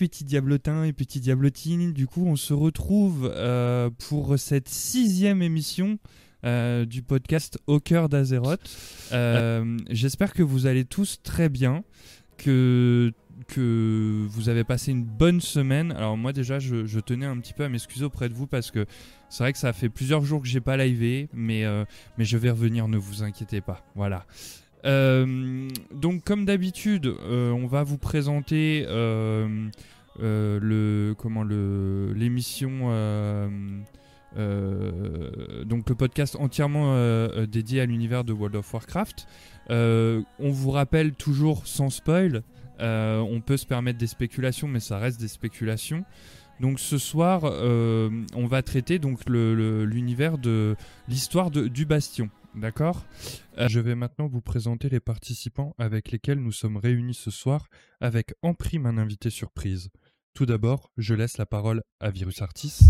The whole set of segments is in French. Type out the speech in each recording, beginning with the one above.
petits diablotins et petites diablotines. Du coup, on se retrouve euh, pour cette sixième émission euh, du podcast Au cœur d'Azeroth. Euh, j'espère que vous allez tous très bien, que, que vous avez passé une bonne semaine. Alors moi déjà, je, tenais un petit peu à m'excuser auprès de vous parce que c'est vrai que ça fait plusieurs jours que j'ai pas livé, mais, mais je vais revenir, ne vous inquiétez pas. Voilà. Euh, donc comme d'habitude, euh, on va vous présenter euh, le comment le l'émission donc le podcast entièrement dédié à l'univers de World of Warcraft. on vous rappelle toujours sans spoil, on peut se permettre des spéculations, mais ça reste des spéculations. Donc ce soir, on va traiter donc l'univers de l'histoire du Bastion. D'accord euh, Je vais maintenant vous présenter les participants avec lesquels nous sommes réunis ce soir, avec en prime un invité surprise. Tout d'abord, je laisse la parole à Virus Artis.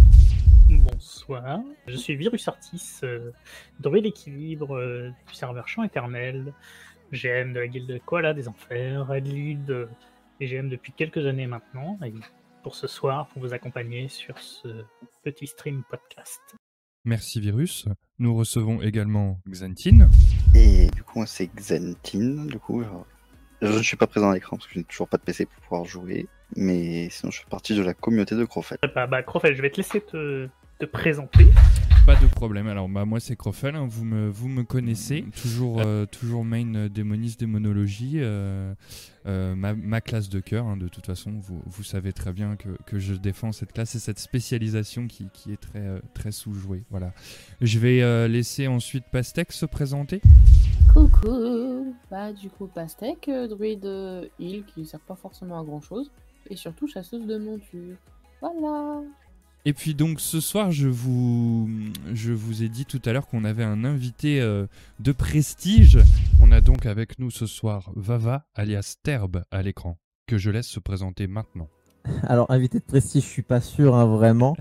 Bonsoir, je suis Virus Artis, euh, d'équilibre euh, du serveur Champ Éternel, GM de la guilde Koala des Enfers, Red Lead, et GM depuis quelques années maintenant, pour ce soir, pour vous accompagner sur ce petit stream podcast. Merci Virus. Nous recevons également Xantine. Et du coup, c'est Xantine. Du coup, je ne suis pas présent à l'écran parce que je n'ai toujours pas de PC pour pouvoir jouer. Mais sinon, je fais partie de la communauté de Crofel. Bah, bah Crofel, je vais te laisser te, te présenter. Pas de problème. Alors, bah, moi, c'est Crofel. Hein. vous, me, vous me connaissez. Toujours, euh, toujours main euh, démoniste démonologie. Euh, ma, classe de cœur. Hein. de toute façon, vous, vous savez très bien que, que, je défends cette classe et cette spécialisation qui, qui est très, très sous-jouée. Voilà. Je vais laisser ensuite Pastèque se présenter. Coucou Bah, du coup, Pastèque, druide heal qui ne sert pas forcément à grand chose. Et surtout, chasseuse de monture. Voilà et puis donc ce soir, je vous, je vous ai dit tout à l'heure qu'on avait un invité euh, de prestige. On a donc avec nous ce soir Vava, alias Terbe, à l'écran, que je laisse se présenter maintenant. Alors, invité de prestige, je suis pas sûr, hein, vraiment.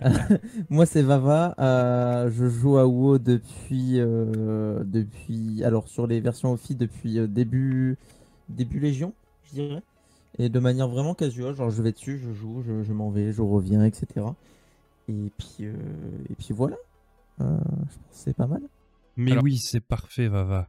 Moi, c'est Vava. Euh, je joue à WoW depuis, euh, depuis, alors sur les versions office depuis début, début Légion, je dirais. Et de manière vraiment casual, genre je vais dessus, je joue, je, m'en vais, je reviens, etc. Et puis, euh, et puis voilà. Euh, je pense c'est pas mal. Mais oui, c'est parfait, Vava.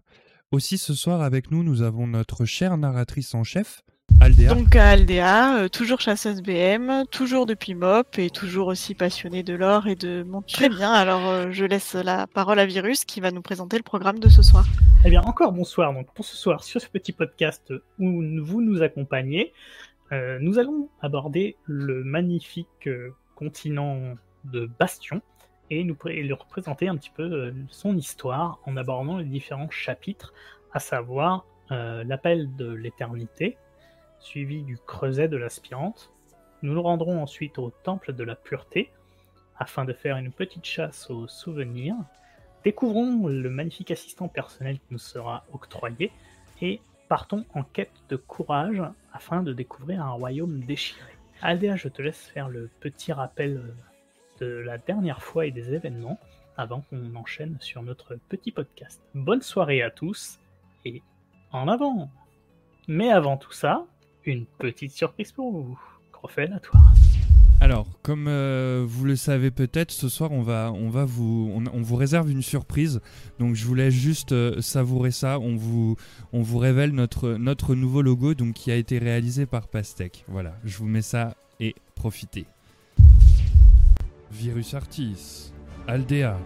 Aussi, ce soir avec nous, nous avons notre chère narratrice en chef, Aldea. Donc Aldea, euh, toujours chasseuse BM, toujours depuis MOP et toujours aussi passionnée de l'or et de monture. Très bien, alors euh, je laisse la parole à Virus qui va nous présenter le programme de ce soir. Eh bien, encore bonsoir. Donc pour ce soir, sur ce petit podcast où vous nous accompagnez, euh, nous allons aborder le magnifique continent de Bastion et nous lui représenter un petit peu son histoire en abordant les différents chapitres, à savoir l'appel de l'éternité, suivi du creuset de l'aspirante. Nous nous rendrons ensuite au temple de la pureté afin de faire une petite chasse aux souvenirs. Découvrons le magnifique assistant personnel qui nous sera octroyé et partons en quête de courage afin de découvrir un royaume déchiré. Aldea, je te laisse faire le petit rappel de la dernière fois et des événements avant qu'on enchaîne sur notre petit podcast. Bonne soirée à tous et en avant Mais avant tout ça, une petite surprise pour vous. Crofel, à toi. Alors, comme euh, vous le savez peut-être, ce soir on va, on va vous, on, vous réserve une surprise. Donc je voulais juste euh, savourer ça. On vous, on vous révèle notre, notre nouveau logo, donc qui a été réalisé par Pastèque. Voilà, je vous mets ça et profitez. Virus Artis, Aldea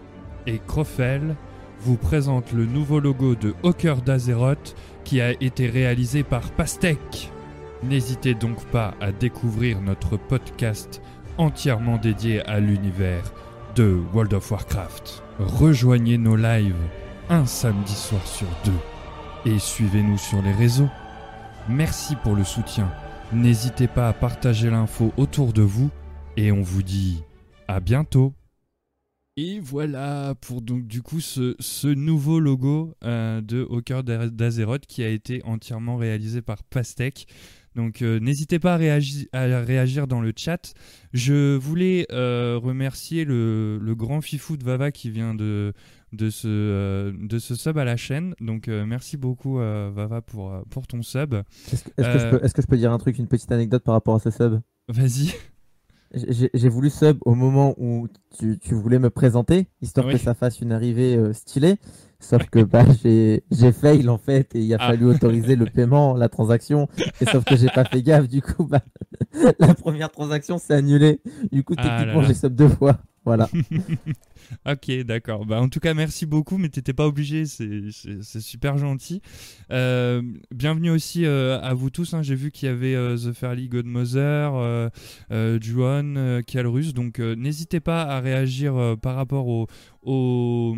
et Crofel vous présentent le nouveau logo de Hawker d'Azeroth qui a été réalisé par Pastèque. N'hésitez donc pas à découvrir notre podcast entièrement dédié à l'univers de World of Warcraft. Rejoignez nos lives un samedi soir sur deux et suivez-nous sur les réseaux. Merci pour le soutien. N'hésitez pas à partager l'info autour de vous et on vous dit à bientôt. Et voilà pour donc du coup ce, nouveau logo euh, de Hawker d'Azeroth qui a été entièrement réalisé par Pastèque. Donc euh, n'hésitez pas à, réagir dans le chat. Je voulais euh, remercier le, grand fifou de Vava qui vient de, de ce, euh, de ce sub à la chaîne. Donc merci beaucoup Vava pour, pour ton sub. Est-ce que, je peux- est-ce que je peux dire un truc, une petite anecdote par rapport à ce sub? Vas-y. J'ai voulu sub au moment où tu, tu voulais me présenter, histoire Oui. que ça fasse une arrivée stylée. Sauf que bah, j'ai j'ai fail en fait et il a Ah. fallu autoriser le paiement, la transaction. Et sauf que j'ai pas fait gaffe, du coup, bah, la première transaction s'est annulée. Du coup, Ah techniquement, j'ai sub deux fois. Voilà. Ok, d'accord. Bah, en tout cas, merci beaucoup, mais t'étais pas obligé, c'est super gentil. Euh, bienvenue aussi euh, à vous tous. hein. J'ai vu qu'il y avait euh, The Fairly Godmother, Juan, Kialrus, donc n'hésitez pas à réagir par rapport au,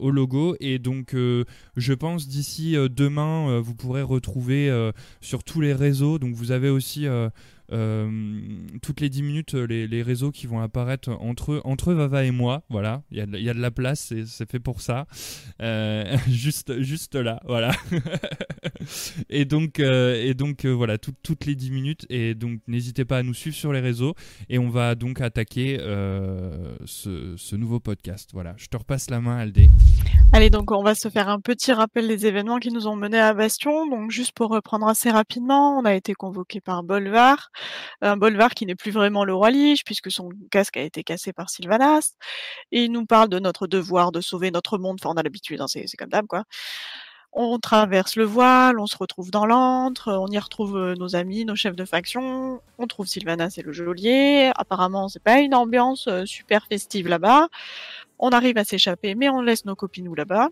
logo. Et donc, je pense d'ici demain, vous pourrez retrouver sur tous les réseaux. Donc, vous avez aussi. Euh, toutes les 10 minutes euh, les, réseaux qui vont apparaître entre, entre Vava et moi. Voilà, il y a, de- y a de la place, c'est- fait pour ça. Euh, juste, juste là, voilà. et donc, et donc voilà, tout- toutes les 10 minutes. Et donc, n'hésitez pas à nous suivre sur les réseaux. Et on va donc attaquer ce, ce nouveau podcast. Voilà, je te repasse la main, Aldé. Allez, donc on va se faire un petit rappel des événements qui nous ont menés à Bastion. Donc juste pour reprendre assez rapidement, on a été convoqué par Bolvar, un Bolvar qui n'est plus vraiment le roi Lige puisque son casque a été cassé par Sylvanas. Et il nous parle de notre devoir de sauver notre monde. Enfin, on a l'habitude, hein, c'est c'est comme d'hab quoi. On traverse le voile, on se retrouve dans l'antre, on y retrouve euh, nos amis, nos chefs de faction, on trouve Sylvanas et le geôlier. Apparemment, c'est pas une ambiance euh, super festive là-bas. On arrive à s'échapper, mais on laisse nos copines là-bas.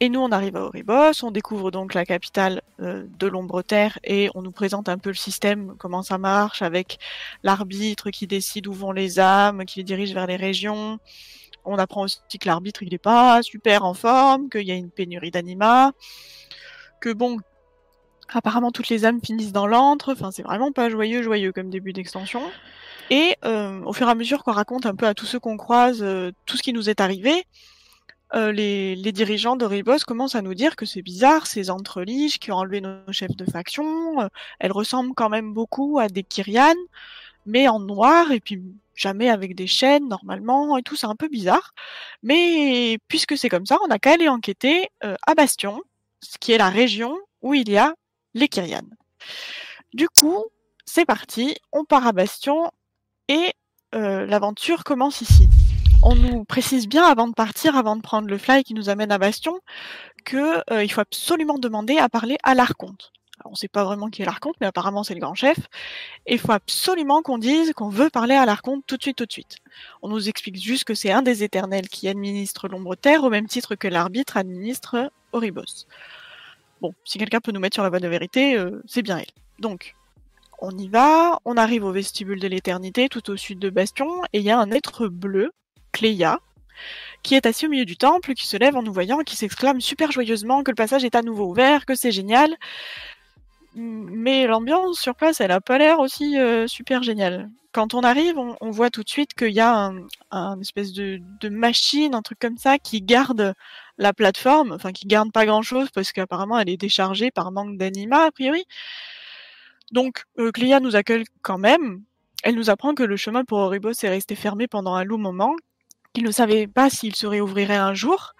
Et nous, on arrive à Oribos, on découvre donc la capitale euh, de l'ombre terre et on nous présente un peu le système, comment ça marche, avec l'arbitre qui décide où vont les âmes, qui les dirige vers les régions. On apprend aussi que l'arbitre, il n'est pas super en forme, qu'il y a une pénurie d'anima, que bon, apparemment toutes les âmes finissent dans l'antre, enfin c'est vraiment pas joyeux, joyeux comme début d'extension. Et euh, au fur et à mesure qu'on raconte un peu à tous ceux qu'on croise euh, tout ce qui nous est arrivé, euh, les, les dirigeants de Ribos commencent à nous dire que c'est bizarre, ces entreliges qui ont enlevé nos chefs de faction, euh, elles ressemblent quand même beaucoup à des Kyrian, mais en noir, et puis jamais avec des chaînes normalement, et tout, c'est un peu bizarre. Mais puisque c'est comme ça, on a qu'à aller enquêter euh, à Bastion, ce qui est la région où il y a les Kyrian. Du coup, c'est parti, on part à Bastion, et euh, l'aventure commence ici on nous précise bien avant de partir, avant de prendre le fly qui nous amène à Bastion, que euh, il faut absolument demander à parler à l'archonte. On ne sait pas vraiment qui est l'archonte, mais apparemment c'est le grand chef. Et il faut absolument qu'on dise qu'on veut parler à l'archonte tout de suite, tout de suite. On nous explique juste que c'est un des éternels qui administre l'ombre terre au même titre que l'arbitre administre Oribos. Bon, si quelqu'un peut nous mettre sur la voie de vérité, euh, c'est bien elle. Donc, on y va, on arrive au vestibule de l'éternité, tout au sud de Bastion, et il y a un être bleu Cléa, qui est assis au milieu du temple, qui se lève en nous voyant, qui s'exclame super joyeusement que le passage est à nouveau ouvert, que c'est génial. Mais l'ambiance sur place, elle a pas l'air aussi euh, super géniale. Quand on arrive, on, voit tout de suite qu'il y a un, un espèce de, de, machine, un truc comme ça, qui garde la plateforme, enfin qui garde pas grand chose parce qu'apparemment elle est déchargée par manque d'anima a priori. Donc euh, Cléa nous accueille quand même. Elle nous apprend que le chemin pour Oribos est resté fermé pendant un long moment, qu'il ne savait pas s'il se réouvrirait un jour.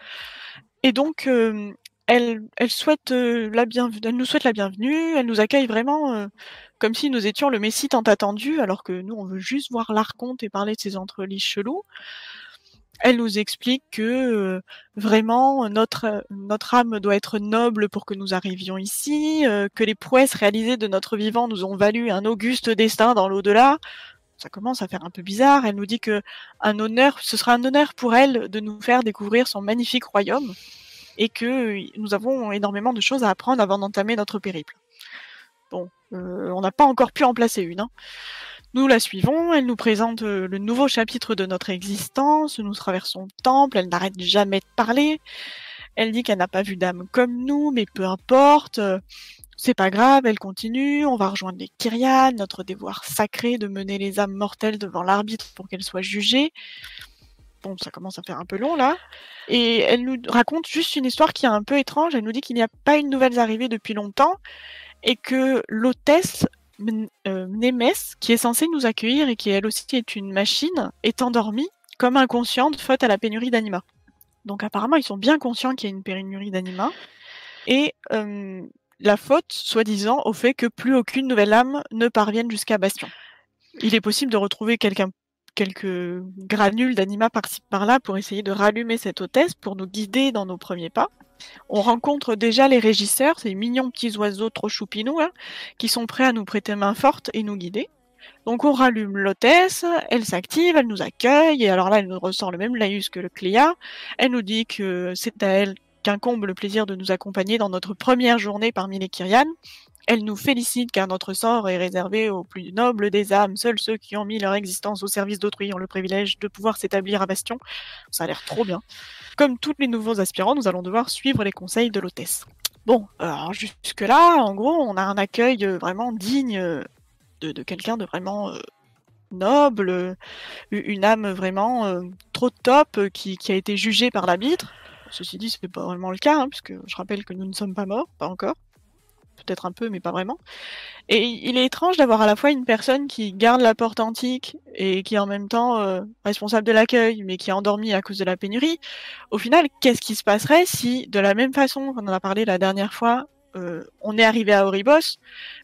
Et donc, euh, elle, elle, souhaite, euh, la bienvenue, elle nous souhaite la bienvenue, elle nous accueille vraiment euh, comme si nous étions le Messie tant attendu, alors que nous, on veut juste voir l'archonte et parler de ses entreliches chelous. Elle nous explique que euh, vraiment notre âme doit être noble pour que nous arrivions ici, euh, que les prouesses réalisées de notre vivant nous ont valu un auguste destin dans l'au-delà. Ça commence à faire un peu bizarre. Elle nous dit que ce sera un honneur pour elle de nous faire découvrir son magnifique royaume et que nous avons énormément de choses à apprendre avant d'entamer notre périple. Bon, euh, on n'a pas encore pu en placer une. Hein. Nous la suivons, elle nous présente euh, le nouveau chapitre de notre existence, nous traversons le temple, elle n'arrête jamais de parler. Elle dit qu'elle n'a pas vu d'âme comme nous, mais peu importe, euh, c'est pas grave, elle continue, on va rejoindre les Kyrian, notre devoir sacré de mener les âmes mortelles devant l'arbitre pour qu'elles soient jugées. Bon, ça commence à faire un peu long là. Et elle nous raconte juste une histoire qui est un peu étrange. Elle nous dit qu'il n'y a pas eu de nouvelles arrivées depuis longtemps et que l'hôtesse euh, Mnemes, qui est censée nous accueillir et qui elle aussi est une machine, est endormie comme inconsciente faute à la pénurie d'anima. Donc apparemment, ils sont bien conscients qu'il y a une pénurie d'anima. Et euh, la faute, soi-disant, au fait que plus aucune nouvelle âme ne parvienne jusqu'à Bastion. Il est possible de retrouver quelques granules d'anima par-ci par-là pour essayer de rallumer cette hôtesse, pour nous guider dans nos premiers pas. On rencontre déjà les régisseurs, ces mignons petits oiseaux trop choupinous, hein, qui sont prêts à nous prêter main forte et nous guider. Donc on rallume l'hôtesse, elle s'active, elle nous accueille, et alors là elle nous ressort le même laïus que le Cléa. Elle nous dit que c'est à elle qu'incombe le plaisir de nous accompagner dans notre première journée parmi les Kyrianes. Elle nous félicite car notre sort est réservé aux plus nobles des âmes. Seuls ceux qui ont mis leur existence au service d'autrui ont le privilège de pouvoir s'établir à Bastion. Ça a l'air trop bien. Comme tous les nouveaux aspirants, nous allons devoir suivre les conseils de l'hôtesse. Bon, alors jusque-là, en gros, on a un accueil euh, vraiment digne euh, de, quelqu'un de vraiment euh, noble, une âme vraiment trop top qui, a été jugée par l'arbitre. Ceci dit, c'est pas vraiment le cas, hein, puisque je rappelle que nous ne sommes pas morts, pas encore. Peut-être un peu, mais pas vraiment. Et il est étrange d'avoir à la fois une personne qui garde la porte antique et qui est en même temps euh, responsable de l'accueil, mais qui est endormie à cause de la pénurie. Au final, qu'est-ce qui se passerait si, de la même façon qu'on en a parlé la dernière fois, euh, on est arrivé à Oribos,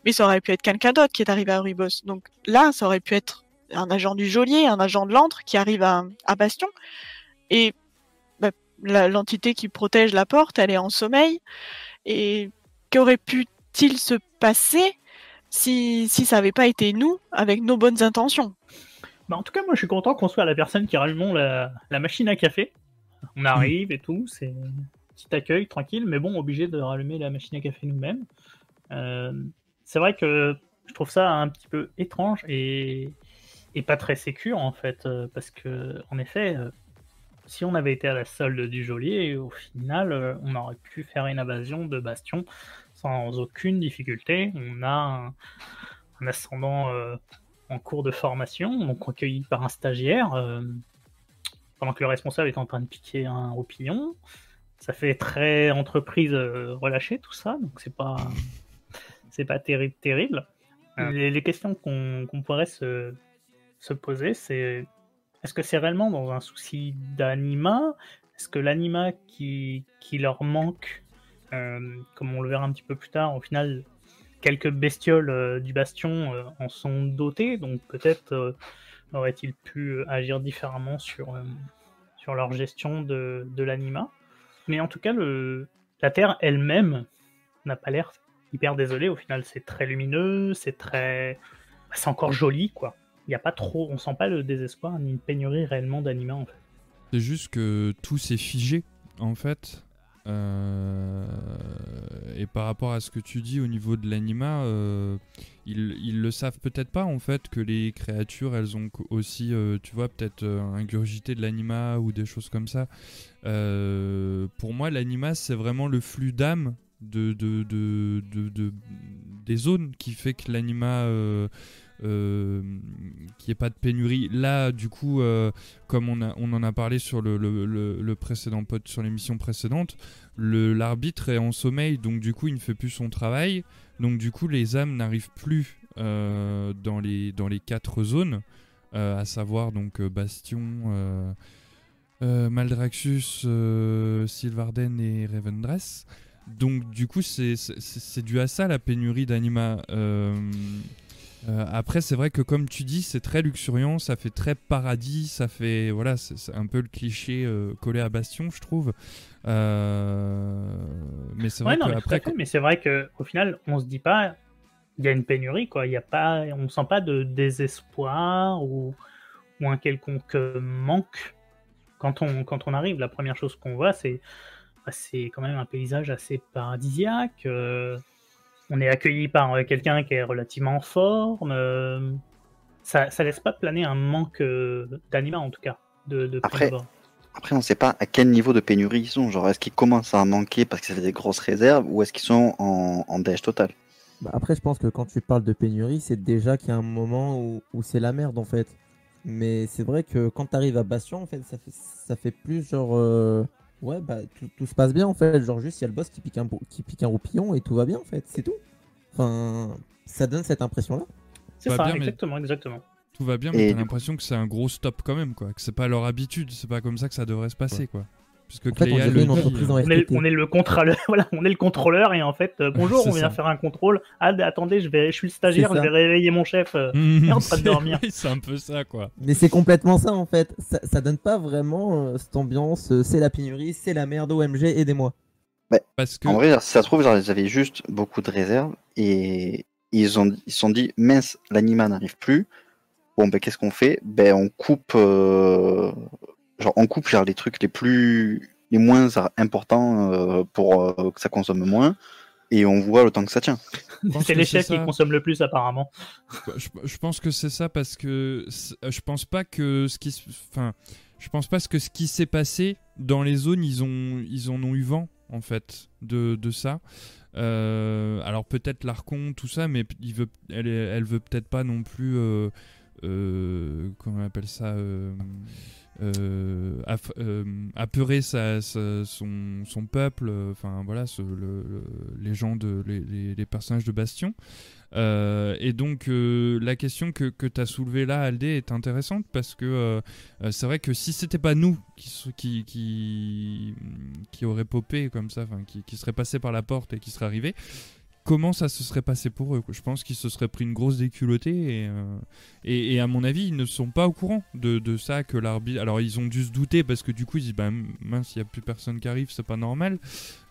mais ça aurait pu être quelqu'un d'autre qui est arrivé à Oribos. Donc là, ça aurait pu être un agent du geôlier, un agent de l'antre qui arrive à, Bastion. Et bah, l'entité qui protège la porte, elle est en sommeil. Et qu'aurait pu-t-il se passer si, si ça n'avait pas été nous, avec nos bonnes intentions? Bah, en tout cas, moi, je suis content qu'on soit la personne qui rallumons la, la machine à café. On arrive et tout, c'est un petit accueil tranquille, mais bon, obligé de rallumer la machine à café nous-mêmes. Euh, c'est vrai que je trouve ça un petit peu étrange et, et pas très sécure en fait, euh, parce que en effet, euh, si on avait été à la solde du geôlier, au final, on aurait pu faire une invasion de Bastion sans aucune difficulté. On a un, un ascendant euh, en cours de formation, donc accueilli par un stagiaire, euh, pendant que le responsable est en train de piquer un roupillon. Ça fait très entreprise euh, relâchée tout ça, donc c'est pas c'est pas terrible terrible. Les, les questions qu'on pourrait se, se poser, c'est est-ce que c'est réellement dans un souci d'anima? Est-ce que l'anima qui, qui leur manque, comme on le verra un petit peu plus tard, au final, quelques bestioles euh, du bastion euh, en sont dotées, donc peut-être euh, aurait-il pu agir différemment sur, euh, sur leur gestion de, de l'anima. Mais en tout cas, la Terre elle-même n'a pas l'air hyper désolée. Au final, c'est très lumineux, c'est très. C'est encore joli, quoi. Il n'y a pas trop. On sent pas le désespoir ni une pénurie réellement d'anima. C'est juste que tout s'est figé, en fait. Euh, Et par rapport à ce que tu dis au niveau de l'anima, euh, ils, ils le savent peut-être pas, en fait, que les créatures, elles ont aussi, euh, tu vois, peut-être ingurgité de l'anima ou des choses comme ça. Pour moi, l'anima, c'est vraiment le flux d'âme de, de, de- de- des zones qui fait que l'anima. Euh, qu'il n'y ait pas de pénurie. Là, du coup, euh, comme on, en a parlé sur l'émission précédente, l'arbitre est en sommeil, donc du coup, il ne fait plus son travail. Donc du coup, les âmes n'arrivent plus euh, dans, les, dans quatre zones, à savoir donc Bastion, euh, Sylvarden et Revendreth. Donc du coup, c'est dû à ça la pénurie d'anima. Euh, après, c'est vrai que comme tu dis, c'est très luxuriant, ça fait très paradis, ça fait voilà, c'est un peu le cliché euh, collé à Bastion, je trouve. Euh, mais c'est vrai Ouais, non, fait, mais c'est vrai qu'au final, on se dit pas, il y a une pénurie, quoi. Il y a pas, on sent pas de désespoir ou, ou un quelconque manque quand on, quand on arrive. La première chose qu'on voit, c'est bah, c'est quand même un paysage assez paradisiaque. On est accueilli par euh, quelqu'un qui est relativement en forme. euh, ça, ça laisse pas planer un manque euh, d'anima, en tout cas, de, de prime Après. Après, on sait pas à quel niveau de pénurie ils sont. Genre, est-ce qu'ils commencent à en manquer parce que ça fait des grosses réserves ou est-ce qu'ils sont en, en total Bah, après, je pense que quand tu parles de pénurie, c'est déjà qu'il y a un moment où, où c'est la merde en fait. Mais c'est vrai que quand tu arrives à Bastion, en fait, ça fait, ça fait plus genre. euh, Ouais, bah tout, tout se passe bien en fait. Genre, juste il y a le boss qui pique, un, qui pique un roupillon et tout va bien en fait. C'est tout. Enfin, ça donne cette impression-là. C'est ça, bien, mais- exactement, exactement. tout va bien, mais t'as l'impression que c'est un gros stop quand même, quoi. Que c'est pas leur habitude, c'est pas comme ça que ça devrait se passer, quoi. Puisque En fait, on Cléa dirait le une dit, entreprise en On est, RTT. on est le contrôleur, voilà, on est le contrôleur et en fait, euh, bonjour, on vient ça. faire un contrôle. Ah, attendez, je vais, je suis le stagiaire, je vais réveiller mon chef. est en train de c'est- dormir. c'est un peu ça, quoi. Mais c'est complètement ça en fait. Ça, ça donne pas vraiment euh, cette ambiance. euh, c'est la pénurie, c'est la merde. OMG, aidez-moi. Parce que En vrai, si ça se trouve, genre, ils avaient juste beaucoup de réserves et ils ont ils sont dit mince, l'anima n'arrive plus. Bon, ben qu'est-ce qu'on fait? Ben on coupe, euh, genre on coupe genre les trucs les plus, les moins importants euh, pour euh, que ça consomme moins et on voit le temps que ça tient. C'est les chefs qui consomment le plus apparemment. je, je pense que c'est ça parce que c'est- je pense pas que ce qui enfin je pense pas que ce qui s'est passé dans les zones ils ont ils en ont eu vent en fait de, de ça Euh, alors peut-être l'Arcon tout ça mais il veut elle elle veut peut-être pas non plus euh, euh, comment on appelle ça euh, euh, sa- son, peuple, euh, enfin voilà, ce- le- le- les gens de les, personnages de Bastion. Euh, et donc la question que, tu as soulevée là, Aldé, est intéressante parce que c'est vrai que si c'était pas nous qui, qui, aurait popé comme ça, qui, qui serait passé par la porte et qui serait arrivé, comment ça se serait passé pour eux. Je pense qu'ils se seraient pris une grosse déculottée et, euh, et, et à mon avis ils ne sont pas au courant de, de ça que l'arbitre. Alors ils ont dû se douter parce que du coup ils disent bah mince il n'y a plus personne qui arrive c'est pas normal.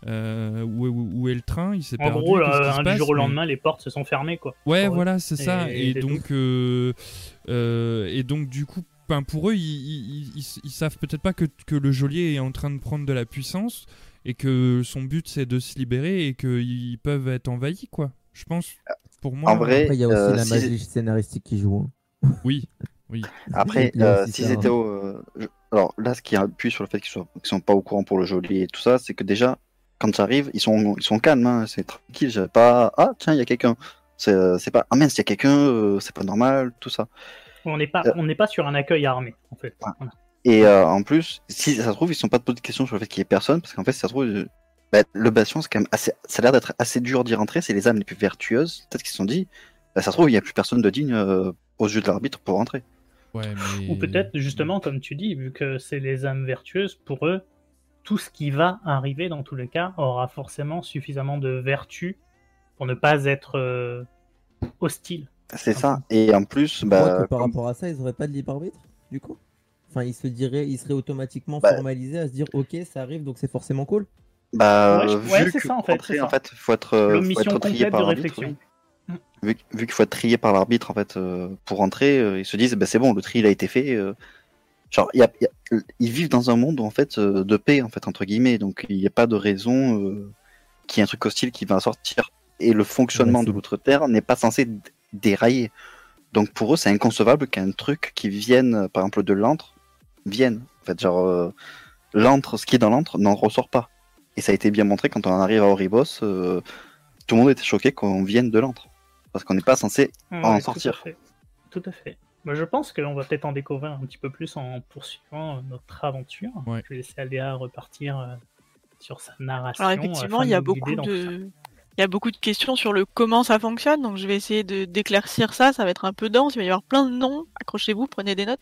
Euh, où, est- où- où est le train? Il s'est En perdu. gros, qu'est-ce qui là, un passe? jour au Mais- lendemain, les portes se sont fermées, quoi. Ouais, voilà, c'est ça. Et donc, euh, et donc, du coup, ben, pour eux, ils, ils, ils- ils savent peut-être pas que, que le geôlier est en train de prendre de la puissance et que son but c'est de se libérer et qu'ils peuvent être envahis, quoi. Je pense, pour moi. En vrai, Après, il y a aussi euh, la si- magie scénaristique qui joue. hein. Oui. Après, Il y a euh, aussi s'ils étaient au, je- alors là, ce qui appuie sur le fait qu'ils soient, qu'ils sont pas au courant pour le geôlier et tout ça, c'est que déjà, quand ça arrive, ils sont, ils sont calmes, hein, c'est tranquille. J'ai pas, ah tiens, il y a quelqu'un. C'est, euh, c'est pas, ah mince, il y a quelqu'un, c'est pas normal, tout ça. On n'est pas, Euh. on n'est pas sur un accueil armé, en fait. Ouais. Voilà. Et euh, en plus, si ça se trouve, ils sont pas poser de questions sur le fait qu'il y ait personne, parce qu'en fait, si ça se trouve, euh, bah, le bastion, c'est quand même assez, ça a l'air d'être assez dur d'y rentrer. C'est les âmes les plus vertueuses. Peut-être qu'ils se sont dit, bah, ça se trouve, il y a plus personne de digne euh, aux yeux de l'arbitre pour rentrer. Ouais, mais... Ou peut-être, justement, comme tu dis, vu que c'est les âmes vertueuses, pour eux, tout ce qui va arriver, dans tous les cas, aura forcément suffisamment de vertu pour ne pas être euh, hostile. C'est ça. Et en plus, bah, que par comme- rapport à ça, ils auraient pas de libre arbitre, du coup? Enfin, ils se diraient, ils seraient automatiquement Bah. formalisés à se dire, ok, ça arrive, donc c'est forcément cool. Bah, Ouais, vu ouais, que ça, en fait, entrer, en fait, faut être, euh, faut être trié par l'arbitre. oui. Vu, vu qu'il faut être trié par l'arbitre, en fait, euh, pour rentrer, euh, ils se disent, bah, c'est bon, le tri il a été fait. euh. Genre, il y a- il y a- ils vivent dans un monde en fait de paix, en fait, entre guillemets. Donc, il n'y a pas de raison euh, qu'il y ait un truc hostile qui va sortir. Et le fonctionnement Ouais, de l'outre-terre n'est pas censé dérailler. Donc, pour eux, c'est inconcevable qu'un truc qui vienne, par exemple, de l'antre, vienne. En fait, genre, euh, l'antre, ce qui est dans l'antre, n'en ressort pas. Et ça a été bien montré quand on arrive à Oribos. euh, tout le monde était choqué qu'on vienne de l'antre. Parce qu'on n'est pas censé. En Ouais, sortir. Tout à fait. Tout à fait. Bah, je pense qu'on va peut-être en découvrir un petit peu plus en poursuivant euh, notre aventure. Ouais. Je vais laisser Aldea repartir sur sa narration. Alors effectivement, il y a beaucoup de, il y a beaucoup de questions sur le comment ça fonctionne, donc je vais essayer de d'éclaircir ça. Ça va être un peu dense, il va y avoir plein de noms. Accrochez-vous, prenez des notes.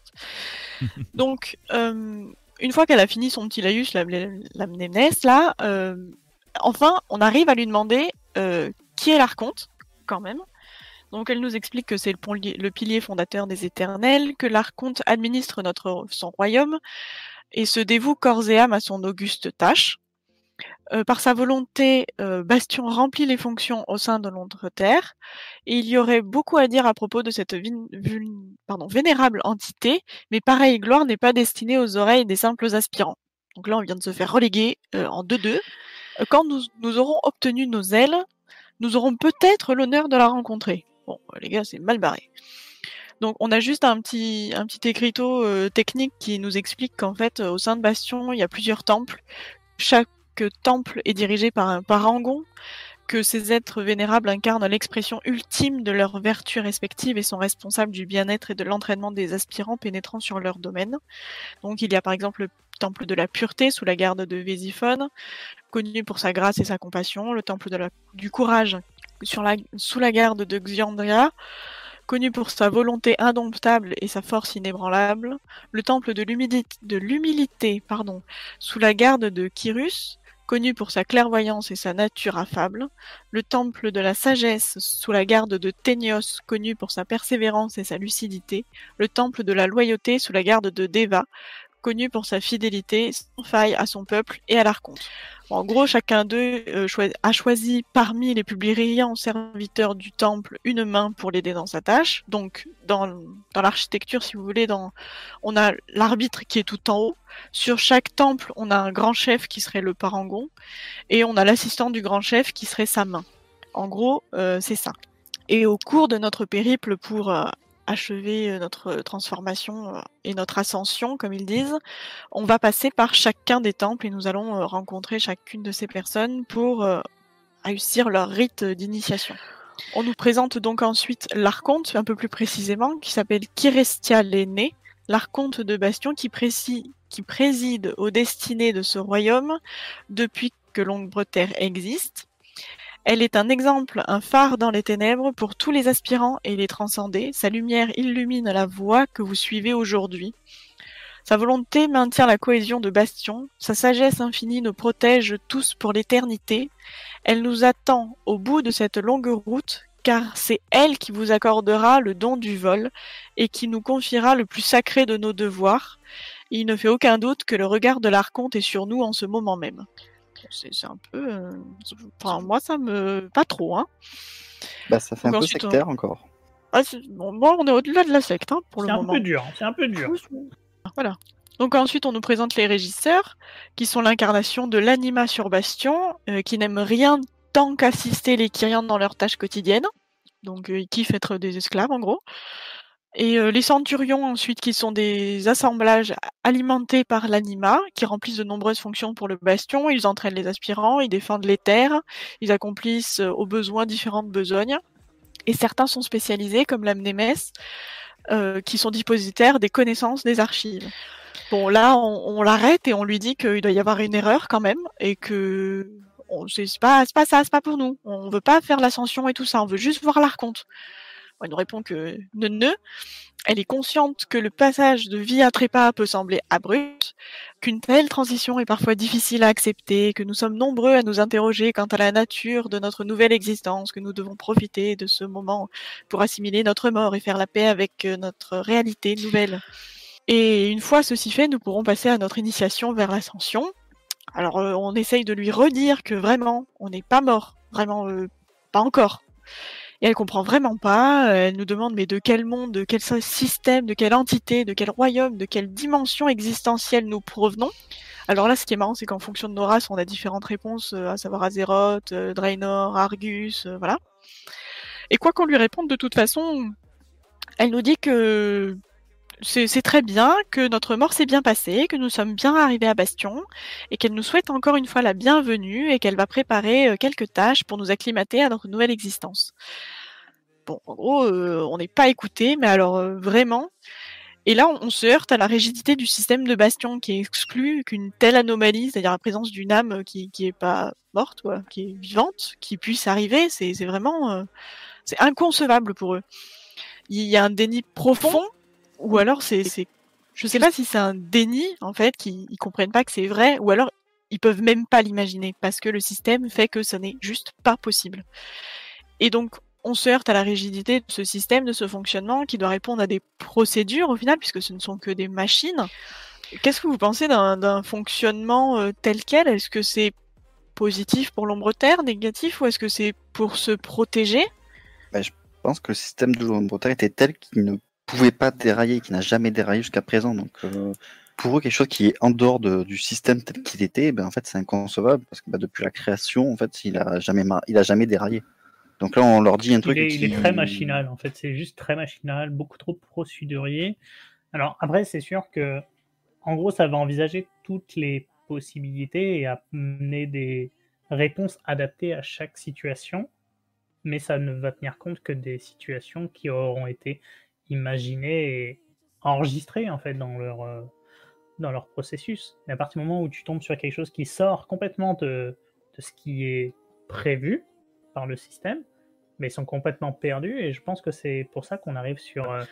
donc, euh, une fois qu'elle a fini son petit laïus, la, la, là, euh, enfin, on arrive à lui demander euh, qui est l'archonte, quand même. Donc elle nous explique que c'est le pilier fondateur des éternels, que l'archonte administre notre, son royaume et se dévoue corps et âme à son auguste tâche. Euh, par sa volonté, euh, Bastion remplit les fonctions au sein de l'Entre-Terre, et il y aurait beaucoup à dire à propos de cette vénérable entité, mais pareille gloire n'est pas destinée aux oreilles des simples aspirants. Donc là, on vient de se faire reléguer euh, en 2-2. Euh, Quand nous, aurons obtenu nos ailes, nous aurons peut-être l'honneur de la rencontrer. Bon, les gars, c'est mal barré. Donc on a juste un petit, un écriteau technique qui nous explique qu'en fait, au sein de Bastion, il y a plusieurs temples. Chaque temple est dirigé par un parangon, que ces êtres vénérables incarnent l'expression ultime de leurs vertus respectives et sont responsables du bien-être et de l'entraînement des aspirants pénétrant sur leur domaine. Donc il y a par exemple le temple de la pureté sous la garde de Vésiphone, connu pour sa grâce et sa compassion, le temple du courage sous la garde de Xiandria, connu pour sa volonté indomptable et sa force inébranlable, le temple de l'humilité, sous la garde de Kyrus, connu pour sa clairvoyance et sa nature affable, le temple de la sagesse sous la garde de Ténios, connu pour sa persévérance et sa lucidité, le temple de la loyauté sous la garde de Deva, connu pour sa fidélité sans faille à son peuple et à l'archonte. En gros, chacun d'eux euh, a choisi parmi les plus serviteurs du temple une main pour l'aider dans sa tâche. Donc, dans, dans l'architecture, si vous voulez, dans, on a l'arbitre qui est tout en haut. Sur chaque temple, on a un grand chef qui serait le parangon, et on a l'assistant du grand chef qui serait sa main. En gros, euh, c'est ça. Et au cours de notre périple pour euh, achever euh, notre transformation euh, et notre ascension, comme ils disent, on va passer par chacun des temples et nous allons euh, rencontrer chacune de ces personnes pour euh, réussir leur rite d'initiation. On nous présente donc ensuite l'archonte, un peu plus précisément, qui s'appelle Kirestia l'aîné, l'archonte de Bastion qui, qui préside aux destinées de ce royaume depuis que l'ombre terre existe. Elle est un exemple, un phare dans les ténèbres pour tous les aspirants et les transcendés. Sa lumière illumine la voie que vous suivez aujourd'hui. Sa volonté maintient la cohésion de Bastion. Sa sagesse infinie nous protège tous pour l'éternité. Elle nous attend au bout de cette longue route, car c'est elle qui vous accordera le don du vol et qui nous confiera le plus sacré de nos devoirs. Il ne fait aucun doute que le regard de l'archonte est sur nous en ce moment même. C'est c'est un peu... euh, Enfin, moi, ça me... Pas trop, hein. Bah, ça fait un peu ensuite, sectaire encore. Ah, c'est- bon, moi, on est au-delà de la secte, hein, pour C'est le un moment. peu dur, c'est un peu dur. Voilà. Donc ensuite, on nous présente les régisseurs, qui sont l'incarnation de l'anima sur Bastion, euh, qui n'aiment rien tant qu'assister les Kyrians dans leurs tâches quotidiennes. Donc euh, ils kiffent être des esclaves, en gros. Et euh, les centurions, ensuite, qui sont des assemblages alimentés par l'anima, qui remplissent de nombreuses fonctions pour le bastion. Ils entraînent les aspirants, ils défendent les terres, ils accomplissent euh, aux besoins différentes besognes. Et certains sont spécialisés, comme la Mnémès, euh, qui sont dépositaires des connaissances des archives. Bon, là, on, l'arrête et on lui dit qu'il doit y avoir une erreur quand même et que c'est pas, pas ça, c'est pas pour nous. On veut pas faire l'ascension et tout ça, on veut juste voir l'archonte. Bon, il nous répond que ne, ne. Elle est consciente que le passage de vie à trépas peut sembler abrupt, qu'une telle transition est parfois difficile à accepter, que nous sommes nombreux à nous interroger quant à la nature de notre nouvelle existence, que nous devons profiter de ce moment pour assimiler notre mort et faire la paix avec euh, notre réalité nouvelle. Et une fois ceci fait, nous pourrons passer à notre initiation vers l'ascension. Alors euh, on essaye de lui redire que vraiment, on n'est pas mort, vraiment euh, pas encore. Et elle comprend vraiment pas. Elle nous demande mais de quel monde, de quel système, de quelle entité, de quel royaume, de quelle dimension existentielle nous provenons. Alors là, ce qui est marrant, c'est qu'en fonction de nos races, on a différentes réponses, euh, à savoir Azeroth, euh, Draenor, Argus, euh, voilà. Et quoi qu'on lui réponde, de toute façon, elle nous dit que c'est très bien, que notre mort s'est bien passée, que nous sommes bien arrivés à Bastion, et qu'elle nous souhaite encore une fois la bienvenue, et qu'elle va préparer euh, quelques tâches pour nous acclimater à notre nouvelle existence. Bon, en gros, euh, on n'est pas écouté, mais alors euh, vraiment. Et là, on, se heurte à la rigidité du système de Bastion qui exclut qu'une telle anomalie, c'est-à-dire la présence d'une âme qui, qui est pas morte, quoi, qui est vivante, qui puisse arriver. C'est vraiment, euh, c'est inconcevable pour eux. Il y a un déni profond, ou alors c'est, c'est, je sais pas si c'est un déni en fait, qu'ils ils comprennent pas que c'est vrai, ou alors ils peuvent même pas l'imaginer parce que le système fait que ça n'est juste pas possible. Et donc on se heurte à la rigidité de ce système, de ce fonctionnement qui doit répondre à des procédures au final, puisque ce ne sont que des machines. Qu'est-ce que vous pensez d'un, d'un fonctionnement euh, tel quel? Est-ce que c'est positif pour l'ombre terre, négatif, ou est-ce que c'est pour se protéger? Je pense que le système de l'Angleterre était tel qu'il ne pouvait pas dérailler, qu'il n'a jamais déraillé jusqu'à présent. Donc, euh, pour eux, quelque chose qui est en dehors de- du système tel qu'il était, ben, en fait, c'est inconcevable parce que bah, depuis la création, en fait, il a jamais, mar- il a jamais déraillé. Donc là, on leur dit un truc. Il est, qui... il est très machinal, en fait. C'est juste très machinal, beaucoup trop procédurier. Alors, après, c'est sûr que, en gros, ça va envisager toutes les possibilités et amener des réponses adaptées à chaque situation. Mais ça ne va tenir compte que des situations qui auront été imaginées et enregistrées, en fait, dans leur, euh, dans leur processus. Mais à partir du moment où tu tombes sur quelque chose qui sort complètement de, de ce qui est prévu par le système, mais ils sont complètement perdus. Et je pense que c'est pour ça qu'on arrive sur euh,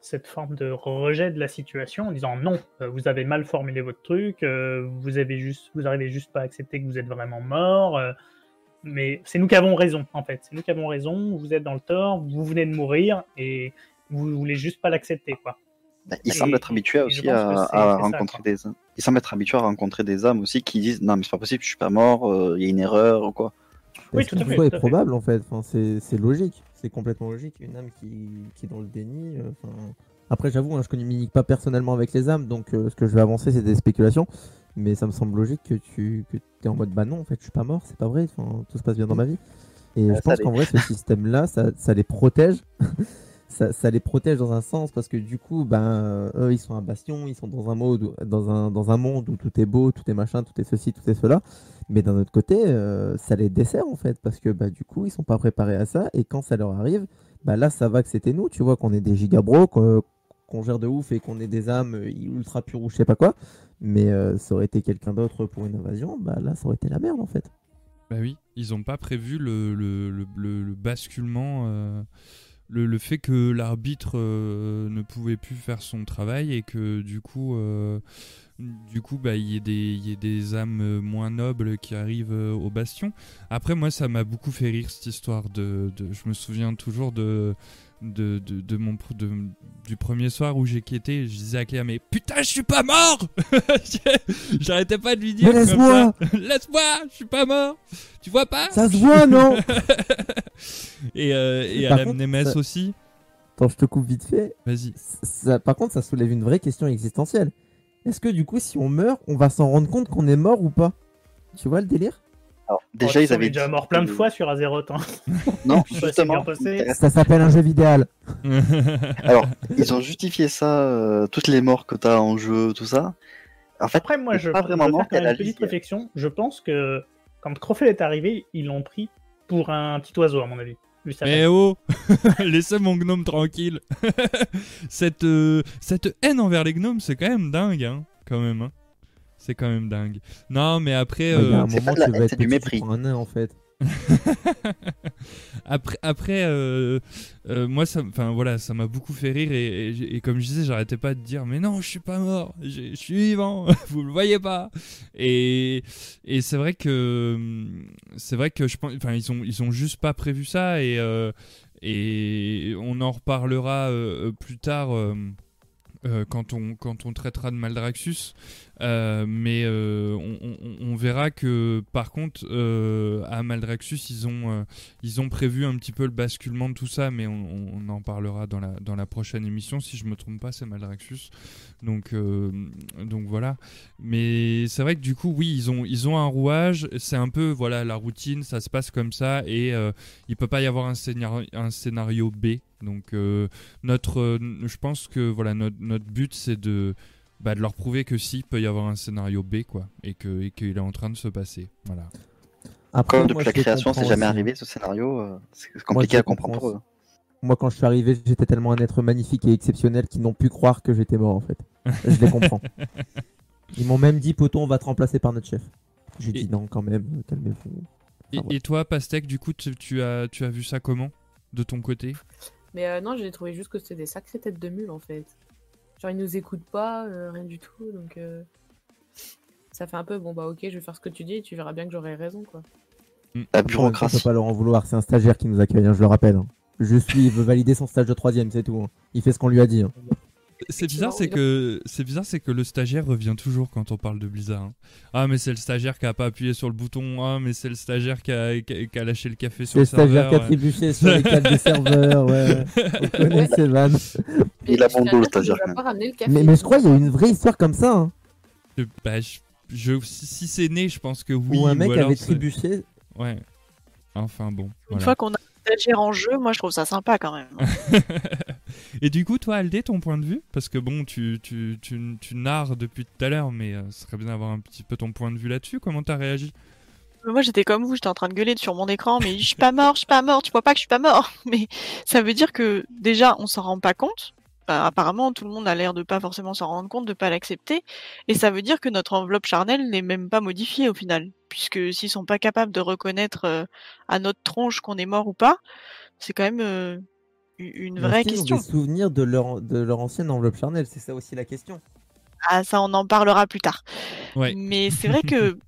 cette forme de rejet de la situation en disant non, euh, vous avez mal formulé votre truc, vous avez juste, vous arrivez juste pas à accepter que vous êtes vraiment mort. mais c'est nous qui avons raison, en fait. C'est nous qui avons raison. Vous êtes dans le tort, vous venez de mourir et vous voulez juste pas l'accepter, quoi. Bah, il Et- semble être habitué aussi à, ça, rencontrer des il semble être habitué à rencontrer des âmes aussi qui disent non mais c'est pas possible je suis pas mort euh, il y a une erreur ou quoi Oui, tout à fait, faut est tout fait. probable en fait? Enfin, c'est c'est logique. C'est complètement logique. Une âme qui, qui est dans le déni. euh, enfin, Après, j'avoue, hein, je communique pas personnellement avec les âmes, donc euh, ce que je vais avancer, c'est des spéculations. Mais ça me semble logique que tu que es en mode bah non, en fait, je suis pas mort, c'est pas vrai. Enfin, tout se passe bien dans ma vie. Et Ah, je pense qu'en vrai, ce système-là, ça, ça les protège. Ça, les protège dans un sens parce que du coup, ben, eux, ils sont un bastion, ils sont dans un, monde où tout est beau, tout est machin, tout est ceci, tout est cela. Mais d'un autre côté, euh, ça les dessert en fait parce que bah, du coup, ils sont pas préparés à ça et quand ça leur arrive, bah, là, ça va que c'était nous, tu vois, qu'on est des gigabros, qu'on gère de ouf et qu'on est des âmes ultra pures ou je sais pas quoi. Mais euh, ça aurait été quelqu'un d'autre pour une invasion, bah là, ça aurait été la merde en fait. Bah oui, ils ont pas prévu le basculement, euh, le, fait que l'arbitre euh, ne pouvait plus faire son travail et que du coup, euh, du coup, bah il y y ait des âmes euh, moins nobles qui arrivent au bastion. Après, moi, ça m'a beaucoup fait rire cette histoire de- je me souviens toujours de de, de, de mon de- du premier soir où j'ai quitté, je disais à Claire mais putain je suis pas mort J'arrêtais pas de lui dire laisse-moi. Laisse-moi, je suis pas mort. Tu vois pas Ça se voit, non Et, euh, à la contre, Nemes ça- aussi. Attends, je te coupe vite fait. Vas-y. Ça- par contre, ça soulève une vraie question existentielle. Est-ce que du coup, si on meurt, on va s'en rendre compte qu'on est mort ou pas? Tu vois le délire? Alors Oh, déjà ils avaient déjà dit morts plein de fois sur Azeroth. hein. non justement. Ça s'appelle un jeu vidéo. alors ils ont justifié ça euh, toutes les morts que t'as en jeu tout ça en fait Après, moi, je, pas vraiment mort faire une petite réflexion. Je pense que quand Crofel est arrivé, ils l'ont pris pour un petit oiseau, à mon avis. Mais oh Laissez mon gnome tranquille cette, euh, cette haine envers les gnomes, c'est quand même dingue, hein, quand même. hein. C'est quand même dingue. Non, mais après... Il y a euh, un c'est moment, la tu vas être du mépris. prends un nain en fait. après, après euh, euh, moi, ça, enfin voilà, ça m'a beaucoup fait rire et, et- et comme je disais, j'arrêtais pas de dire, mais non, je suis pas mort, je je suis vivant, vous le voyez pas. Et, et c'est vrai que, c'est vrai que je pense, enfin, ils ont, ils ont juste pas prévu ça et euh, et on en reparlera euh, plus tard. euh, euh, quand, on, quand on traitera de Maldraxxus, Euh, mais euh, on, verra que par contre euh, à Maldraxxus ils ont, ils ont prévu un petit peu le basculement de tout ça, mais on, en parlera dans la, dans la prochaine émission. Si je me trompe pas, c'est Maldraxxus. Donc, donc voilà. Mais c'est vrai que du coup, oui, ils ont, ils ont un rouage. C'est un peu voilà la routine, ça se passe comme ça et il peut pas y avoir un scénario, un scénario B. Donc notre, je pense que voilà notre, notre but c'est de bah, de leur prouver que si, il peut y avoir un scénario B, quoi, et que et qu'il est en train de se passer. Voilà. Après, Comme moi, depuis la création c'est jamais arrivé ce scénario euh, c'est compliqué à comprendre pour comprends eux Moi, quand je suis arrivé, j'étais tellement un être magnifique et exceptionnel qu'ils n'ont pu croire que j'étais mort en fait. Je les comprends. Ils m'ont même dit, poto, on va te remplacer par notre chef. J'ai Et- dit non, quand même, calmez-vous. Et, ouais. et toi, Pastèque, du coup, tu, tu as, tu as vu ça comment De ton côté? Mais euh, non, j'ai trouvé juste que c'était des sacrées têtes de mule en fait. Genre, ils nous écoutent pas, euh, rien du tout, donc euh, ça fait un peu bon bah ok, je vais faire ce que tu dis et tu verras bien que j'aurai raison quoi. la En même temps, On peut bureaucratie pas leur en vouloir, c'est un stagiaire qui nous accueille, hein, je le rappelle. hein. Je suis, il veut valider son stage de troisième, c'est tout. hein. Il fait ce qu'on lui a dit. hein. C'est bizarre, c'est que c'est bizarre, c'est que le stagiaire revient toujours quand on parle de Blizzard. hein. Ah, mais c'est le stagiaire qui a pas appuyé sur le bouton. Ah, mais c'est le stagiaire qui a, qui a- qui a lâché le café sur le le stagiaire serveur. qui a ouais. trébuché sur les câbles des serveurs, ouais. On connaît ces vannes. Il a bon dos, le stagiaire, le. Mais, mais je crois qu'il y a une vraie histoire comme ça. hein. Je- bah, je- je- si si c'est né, je pense que oui. où un mec alors avait trébuché. Ouais. Enfin bon. Une voilà. fois qu'on a stagiaire en jeu, moi je trouve ça sympa quand même. Et du coup, toi, Aldé, ton point de vue? Parce que bon, tu, tu, tu, tu narres depuis tout à l'heure, mais euh, ce serait bien d'avoir un petit peu ton point de vue là-dessus. Comment t'as réagi? Moi j'étais comme vous, j'étais en train de gueuler sur mon écran, mais je suis pas mort, je suis pas mort, tu vois pas que je suis pas mort. Mais ça veut dire que déjà on s'en rend pas compte. Bah, apparemment tout le monde a l'air de pas forcément s'en rendre compte, de pas l'accepter. Et ça veut dire que notre enveloppe charnelle n'est même pas modifiée au final. Puisque s'ils sont pas capables de reconnaître euh, à notre tronche qu'on est mort ou pas, C'est quand même euh, une vraie ont question. des souvenirs de leur, de leur ancienne enveloppe charnelle, c'est ça aussi la question. Ah, ça, on en parlera plus tard. Ouais. Mais c'est vrai que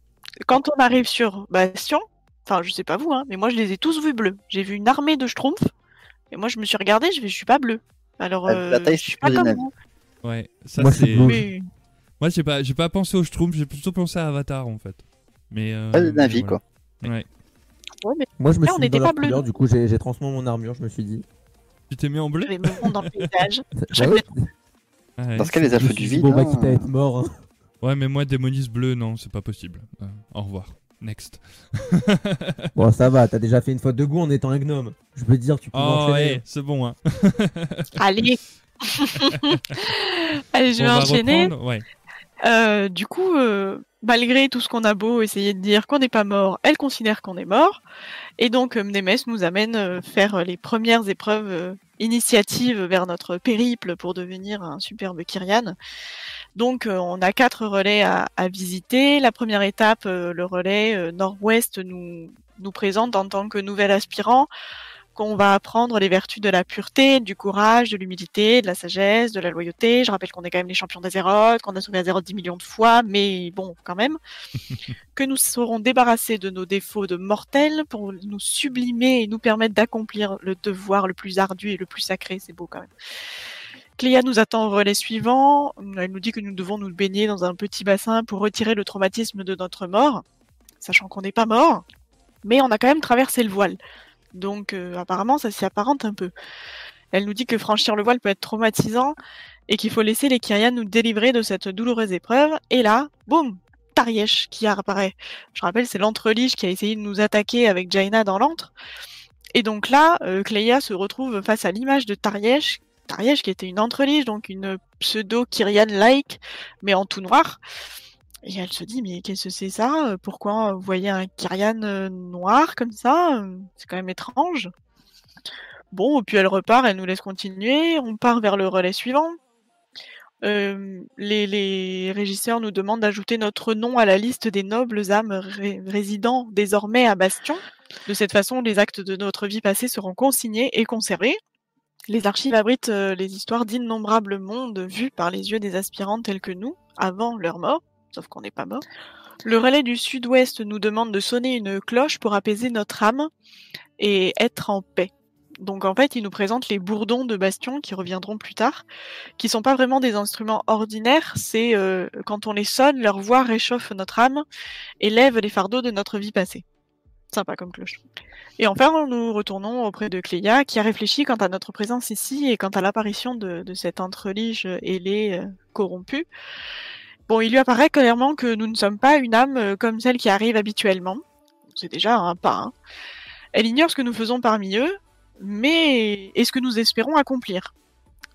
quand on arrive sur Bastion, enfin, je sais pas vous, hein, mais moi, je les ai tous vus bleus. J'ai vu une armée de Schtroumpfs, et moi, je me suis regardé, je, vais, je suis pas bleu. Alors, La euh, bataille je suis pas comme. Ouais, ça Moi, je c'est. bleu. Mais- Moi, j'ai pas, j'ai pas pensé au Schtroumpf, j'ai plutôt pensé à Avatar en fait. Mais. euh, Pas de Navi, voilà. quoi. Ouais. Ouais, mais Moi, je me Là, on suis mis n'était dans leur pas bleus, couleur, du coup, j'ai j'ai transformé mon armure, je me suis dit. Tu t'es mis en bleu? J'avais mon monde dans le paysage. Bah ouais, Ouais. Dans ce cas, les je elfes du vide. Bon, bah, hein, quitte à être mort. hein. Ouais, mais moi, démoniste bleu, non, c'est pas possible. Euh, au revoir. Next. Bon, ça va, t'as déjà fait une faute de goût en étant un gnome. Je veux dire, tu peux Oh, ouais, c'est bon, hein. Allez Allez, je On vais va enchaîner. Ouais. Euh, du coup, euh, malgré tout ce qu'on a beau essayer de dire qu'on n'est pas mort, elle considère qu'on est mort. Et donc, euh, Mnemes nous amène euh, faire les premières épreuves initiatives vers notre périple pour devenir un superbe Kyrian. Donc, euh, on a quatre relais à, à visiter. La première étape, euh, le relais euh, nord-ouest, nous, nous présente en tant que nouvel aspirant qu'on va apprendre les vertus de la pureté, du courage, de l'humilité, de la sagesse, de la loyauté. Je rappelle qu'on est quand même les champions d'Azeroth, qu'on a sauvé Azeroth 10 millions de fois, mais bon, quand même. que nous serons débarrassés de nos défauts de mortels pour nous sublimer et nous permettre d'accomplir le devoir le plus ardu et le plus sacré. C'est beau quand même. Cléa nous attend au relais suivant. Elle nous dit que nous devons nous baigner dans un petit bassin pour retirer le traumatisme de notre mort, sachant qu'on n'est pas mort, mais on a quand même traversé le voile. Donc euh, apparemment, ça s'y apparente un peu. Elle nous dit que franchir le voile peut être traumatisant et qu'il faut laisser les Kyrian nous délivrer de cette douloureuse épreuve. Et là, boum, Tariesh qui apparaît. Je rappelle, c'est l'entrelige qui a essayé de nous attaquer avec Jaina dans l'antre. Et donc là, euh, Cléa se retrouve face à l'image de Tariesh. Qui était une entrelige, donc une pseudo-Kyrian-like, mais en tout noir. Et elle se dit, mais qu'est-ce que c'est ça? Pourquoi vous voyez un Kyrian euh, noir comme ça? C'est quand même étrange. Bon, puis elle repart, elle nous laisse continuer. On part vers le relais suivant. Euh, les, régisseurs nous demandent d'ajouter notre nom à la liste des nobles âmes ré- résidant désormais à Bastion. De cette façon, les actes de notre vie passée seront consignés et conservés. Les archives abritent euh, les histoires d'innombrables mondes vus par les yeux des aspirants tels que nous, avant leur mort, sauf qu'on n'est pas mort. Le relais du sud-ouest nous demande de sonner une cloche pour apaiser notre âme et être en paix. Donc en fait, il nous présente les bourdons de Bastion qui reviendront plus tard, qui sont pas vraiment des instruments ordinaires. C'est euh, quand on les sonne, leur voix réchauffe notre âme et lève les fardeaux de notre vie passée. Sympa comme cloche. Et enfin, nous retournons auprès de Cléa, qui a réfléchi quant à notre présence ici et quant à l'apparition de, de cette entrelige ailée euh. Bon, il lui apparaît clairement que nous ne sommes pas une âme euh, comme celle qui arrive habituellement. C'est déjà un pas. hein. Elle ignore ce que nous faisons parmi eux, mais est ce que nous espérons accomplir.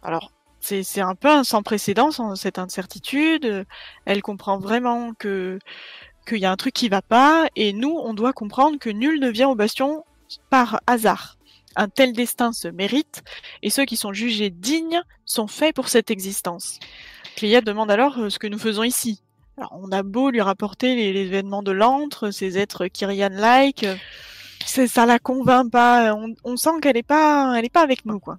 Alors, c'est un peu sans précédent, cette incertitude. Elle comprend vraiment que qu'il y a un truc qui va pas, et nous, on doit comprendre que nul ne vient au bastion par hasard. Un tel destin se mérite, et ceux qui sont jugés dignes sont faits pour cette existence. Cléa demande alors euh, ce que nous faisons ici. Alors, on a beau lui rapporter les, événements de l'antre, ces êtres Kyrian-like, euh, ça la convainc pas. On, sent qu'elle est pas, elle pas avec nous, quoi.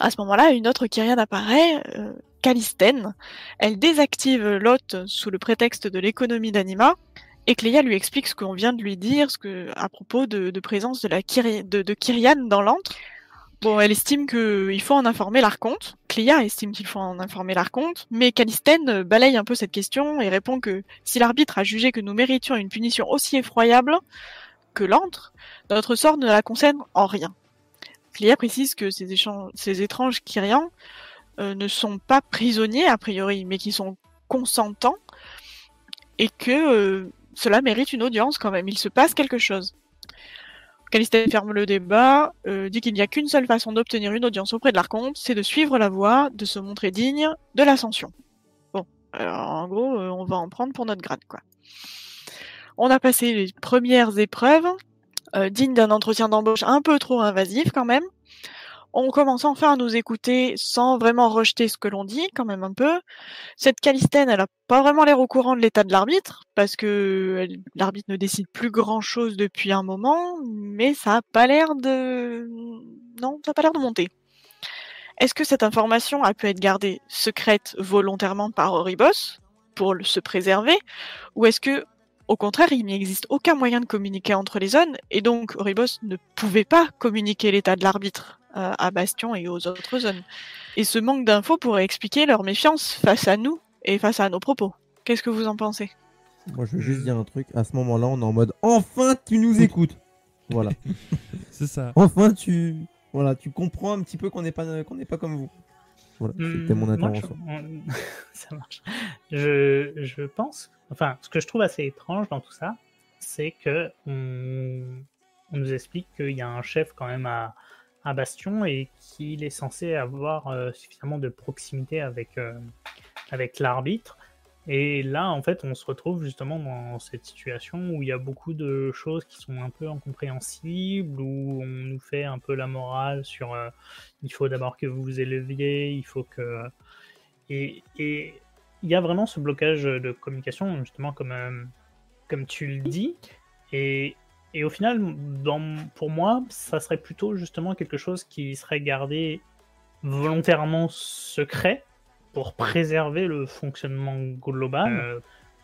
À ce moment-là, une autre Kyrian apparaît, euh. Elle désactive l'hôte sous le prétexte de l'économie d'Anima, et Cléa lui explique ce qu'on vient de lui dire, ce que, à propos de, présence de la Kyri- de, de Kyrian dans l'antre. Bon, elle estime qu'il faut en informer l'Arconte. Cléa estime qu'il faut en informer l'Arconte, mais Calistène euh, balaye un peu cette question et répond que si l'arbitre a jugé que nous méritions une punition aussi effroyable que l'antre, notre sort ne la concerne en rien. Cléa précise que ces, étranges Kyrians euh, ne sont pas prisonniers a priori, mais qui sont consentants et que euh, cela mérite une audience quand même. Il se passe quelque chose. Calistène ferme le débat, euh, dit qu'il n'y a qu'une seule façon d'obtenir une audience auprès de l'Arconte, c'est de suivre la voie, de se montrer digne de l'ascension. Bon, alors, en gros, on va en prendre pour notre grade, quoi. On a passé les premières épreuves, euh, dignes d'un entretien d'embauche un peu trop invasif quand même. on commence enfin à nous écouter sans vraiment rejeter ce que l'on dit, quand même un peu. Cette Calistène, elle a pas vraiment l'air au courant de l'état de l'arbitre, parce que l'arbitre ne décide plus grand chose depuis un moment, mais ça a pas l'air de, non, ça a pas l'air de monter. Est-ce que cette information a pu être gardée secrète volontairement par Oribos pour se préserver, ou est-ce que au contraire, il n'existe aucun moyen de communiquer entre les zones, et donc Oribos ne pouvait pas communiquer l'état de l'arbitre euh, à Bastion et aux autres zones. Et ce manque d'infos pourrait expliquer leur méfiance face à nous et face à nos propos. Qu'est-ce que vous en pensez? Moi, je veux juste dire un truc. À ce moment-là, on est en mode Enfin, tu nous écoutes Voilà. C'est ça. Enfin, tu. Voilà, tu comprends un petit peu qu'on n'est pas, qu'on n'est pas comme vous. Voilà, c'était mon moi, intervention. je- ça marche. Je, je pense, enfin, ce que je trouve assez étrange dans tout ça, c'est que on, on nous explique qu'il y a un chef quand même à, à Bastion et qu'il est censé avoir euh, suffisamment de proximité avec, euh, avec l'arbitre. Et là, en fait, on se retrouve justement dans cette situation où il y a beaucoup de choses qui sont un peu incompréhensibles, où on nous fait un peu la morale sur euh, il faut d'abord que vous vous éleviez, il faut que. Et et il y a vraiment ce blocage de communication, justement, comme, euh, comme tu le dis. Et, et au final, pour moi, ça serait plutôt justement quelque chose qui serait gardé volontairement secret pour préserver le fonctionnement global. euh,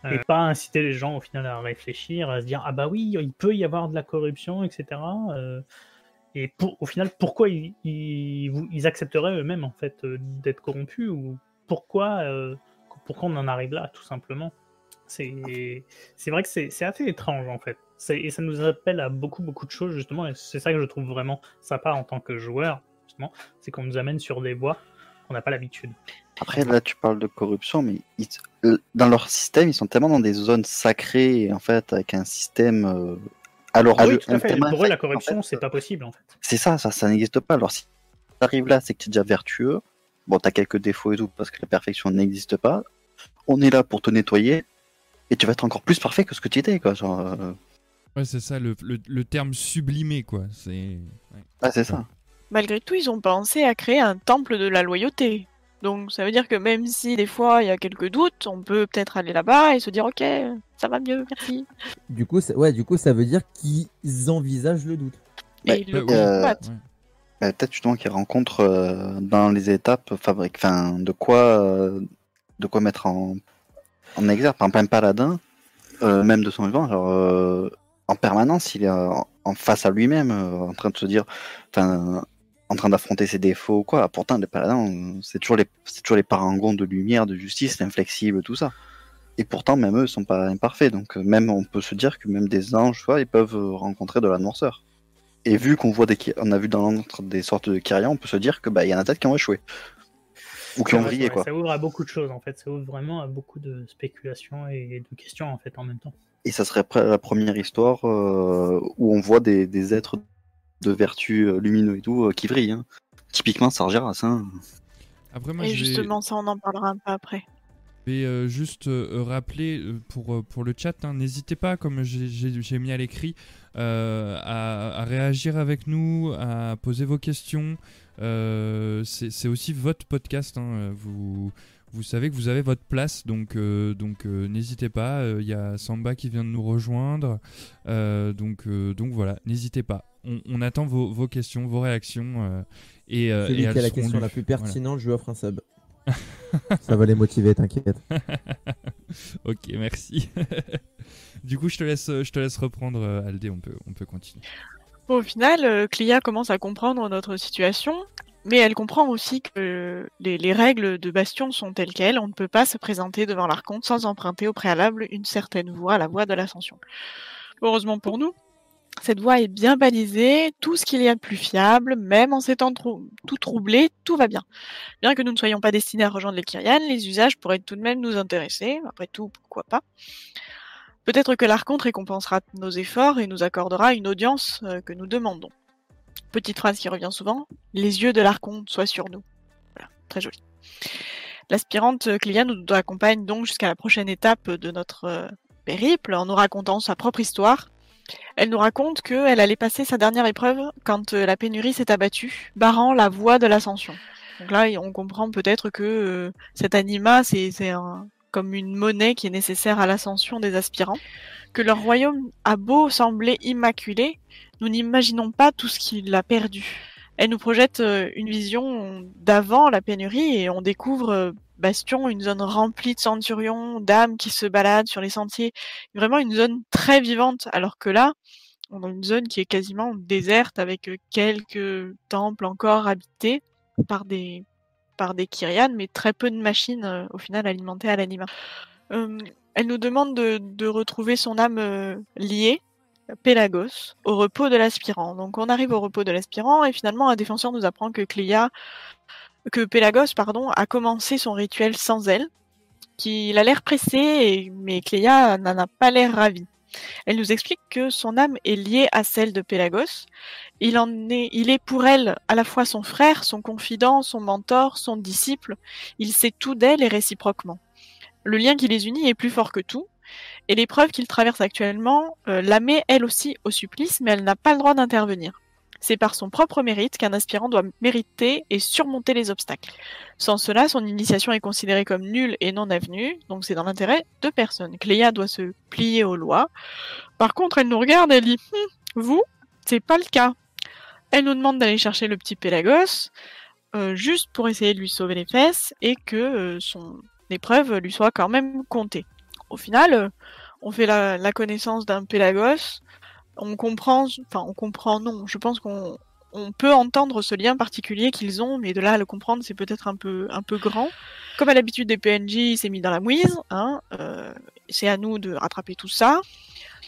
et pas inciter les gens au final à réfléchir, à se dire ah bah oui, il peut y avoir de la corruption, etc. euh, et pour, au final, pourquoi ils, ils, vous- ils accepteraient eux-mêmes en fait euh, d'être corrompus ou pourquoi, euh, pourquoi on en arrive là tout simplement? C'est vrai que c'est assez étrange en fait. Et ça nous appelle à beaucoup beaucoup de choses justement. Et c'est ça que je trouve vraiment sympa en tant que joueur justement, c'est qu'on nous amène sur des voies qu'on n'a pas l'habitude. Après, là, tu parles de corruption, mais ils- euh, dans leur système, ils sont tellement dans des zones sacrées, en fait, avec un système. euh, alors, Ah oui, tout à fait. Pour eux, la en fait, corruption, c'est pas possible en fait. C'est ça, ça, ça n'existe pas. Alors, si tu arrives là, c'est que tu es déjà vertueux. Bon, tu as quelques défauts et tout, parce que la perfection n'existe pas. On est là pour te nettoyer, et tu vas être encore plus parfait que ce que tu étais, quoi. Genre, euh, Ouais, c'est ça, le, le- le terme sublimé, quoi. C'est. ouais. ah, c'est ça. Malgré tout, ils ont pensé à créer un temple de la loyauté. Donc ça veut dire que même si des fois il y a quelques doutes, on peut peut-être aller là-bas et se dire ok, ça va mieux, merci. Du coup, ça- ouais, du coup, ça veut dire qu'ils envisagent le doute. Bah, et ils le euh, combattent. Ouais. Bah, Peut-être justement qu'ils rencontrent euh, dans les étapes fabrique, enfin, de quoi, euh, de quoi mettre en, en exergue. Par exemple, un paladin, euh, même de son vivant, genre, euh, en permanence, il est en, en face à lui-même, euh, en train de se dire, enfin, en train d'affronter ses défauts ou quoi. Pourtant, les paladins, c'est toujours les, c'est toujours les parangons de lumière, de justice, inflexibles, tout ça. Et pourtant, même eux sont pas imparfaits. Donc, même, on peut se dire que même des anges, vois, ils peuvent rencontrer de la noirceur. Et vu qu'on voit des, on a vu dans l'antre des sortes de Kyrians, on peut se dire que bah, il y en a peut-être qui ont échoué. Ou qui ont brillé, quoi. Ça ouvre à beaucoup de choses en fait. Ça ouvre vraiment à beaucoup de spéculations et de questions en fait en même temps. Et ça serait la première histoire euh, où on voit des, des êtres de vertu euh, lumineux et tout euh, qui brillent. hein. Typiquement Sargeras. Hein. Après, moi, Et justement, ça on en parlera un peu après. Je vais euh, juste euh, rappeler pour, pour le chat, hein, n'hésitez pas, comme j'ai- mis à l'écrit, euh, à, à réagir avec nous, à poser vos questions. Euh, C'est aussi votre podcast. hein, Vous, vous savez que vous avez votre place, donc, euh, donc euh, n'hésitez pas. Il y a Samba qui vient de nous rejoindre. Euh, donc, euh, donc voilà, n'hésitez pas. On, on attend vos, vos questions, vos réactions. euh, et, euh, Celui et qui a la question lues. la plus Voilà. pertinente, je lui offre un sub. ça va les motiver, t'inquiète. ok, merci. du coup, je te laisse, je te laisse reprendre, euh, Aldé. On peut, on peut continuer. Bon, au final, euh, Clia commence à comprendre notre situation, mais elle comprend aussi que les, les règles de Bastion sont telles quelles. On ne peut pas se présenter devant l'Archonte sans emprunter au préalable une certaine voie, la voie de l'ascension. Heureusement pour nous, cette voie est bien balisée, tout ce qu'il y a de plus fiable, même en trou- tout troublés, tout va bien. Bien que nous ne soyons pas destinés à rejoindre les Kyrianes, les usages pourraient tout de même nous intéresser, après tout, pourquoi pas? Peut-être que l'Archonte récompensera nos efforts et nous accordera une audience euh, que nous demandons. Petite phrase qui revient souvent, les yeux de l'Archonte soient sur nous. Voilà, très joli. L'aspirante euh, Clia nous accompagne donc jusqu'à la prochaine étape de notre euh, périple en nous racontant sa propre histoire Elle nous raconte qu'elle allait passer sa dernière épreuve quand euh, la pénurie s'est abattue, barrant la voie de l'ascension. Donc là, on comprend peut-être que euh, cet anima, c'est comme une monnaie qui est nécessaire à l'ascension des aspirants. Que leur royaume a beau sembler immaculé, nous n'imaginons pas tout ce qu'il a perdu. Elle nous projette euh, une vision d'avant la pénurie et on découvre Bastion, une zone remplie de centurions, d'âmes qui se baladent sur les sentiers. Vraiment une zone très vivante, alors que là, on a une zone qui est quasiment déserte avec euh, quelques temples encore habités par des par des mais très peu de machines euh, au final alimentées à l'anima. Euh, elle nous demande de, de retrouver son âme euh, liée, Pélagos, au repos de l'aspirant. Donc on arrive au repos de l'aspirant et finalement un défenseur nous apprend que Cléa, que Pélagos pardon, a commencé son rituel sans elle, qu'il a l'air pressé, mais Cléa n'en a pas l'air ravie. Elle nous explique que son âme est liée à celle de Pélagos. Il en est, il est pour elle à la fois son frère, son confident, son mentor, son disciple. Il sait tout d'elle et réciproquement. Le lien qui les unit est plus fort que tout. Et l'épreuve qu'il traverse actuellement euh, la met elle aussi au supplice, mais elle n'a pas le droit d'intervenir. C'est par son propre mérite qu'un aspirant doit mériter et surmonter les obstacles. Sans cela, son initiation est considérée comme nulle et non avenue, donc c'est dans l'intérêt de personne. Cléa doit se plier aux lois. Par contre, elle nous regarde et elle dit Hum, Vous, c'est pas le cas. Elle nous demande d'aller chercher le petit Pélagos, euh, juste pour essayer de lui sauver les fesses et que euh, son épreuve lui soit quand même comptée. Au final, euh, on fait la, la connaissance d'un Pélagos, on comprend, enfin on comprend non, je pense qu'on on peut entendre ce lien particulier qu'ils ont, mais de là à le comprendre, c'est peut-être un peu, un peu grand. Comme à l'habitude des PNJ, il s'est mis dans la mouise, hein, euh, c'est à nous de rattraper tout ça.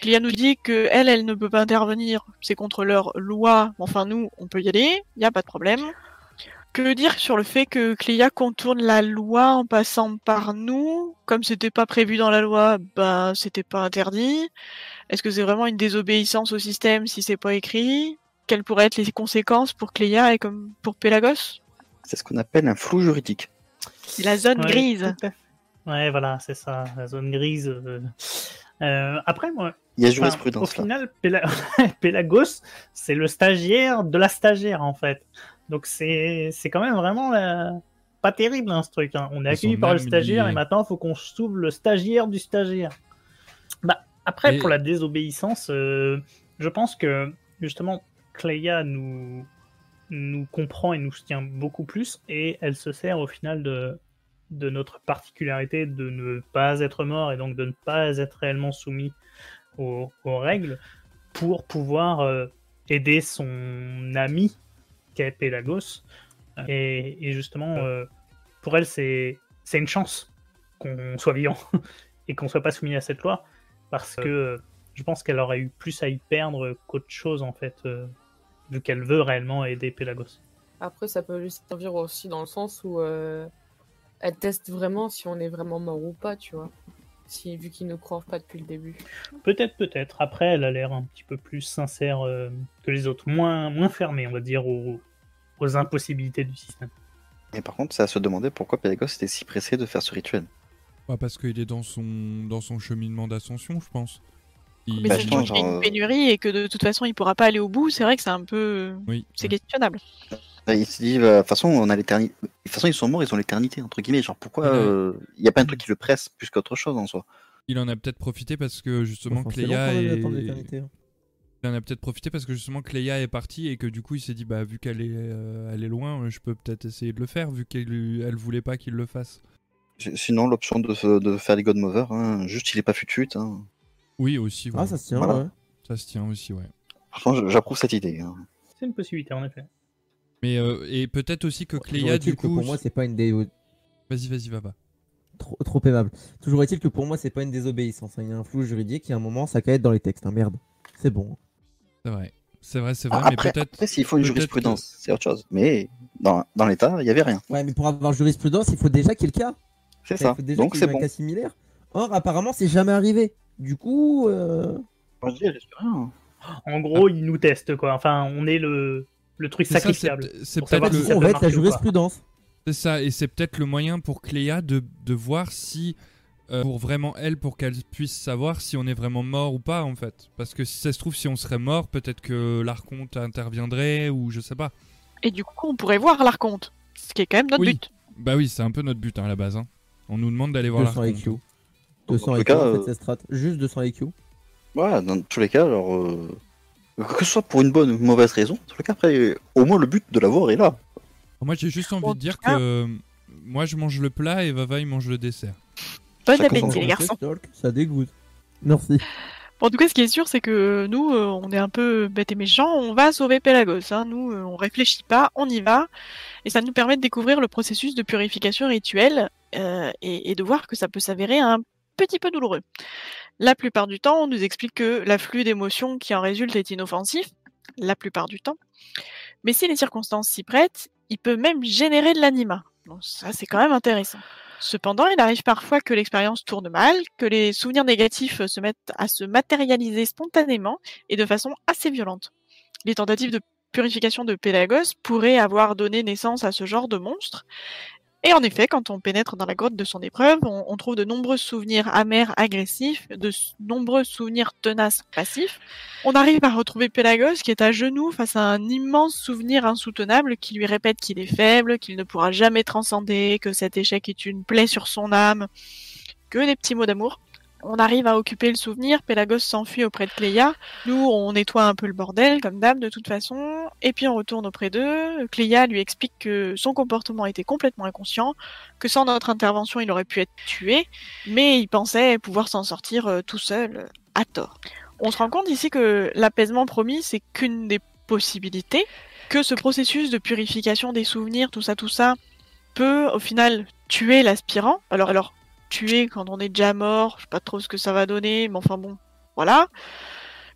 Cléa nous dit que elle, elle ne peut pas intervenir, c'est contre leur loi. Enfin, nous, on peut y aller, il n'y a pas de problème. Que dire sur le fait que Cléa contourne la loi en passant par nous? Comme c'était pas prévu dans la loi, ben c'était pas interdit. Est-ce que c'est vraiment une désobéissance au système si c'est pas écrit? Quelles pourraient être les conséquences pour Cléa et comme pour Pélagos C'est ce qu'on appelle un flou juridique. C'est la zone Ouais, grise. Ouais, voilà, c'est ça, la zone grise. euh. Euh, après, moi, Il y a au jurisprudence là. final, Péla- Pélagos, c'est le stagiaire de la stagiaire, en fait. Donc, c'est c'est quand même vraiment euh, pas terrible, hein, ce truc. hein. On est Ils accueilli par le stagiaire et maintenant, il faut qu'on sauve le stagiaire du stagiaire. Bah, après, Et- pour la désobéissance, euh, je pense que, justement, Cléa nous, nous comprend et nous tient beaucoup plus et elle se sert au final de, de notre particularité de ne pas être mort et donc de ne pas être réellement soumis aux, aux règles pour pouvoir euh, aider son ami qu'est Pélagos. Et, et justement, euh, pour elle, c'est c'est une chance qu'on soit vivant et qu'on soit pas soumis à cette loi parce que euh, je pense qu'elle aurait eu plus à y perdre qu'autre chose en fait, euh, vu qu'elle veut réellement aider Pélagos. Après, ça peut lui servir aussi dans le sens où euh, elle teste vraiment si on est vraiment mort ou pas, tu vois. Si, vu qu'ils ne croient pas depuis le début. Peut-être, peut-être. Après, elle a l'air un petit peu plus sincère euh, que les autres, moins, moins fermée, on va dire, aux, aux impossibilités du système. Et par contre, c'est à se demander pourquoi Pélagos était si pressé de faire ce rituel. Bah, parce qu'il est dans son, dans son cheminement d'ascension, je pense. Il- Mais Bah, y a genre, une pénurie et que de toute façon il pourra pas aller au bout. C'est vrai que c'est un peu, Oui. c'est questionnable. Là, Il se dit, bah, de toute façon, on a l'éternité. De toute façon, ils sont morts, ils ont l'éternité, entre guillemets. Genre, pourquoi Ouais. euh, il n'y a pas un truc qui le presse plus qu'autre chose en soi? Il en a peut-être profité parce que justement Enfin, Cléa est... hein. Il en a peut-être profité parce que justement Cléa est partie et que du coup il s'est dit bah vu qu'elle est, euh, elle est loin, je peux peut-être essayer de le faire vu qu'elle elle voulait pas qu'il le fasse. Sinon, l'option de, de faire les Godmother, hein, juste il est pas futut. Hein. Oui aussi. Ah, ouais. ça se tient, Voilà. ouais. Ça se tient aussi ouais. Franchement, j'approuve cette idée. hein. C'est une possibilité, en effet. Mais euh, et peut-être aussi que Toujours Cléa est-il du que coup. pour moi, c'est pas une dé... Vas-y vas-y va va. trop, trop aimable. Toujours est-il que pour moi, c'est pas une désobéissance. hein. Il y a un flou juridique, y a un moment, ça être dans les textes. hein. Merde. C'est bon. C'est vrai. C'est vrai c'est vrai Ah, mais après, peut-être. après, s'il faut une peut-être jurisprudence, c'est autre chose. Mais dans, dans l'état, il y avait rien. Ouais, mais pour avoir jurisprudence, il faut déjà qu'il y ait le cas. C'est ça. déjà Donc c'est bon. un cas similaire. Or, apparemment, c'est jamais arrivé. Du coup, euh. En gros, ils nous testent, quoi. Enfin, on est le, le truc sacrifiable. c'est- peut-être si le- on va être la jurisprudence. C'est ça, et c'est peut-être le moyen pour Cléa de, de voir si euh, pour vraiment elle, pour qu'elle puisse savoir si on est vraiment mort ou pas en fait. Parce que si ça se trouve, si on serait mort, peut-être que l'archonte interviendrait ou je sais pas. Et du coup, on pourrait voir l'archonte, ce qui est quand même notre Oui. but. Bah oui, c'est un peu notre but hein, à la base. hein. On nous demande d'aller voir 200 l'archonte. IQ. 200 tout IQ, cas, en euh, fait, cette strat. Juste 200 IQ. Voilà, dans tous les cas, alors. euh, Que ce soit pour une bonne ou une mauvaise raison, dans tous les cas, après, au moins le but de l'avoir est là. Moi j'ai juste envie En de dire que moi je mange le plat et Vava il mange le dessert. Bon appétit, les garçons. Ça dégoûte. Merci. Bon, en tout cas, ce qui est sûr, c'est que nous, euh, on est un peu bêtes et méchants. On va sauver Pelagos. Hein. Nous, euh, on réfléchit pas, on y va. Et ça nous permet de découvrir le processus de purification rituelle euh, et, de voir que ça peut s'avérer un petit peu douloureux. La plupart du temps, on nous explique que l'afflux d'émotions qui en résulte est inoffensif. La plupart du temps. Mais si les circonstances s'y prêtent, il peut même générer de l'anima. Ça, c'est quand même intéressant. Cependant, il arrive parfois que l'expérience tourne mal, que les souvenirs négatifs se mettent à se matérialiser spontanément et de façon assez violente. Les tentatives de purification de Pélagos pourraient avoir donné naissance à ce genre de monstre. Et en effet, quand on pénètre dans la grotte de son épreuve, on, trouve de nombreux souvenirs amers agressifs, de nombreux souvenirs tenaces passifs. On arrive à retrouver Pélagos qui est à genoux face à un immense souvenir insoutenable qui lui répète qu'il est faible, qu'il ne pourra jamais transcender, que cet échec est une plaie sur son âme. Que des petits mots d'amour. On arrive à occuper le souvenir, Pélagos s'enfuit auprès de Cléa. Nous, on nettoie un peu le bordel, comme d'hab, de toute façon. Et puis on retourne auprès d'eux. Cléa lui explique que son comportement était complètement inconscient, que sans notre intervention, il aurait pu être tué, mais il pensait pouvoir s'en sortir euh, tout seul, à tort. On se rend compte ici que l'apaisement promis, c'est qu'une des possibilités, que ce processus de purification des souvenirs, tout ça, tout ça, peut au final tuer l'aspirant. Alors, alors, tuer quand on est déjà mort, je sais pas trop ce que ça va donner, mais enfin bon, voilà.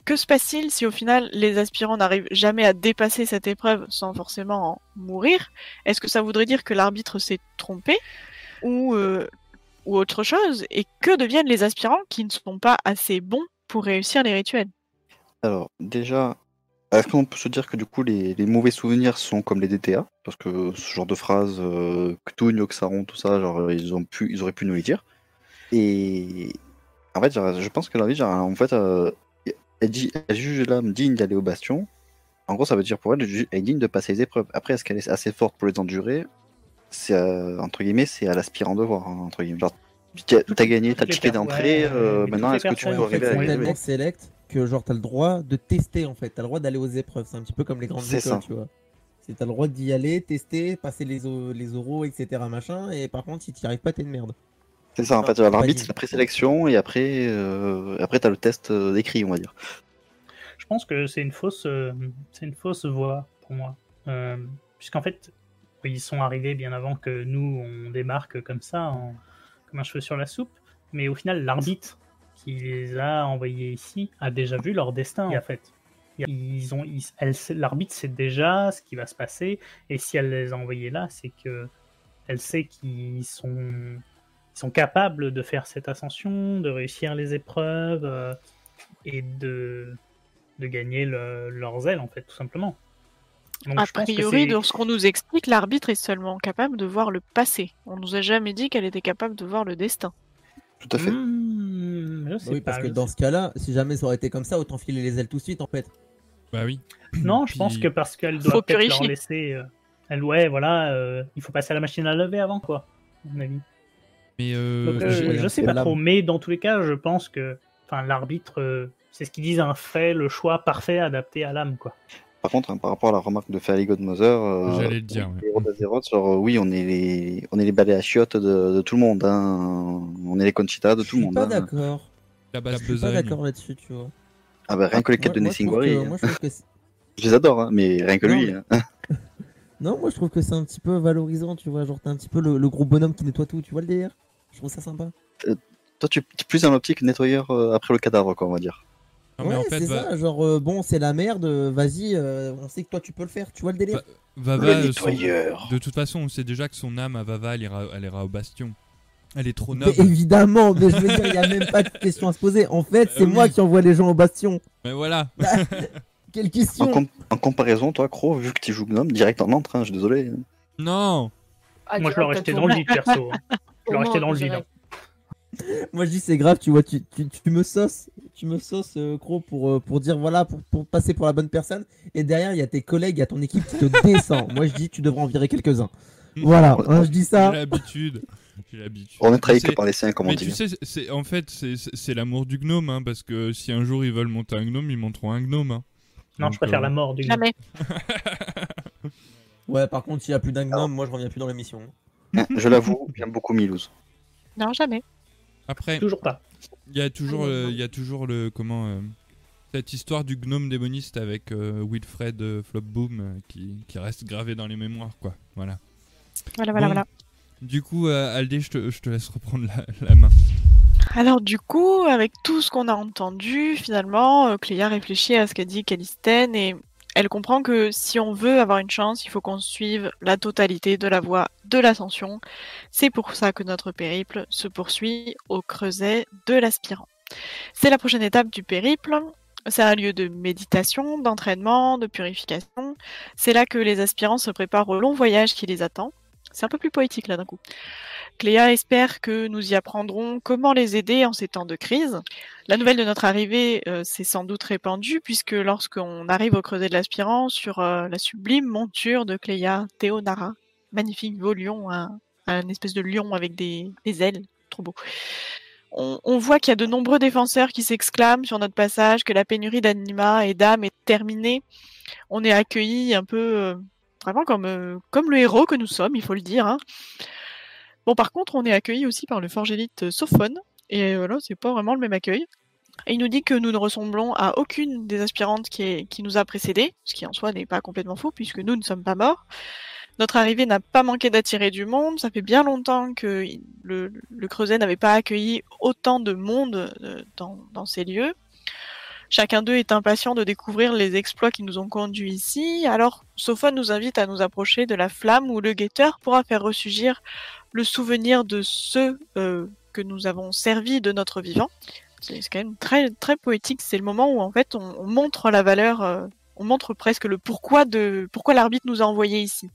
Que se passe-t-il si au final les aspirants n'arrivent jamais à dépasser cette épreuve sans forcément en mourir? Est-ce que ça voudrait dire que l'arbitre s'est trompé euh, ou autre chose? Et que deviennent les aspirants qui ne sont pas assez bons pour réussir les rituels? Alors, déjà, est-ce qu'on peut se dire que du coup, les, les mauvais souvenirs sont comme les DTA Parce que ce genre de phrase, euh, Cthulhu, Oxaron, tout ça, genre, ils, ont pu, ils auraient pu nous les dire. Et en fait, genre, je pense que la vie, genre, en fait, euh, elle, dit, elle juge l'âme digne d'aller au bastion. En gros, ça veut dire pour elle, elle est digne de passer les épreuves. Après, est-ce qu'elle est assez forte pour les endurer? C'est, euh, entre guillemets, c'est à l'aspirant de voir, hein, entre guillemets. Genre, t'as t'as gagné, t'as ticket d'entrée, euh, maintenant, est-ce que tu peux arriver à select que genre t'as le droit de tester en fait, t'as le droit d'aller aux épreuves, c'est un petit peu comme les grandes écoles, ça. tu vois. C'est t'as le droit d'y aller, tester, passer les, les oraux, etc. machin, et par contre si t'y arrives pas t'es une merde. C'est ça, en fait, l'arbitre, c'est la présélection, et après, euh, après t'as le test euh, d'écrit, on va dire. Je pense que c'est une fausse, euh, c'est une fausse voie pour moi, Euh, puisqu'en fait, ils sont arrivés bien avant que nous on démarque comme ça, en- comme un cheveu sur la soupe. Mais au final, l'arbitre qui les a envoyés ici a déjà vu leur destin en fait. Ils ont, ils- elle sait- l'arbitre sait déjà ce qui va se passer, et si elle les a envoyés là, c'est que elle sait qu'ils sont, ils sont capables de faire cette ascension, de réussir les épreuves euh, et de de gagner le- leurs ailes, en fait, tout simplement. Donc, A je priori, dans ce qu'on nous explique, l'arbitre est seulement capable de voir le passé. On nous a jamais dit qu'elle était capable de voir le destin. Tout à fait. Hmm, je Bah sais oui, pas, parce que je dans sais ce cas-là, si jamais ça aurait été comme ça, autant filer les ailes tout de suite en fait. Bah oui. Non, je pense que parce qu'elle Faut doit peut-être leur laisser. euh, Elle, ouais, voilà, euh, il faut passer à la machine à lever avant, quoi, à mon avis. Mais euh, Donc, euh, je sais pas trop, mais dans tous les cas, je pense que enfin, l'arbitre, euh, c'est ce qu'ils disent, un fait le choix parfait adapté à l'âme, quoi. Par contre, hein, par rapport à la remarque de Fairly Godmother, euh, J'allais le dire, ouais. genre, euh, oui, on est les, on est les balais à chiottes de, de tout le monde, hein. on est les Conchita de tout le suis monde. pas hein. d'accord. la base Je suis pas d'accord là-dessus, tu vois. Ah bah rien que les Moi- quêtes de moi, je trouve Nessingwari, je c'est- je les adore, hein, mais rien que Non, lui. mais- hein. Non, moi je trouve que c'est un petit peu valorisant, tu vois. Genre, t'as un petit peu le, le gros bonhomme qui nettoie tout, tu vois le délire? Je trouve ça sympa. Toi, tu es plus dans l'optique nettoyeur euh, après le cadavre, quoi, on va dire. Non, mais ouais, en fait, c'est va- ça. Genre, euh, bon, c'est la merde, euh, vas-y, euh, on sait que toi tu peux le faire, tu vois le délire Vava, le son- de toute façon, on sait déjà que son âme à Vava, elle ira, elle ira au bastion. Elle est trop Mais noble. évidemment, mais je veux dire, il y a même pas de question à se poser. En fait, c'est Euh, moi oui. qui envoie les gens au bastion. Mais voilà. Quelle En, question com- en comparaison, toi, Crow, vu que tu joues Gnome, direct en entrain, je suis désolé. Non. Ah, Moi, je l'aurais tout dans le vide, perso. hein. Je l'aurais jeté dans le vide. Hein. Moi je dis c'est grave, tu vois, tu, tu, tu me sauces, tu me sauces euh, gros pour, euh, pour dire voilà, pour, pour passer pour la bonne personne. Et derrière il y a tes collègues, il y a ton équipe qui te descend. Moi je dis tu devrais en virer quelques-uns. Voilà, hein, je dis ça. J'ai l'habitude. J'ai l'habitude. On est trahi que par les siens, comme on Mais dit. tu sais, c'est en fait c'est c'est- c'est l'amour du gnome, hein, parce que si un jour ils veulent monter un gnome, ils monteront un gnome. Hein. Non, Donc, je préfère euh, la mort du Jamais. Ouais, par contre, s'il y a plus d'un gnome, moi je reviens plus dans l'émission. Hein, Je l'avoue, j'aime beaucoup Milouz. Non, jamais. Après, Toujours pas. il y a toujours, Ah, euh, il y a toujours le comment euh, cette histoire du gnome démoniste avec euh, Wilfred euh, Flopboom euh, qui, qui reste gravé dans les mémoires, quoi. Voilà. Voilà, voilà, Bon. voilà. Du coup, euh, Aldé, je te, je te laisse reprendre la, la main. Alors du coup, avec tout ce qu'on a entendu, finalement, euh, Cléa réfléchit à ce qu'a dit Calistène et elle comprend que si on veut avoir une chance, il faut qu'on suive la totalité de la voie de l'ascension. C'est pour ça que notre périple se poursuit au creuset de l'aspirant. C'est la prochaine étape du périple. C'est un lieu de méditation, d'entraînement, de purification. C'est là que les aspirants se préparent au long voyage qui les attend. C'est un peu plus poétique là d'un coup. Cléa espère que nous y apprendrons comment les aider en ces temps de crise. La nouvelle de notre arrivée euh, s'est sans doute répandue puisque lorsqu'on arrive au creuset de l'aspirant sur euh, la sublime monture de Cléa Théonara, magnifique beau lion, un, espèce de lion avec des, ailes, trop beau. On, voit qu'il y a de nombreux défenseurs qui s'exclament sur notre passage que la pénurie d'anima et d'âmes est terminée. On est accueillis un peu euh, vraiment comme, comme le héros que nous sommes, il faut le dire. hein. Bon, par contre, on est accueilli aussi par le forgélite Sophone, et voilà, c'est pas vraiment le même accueil. Il nous dit que nous ne ressemblons à aucune des aspirantes qui, nous a précédés, ce qui en soi n'est pas complètement faux, puisque nous ne sommes pas morts. Notre arrivée n'a pas manqué d'attirer du monde. Ça fait bien longtemps que le, Creuset n'avait pas accueilli autant de monde euh, dans, dans ces lieux. Chacun d'eux est impatient de découvrir les exploits qui nous ont conduits ici. Alors, Sophone nous invite à nous approcher de la flamme où le guetteur pourra faire ressurgir le souvenir de ceux euh, que nous avons servis de notre vivant. C'est quand même très très poétique. C'est le moment où en fait on, on montre la valeur, euh, on montre presque le pourquoi de pourquoi l'arbitre nous a envoyés ici.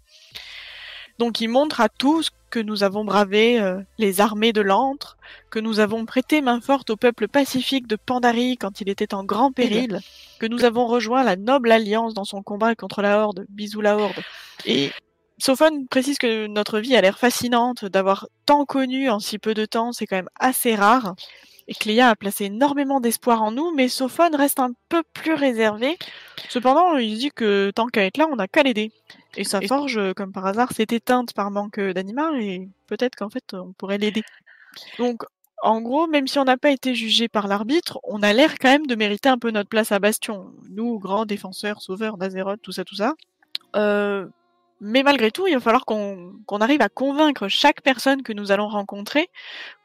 Donc il montre à tous que nous avons bravé euh, les armées de l'antre, que nous avons prêté main forte au peuple pacifique de Pandarie quand il était en grand péril, que nous avons rejoint la noble alliance dans son combat contre la Horde, bisous la Horde. Et Sophone précise que notre vie a l'air fascinante, d'avoir tant connu en si peu de temps, c'est quand même assez rare. Et Cléa a placé énormément d'espoir en nous, mais Sophone reste un peu plus réservé. Cependant, il dit que tant qu'à être là, on n'a qu'à l'aider. Et sa forge, comme par hasard, s'est éteinte par manque d'anima, et peut-être qu'en fait, on pourrait l'aider. Donc, en gros, même si on n'a pas été jugé par l'arbitre, on a l'air quand même de mériter un peu notre place à Bastion. Nous, grands défenseurs, sauveurs d'Azeroth, tout ça, tout ça. Euh, mais malgré tout, il va falloir qu'on arrive à convaincre chaque personne que nous allons rencontrer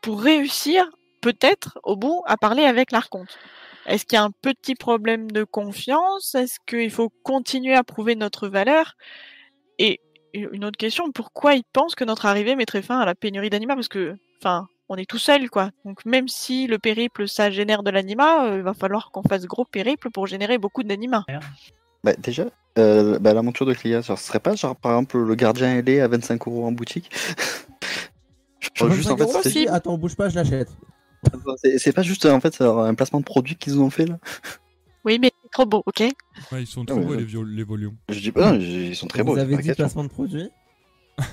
pour réussir, peut-être, au bout, à parler avec l'archonte. Est-ce qu'il y a un petit problème de confiance? Est-ce qu'il faut continuer à prouver notre valeur? Et une autre question, pourquoi ils pensent que notre arrivée mettrait fin à la pénurie d'anima Parce que, enfin, on est tout seul, quoi. Donc même si le périple, ça génère de l'anima, euh, il va falloir qu'on fasse gros périple pour générer beaucoup d'anima. Bah, déjà, euh, bah, la monture de genre, ce serait pas genre par exemple le gardien ailé à 25 euros en boutique Je pense juste en fait. Attends, bouge pas, je l'achète. c'est pas juste en fait un placement de produit qu'ils ont fait là. Oui, mais c'est trop beau, ok Ouais, ils sont trop ouais, beaux ouais. les, viol- les volumes. Je dis pas, non, ils sont très beaux. Vous avez dit question. placement de produit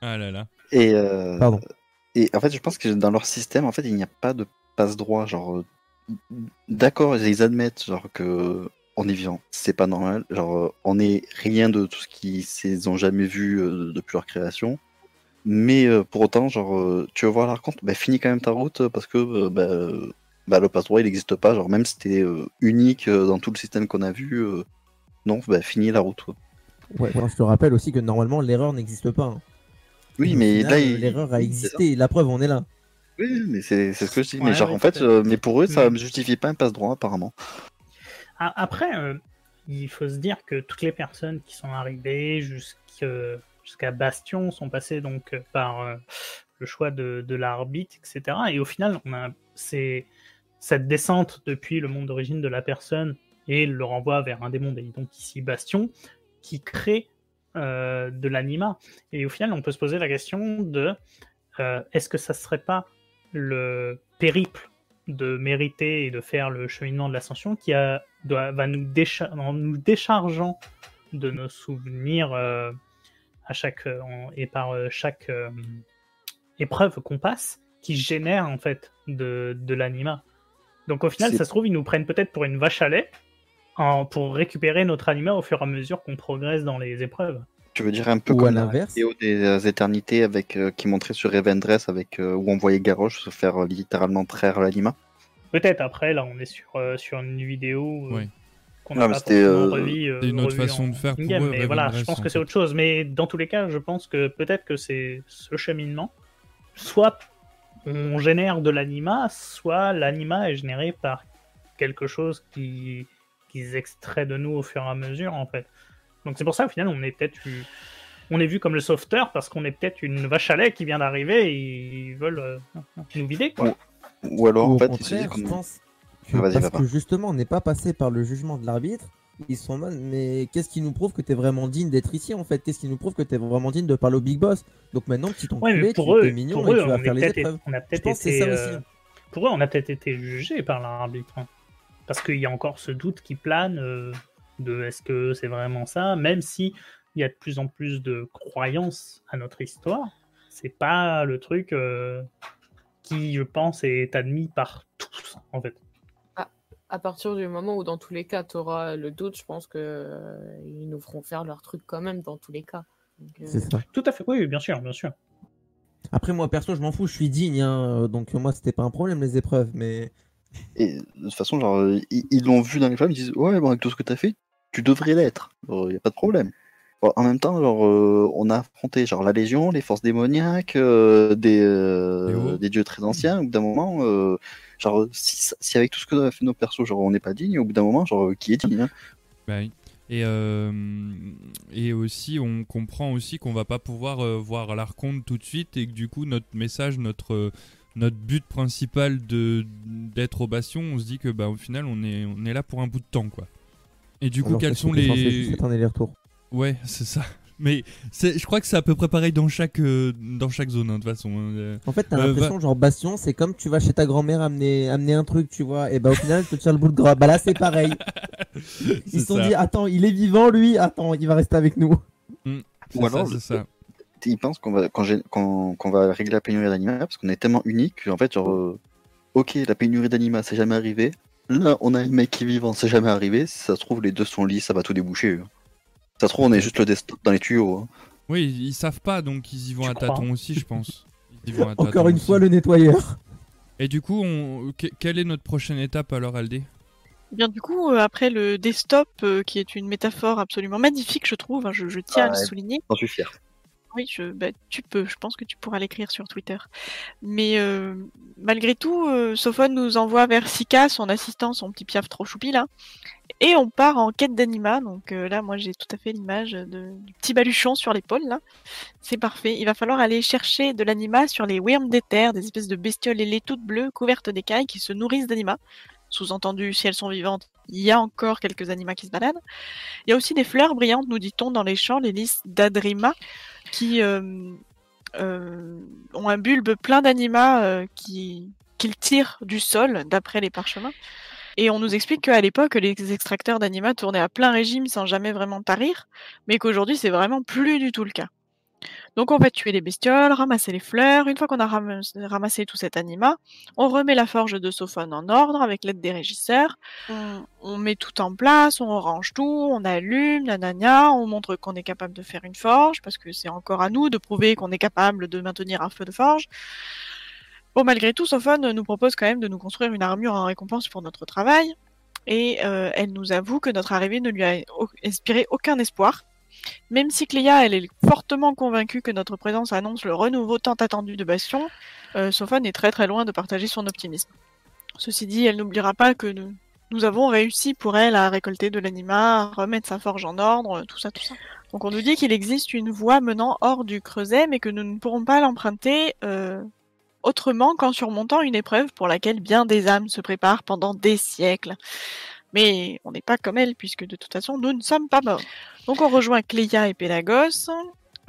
Ah là là. Et, euh, Pardon. et en fait, je pense que dans leur système, en fait, il n'y a pas de passe droit. Genre, d'accord, ils admettent genre que on est vivant, c'est pas normal. Genre, euh, on est rien de tout ce qu'ils ont jamais vu euh, depuis leur création. Mais euh, pour autant, genre, euh, tu veux voir l'archonte, bah finis quand même ta route parce que bah, bah, le passe droit il n'existe pas. Genre, même si c'était euh, unique dans tout le système qu'on a vu, non, bah finis la route. quoi. Ouais, je te rappelle aussi que normalement l'erreur n'existe pas. hein. Oui, mais final, là, il... l'erreur a existé. La preuve, on est là. Oui, mais c'est ce que je dis. Ouais, mais genre, ouais, en fait, euh, mais pour eux, ça Mm. ne justifie pas un passe droit, apparemment. A- Après, euh, il faut se dire que toutes les personnes qui sont arrivées jusqu'à jusqu'à Bastion sont passées donc euh, par euh, le choix de, de l'arbitre, etc. Et au final, on a c'est cette descente depuis le monde d'origine de la personne et le renvoi vers un mondes, et donc ici Bastion, qui crée euh, de l'anima. Et au final, on peut se poser la question de euh, est-ce que ça serait pas le périple de mériter et de faire le cheminement de l'ascension qui a, doit, va nous, décha- en nous déchargeant de nos souvenirs euh, à chaque euh, en- et par euh, chaque euh, épreuve qu'on passe qui génère en fait de, de l'anima. Donc au final, ça se trouve, ils nous prennent peut-être pour une vache à lait en- pour récupérer notre anima au fur et à mesure qu'on progresse dans les épreuves. Tu veux dire un peu Ou comme à la l'inverse. vidéo des euh, éternités avec euh, qui montrait sur Evendress avec euh, où on voyait Garrosh se faire euh, littéralement traire l'anima? Peut-être après, là, on est sur, euh, sur une vidéo euh, Oui. qu'on c'était, une autre façon en- de faire pour in-game, eux, Mais voilà, je pense en que c'est autre chose. Mais dans tous les cas, je pense que peut-être que c'est ce cheminement. Soit on génère de l'anima, soit l'anima est généré par quelque chose qui qu'ils extraient de nous au fur et à mesure, en fait. Donc c'est pour ça, au final, on est peut-être vu- on est vu comme le sauveteur parce qu'on est peut-être une vache à lait qui vient d'arriver et ils veulent euh, nous vider, quoi. Ou alors Ou en au fait ils comme- pense que Ah, vas-y, parce papa. que justement, on n'est pas passé par le jugement de l'arbitre. Ils sont mode, mais qu'est-ce qui nous prouve que t'es vraiment digne d'être ici en fait? Qu'est-ce qui nous prouve que t'es vraiment digne de parler au big boss? Donc maintenant, petit Ouais, enculé, mais tu pour eux, es mignon pour et eux, tu vas faire les épreuves. on a Je peut-être pense que été, c'est ça euh, aussi. pour eux, on a peut-être été jugé par l'arbitre. hein. Parce qu'il y a encore ce doute qui plane euh, de est-ce que c'est vraiment ça, même si il y a de plus en plus de croyances à notre histoire, c'est pas le truc euh, qui, je pense, est admis par tous, en fait. À partir du moment où, dans tous les cas, tu auras le doute, je pense que euh, ils nous feront faire leur truc quand même, dans tous les cas. Euh, C'est ça. Tout à fait, oui, bien sûr, bien sûr. Après, moi perso, je m'en fous, je suis digne. hein, Donc moi, c'était pas un problème les épreuves, mais Et de toute façon, genre, ils ils l'ont vu dans les films, ils disent Ouais, bon, avec tout ce que t'as fait, tu devrais l'être. Il n'y a pas de problème. Bon, en même temps, genre, euh, on a affronté genre, la Légion, les forces démoniaques, euh, des, euh, des dieux très anciens. Au bout d'un moment, euh, genre, si, avec tout ce que a fait nos persos, genre, on n'est pas digne, au bout d'un moment, genre, qui est digne hein? Bah oui. Et, euh, et aussi, on comprend aussi qu'on va pas pouvoir euh, voir l'archonte tout de suite et que du coup, notre message, notre, euh, notre but principal de d'être au bastion, on se dit que bah, au final, on est, on est là pour un bout de temps. quoi. Et du coup, Alors, quels sont les. Ouais, c'est ça. Mais je crois que c'est à peu près pareil dans chaque, euh, dans chaque zone, hein, de toute façon. hein. Euh, En fait, t'as Euh, l'impression, genre, Bastion, c'est comme tu vas chez ta grand-mère amener, amener un truc, tu vois, et bah au final, je te tire le bout de gras. Bah là, c'est pareil. Ils se sont ça. dit, attends, il est vivant, lui, attends, il va rester avec nous. C'est Ou ça, alors, c'est ça. ils pensent qu'on va, qu'on va régler la pénurie d'anima parce qu'on est tellement unique qu'en fait, genre, euh, ok, la pénurie d'anima, c'est jamais arrivé. Là, on a un mec qui est vivant, c'est jamais arrivé. Si ça se trouve, les deux sont lisses, ça va tout déboucher. hein. Si ça se trouve, on est juste le desktop dans les tuyaux. hein. Oui, ils savent pas, donc ils y vont Tu à tâtons aussi, je pense. Ils y vont à Encore une aussi. fois, le nettoyeur. Et du coup, on... que- quelle est notre prochaine étape alors, Aldé? Eh Bien du coup, euh, après le desktop, euh, qui est une métaphore absolument magnifique, je trouve, hein, je, je tiens à le Ouais. souligner. J'en suis fier. Oui, je, bah, tu peux. Je pense que tu pourras l'écrire sur Twitter. Mais euh, malgré tout, euh, Sophone nous envoie vers Sika, son assistant, son petit piaf trop choupi là. Et on part en quête d'anima. Donc euh, là, moi, j'ai tout à fait l'image du petit baluchon sur l'épaule là. C'est parfait. Il va falloir aller chercher de l'anima sur les worms des terres, des espèces de bestioles ailées toutes bleues couvertes d'écailles qui se nourrissent d'anima. Sous-entendu, si elles sont vivantes, il y a encore quelques animas qui se baladent. Il y a aussi des fleurs brillantes, nous dit-on, dans les champs, les lys d'Adrima, qui euh, euh, ont un bulbe plein d'anima euh, qui qu'ils tirent du sol, d'après les parchemins. Et on nous explique qu'à l'époque, les extracteurs d'anima tournaient à plein régime sans jamais vraiment tarir, mais qu'aujourd'hui, c'est vraiment plus du tout le cas. Donc on va tuer les bestioles, ramasser les fleurs. Une fois qu'on a ram- ramassé tout cet anima, on remet la forge de Sophone en ordre avec l'aide des régisseurs. On, on met tout en place, on range tout, on allume, nanana, on montre qu'on est capable de faire une forge, parce que c'est encore à nous de prouver qu'on est capable de maintenir un feu de forge. Bon, malgré tout, Sophone nous propose quand même de nous construire une armure en récompense pour notre travail. Et euh, elle nous avoue que notre arrivée ne lui a inspiré aucun espoir. Même si Cléa, elle est fortement convaincue que notre présence annonce le renouveau tant attendu de Bastion, euh, est très très loin de partager son optimisme. Ceci dit, elle n'oubliera pas que nous, avons réussi pour elle à récolter de l'anima, remettre sa forge en ordre, tout ça, tout ça. Donc on nous dit qu'il existe une voie menant hors du creuset, mais que nous ne pourrons pas l'emprunter euh, autrement qu'en surmontant une épreuve pour laquelle bien des âmes se préparent pendant des siècles. Mais on n'est pas comme elle, puisque de toute façon, nous ne sommes pas morts. Donc on rejoint Cléa et Pélagos.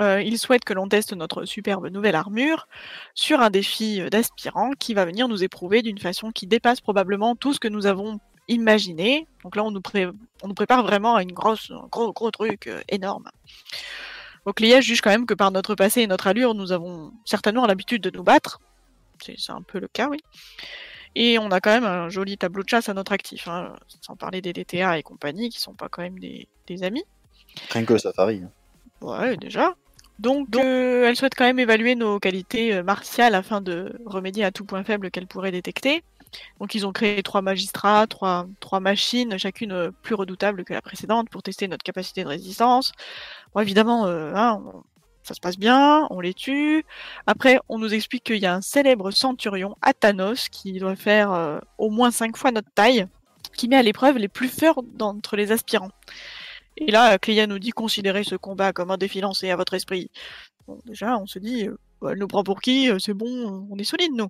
euh, il souhaite que l'on teste notre superbe nouvelle armure sur un défi euh, d'aspirant qui va venir nous éprouver d'une façon qui dépasse probablement tout ce que nous avons imaginé. Donc là, on nous, prépare vraiment à une grosse, un gros, truc euh, énorme. Donc l'IA juge quand même que par notre passé et notre allure, nous avons certainement l'habitude de nous battre. C'est un peu le cas, oui. Et on a quand même un joli tableau de chasse à notre actif, hein, sans parler des DTA et compagnie, qui sont pas quand même des, des amis. Rien que le safari. hein. Ouais, déjà. Donc, euh, elle souhaite quand même évaluer nos qualités euh, martiales afin de remédier à tout point faible qu'elle pourrait détecter. Donc, ils ont créé trois magistrats, trois, trois machines, chacune euh, plus redoutable que la précédente pour tester notre capacité de résistance. Bon, évidemment, euh, hein, on- ça se passe bien, on les tue. Après, on nous explique qu'il y a un célèbre centurion, Athanos, qui doit faire euh, au moins cinq fois notre taille, qui met à l'épreuve les plus forts d'entre les aspirants. Et là, Cléa nous dit considérez ce combat comme un défi lancé à votre esprit. Bon, déjà, on se dit, euh, bah, elle nous prend pour qui? Euh, C'est bon, on est solide, nous.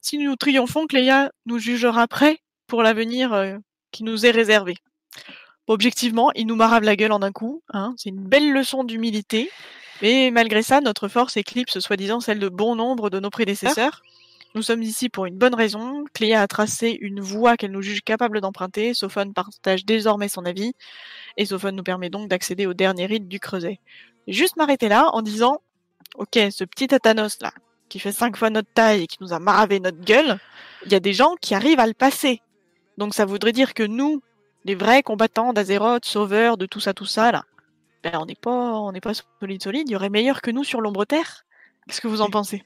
Si nous triomphons, Cléa nous jugera prêts pour l'avenir qui nous est réservé. Objectivement, il nous marave la gueule en un coup. Hein, c'est une belle leçon d'humilité. Mais malgré ça, notre force éclipse soi-disant celle de bon nombre de nos prédécesseurs. Nous sommes ici pour une bonne raison. Cléa a tracé une voie qu'elle nous juge capable d'emprunter. Sophone partage désormais son avis. Et Sophone nous permet donc d'accéder au dernier rite du creuset. Juste m'arrêter là en disant, ok, ce petit Athanos là, qui fait cinq fois notre taille et qui nous a maravé notre gueule, il y a des gens qui arrivent à le passer. Donc ça voudrait dire que nous, les vrais combattants d'Azeroth, sauveurs de tout ça, tout ça là, ben on n'est pas, on n'est pas solide solide. Il y aurait meilleur que nous sur l'ombre terre. Qu'est-ce que vous en pensez?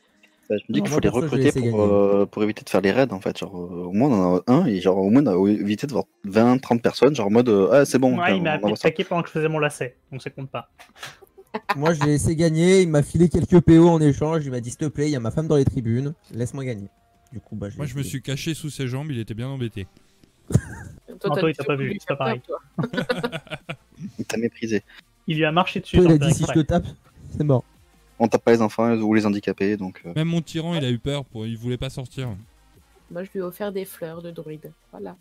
Bah, je me dis qu'il faut les recruter pour, euh, pour éviter de faire les raids en fait. Genre, au moins on en a un et genre au moins on a évité de voir 20, 30 personnes, genre en mode euh, ah c'est bon, Ouais, il m'a attaqué pendant que je faisais mon lacet, donc ça compte pas. Moi, je l'ai laissé gagner. Il m'a filé quelques PO en échange. Il m'a dit, s'il te plaît, il y a ma femme dans les tribunes. Laisse-moi gagner. Du coup, bah, Moi, je me suis caché sous ses jambes, il était bien embêté. Non, toi, il t'a pas vu, c'est pas pareil. peur, toi. Il t'a méprisé. Il lui a marché dessus. Il a dit, si je te exprès. tape, c'est mort. On tape pas les enfants ou les handicapés donc. euh, Même mon tyran, il a eu peur, pour... il voulait pas sortir. Moi, je lui ai offert des fleurs de druide. Voilà.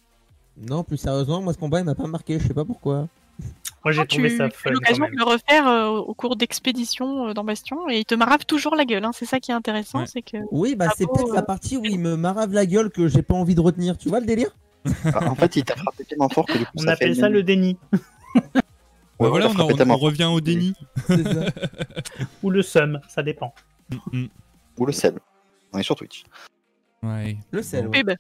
Non, plus sérieusement, moi, ce combat, il m'a pas marqué. Je sais pas pourquoi. Moi, j'ai Ah, trouvé tu ça as fun. eu quand l'occasion même. de le refaire euh, au cours d'expéditions euh, dans Bastion et il te marave toujours la gueule. Hein. C'est ça qui est intéressant, Ouais. c'est que Oui, bah, Ah c'est bon, peut-être euh. la partie où il me marave la gueule que j'ai pas envie de retenir. Tu vois le délire? Ah, en fait, il t'a frappé tellement fort que du coup On ça fait appelle ça le déni. Voilà, on, revient au déni. Ou le seum, ça dépend. Mm, mm. Ou le sel. On est sur Twitch. Ouais. Le sel, Oui, ouais. bah.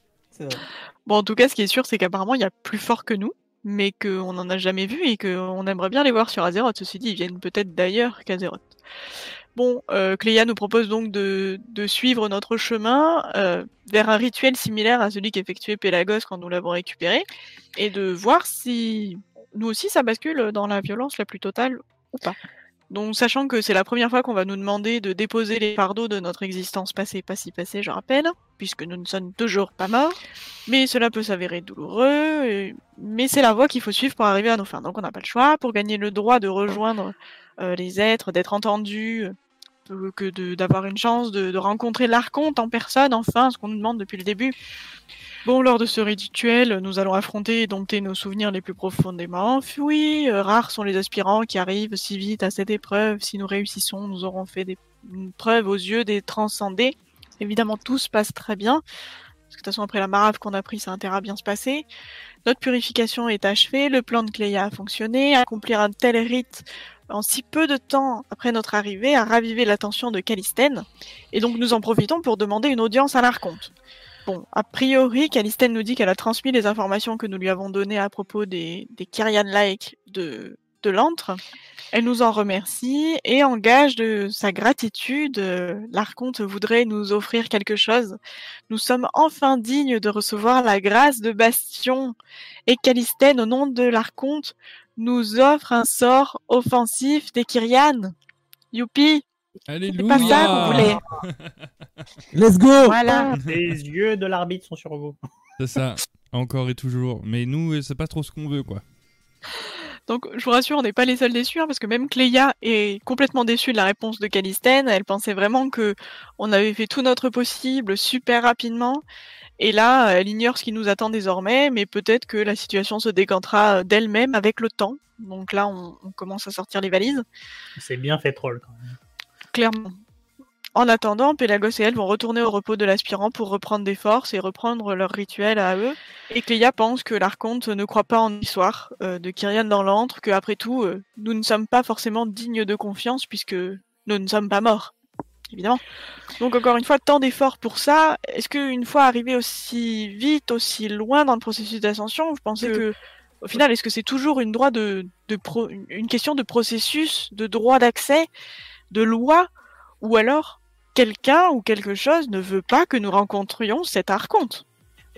Bon, en tout cas, ce qui est sûr, c'est qu'apparemment, il y a plus fort que nous, mais qu'on n'en a jamais vu et qu'on aimerait bien les voir sur Azeroth. Ceci dit, ils viennent peut-être d'ailleurs qu'Azeroth. Bon, euh, Cléa nous propose donc de, de suivre notre chemin euh, vers un rituel similaire à celui qu'effectuait Pélagos quand nous l'avons récupéré, et de voir si nous aussi ça bascule dans la violence la plus totale ou pas. Donc, sachant que c'est la première fois qu'on va nous demander de déposer les fardeaux de notre existence passée, pas si passée, je rappelle, puisque nous ne sommes toujours pas morts, mais cela peut s'avérer douloureux, mais c'est la voie qu'il faut suivre pour arriver à nos fins. Donc on n'a pas le choix. Pour gagner le droit de rejoindre euh, les êtres, d'être entendu, euh, que d'avoir une chance de, de rencontrer l'archonte en personne, enfin, ce qu'on nous demande depuis le début. Bon, lors de ce rituel, nous allons affronter et dompter nos souvenirs les plus profondément enfouis. Euh, rares sont les aspirants qui arrivent si vite à cette épreuve. Si nous réussissons, nous aurons fait des, une preuve aux yeux des transcendés. Évidemment, tout se passe très bien. Parce que de toute façon, après la marave qu'on a pris, ça a à bien se passer. Notre purification est achevée, le plan de Cléa a fonctionné. Accomplir un tel rite en si peu de temps après notre arrivée a ravivé l'attention de Calistène. Et donc nous en profitons pour demander une audience à l'archonte. Bon, a priori, Calistène nous dit qu'elle a transmis les informations que nous lui avons données à propos des, des Kyrian-like de, de l'antre. Elle nous en remercie et en gage de sa gratitude, l'archonte voudrait nous offrir quelque chose. Nous sommes enfin dignes de recevoir la grâce de Bastion. Et Calistène, au nom de l'archonte, nous offre un sort offensif des Kyrian. Youpi C'est Alléluia pas ça qu'on voulait. Let's go Voilà. Les yeux de l'arbitre sont sur vous. C'est ça, encore et toujours. Mais nous, c'est pas trop ce qu'on veut, quoi. Donc, je vous rassure, on n'est pas les seuls déçus, hein, parce que même Cléa est complètement déçue de la réponse de Calistène. Elle pensait vraiment que on avait fait tout notre possible super rapidement. Et là, elle ignore ce qui nous attend désormais, mais peut-être que la situation se décantera d'elle-même avec le temps. Donc là, on, on commence à sortir les valises, C'est bien fait troll quand même. Clairement. En attendant, Pélagos et elle vont retourner au repos de l'aspirant pour reprendre des forces et reprendre leur rituel à eux. Et Cléa pense que l'Archonte ne croit pas en l'histoire euh, de Kyrian dans l'antre, que après tout, euh, nous ne sommes pas forcément dignes de confiance puisque nous ne sommes pas morts. Évidemment. Donc encore une fois, tant d'efforts pour ça. Est-ce qu'une fois arrivé aussi vite, aussi loin dans le processus d'ascension, vous pensez que, au final, est-ce que c'est toujours une droit de, de pro- une question de processus, de droit d'accès, de loi, ou alors quelqu'un ou quelque chose ne veut pas que nous rencontrions cet archonte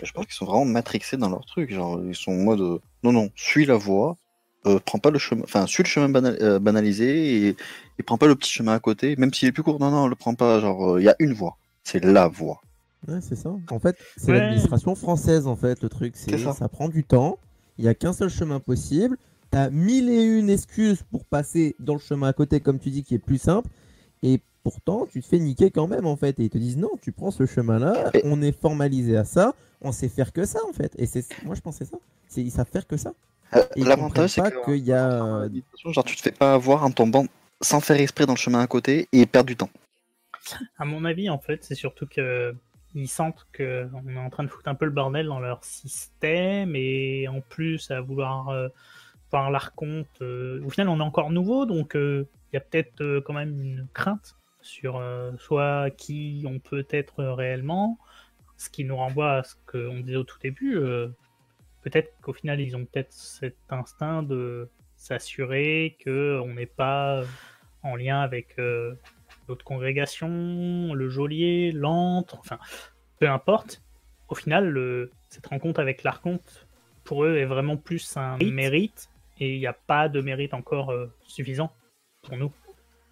Je pense qu'ils sont vraiment matrixés dans leur truc. Genre, ils sont en mode euh, non, non, suis la voie, euh, prends pas le chemin, enfin, suis le chemin banal- euh, banalisé et, et prends pas le petit chemin à côté, même s'il est plus court. Non, non, le prends pas. Genre, euh, il y a une voie. C'est la voie. Ouais, c'est ça. En fait, c'est Ouais. l'administration française, en fait, le truc. C'est C'est ça. ça. prend du temps. Il y a qu'un seul chemin possible. T'as mille et une excuses pour passer dans le chemin à côté, comme tu dis, qui est plus simple. Et pourtant, tu te fais niquer quand même, en fait. Et ils te disent non, tu prends ce chemin-là. On est formalisé à ça. On sait faire que ça, en fait. Et c'est, moi, je pensais ça. C'est, ils savent faire que ça. Euh, L'avantage, c'est qu'il y a- genre, tu te fais pas avoir en tombant sans faire exprès dans le chemin à côté et perdre du temps. À mon avis, en fait, c'est surtout que ils sentent que on est en train de foutre un peu le bordel dans leur système et en plus à vouloir euh, voir l'archonte. euh, au final, on est encore nouveau, donc euh, il y a peut-être euh, quand même une crainte sur soit qui on peut être réellement, ce qui nous renvoie à ce qu'on disait au tout début. peut-être qu'au final, ils ont peut-être cet instinct de s'assurer que on n'est pas en lien avec euh, l'autre congrégation, le geôlier, l'antre, enfin, peu importe. Au final, le- cette rencontre avec l'archonte, pour eux, est vraiment plus un mérite, et il n'y a pas de mérite encore euh, suffisant pour nous.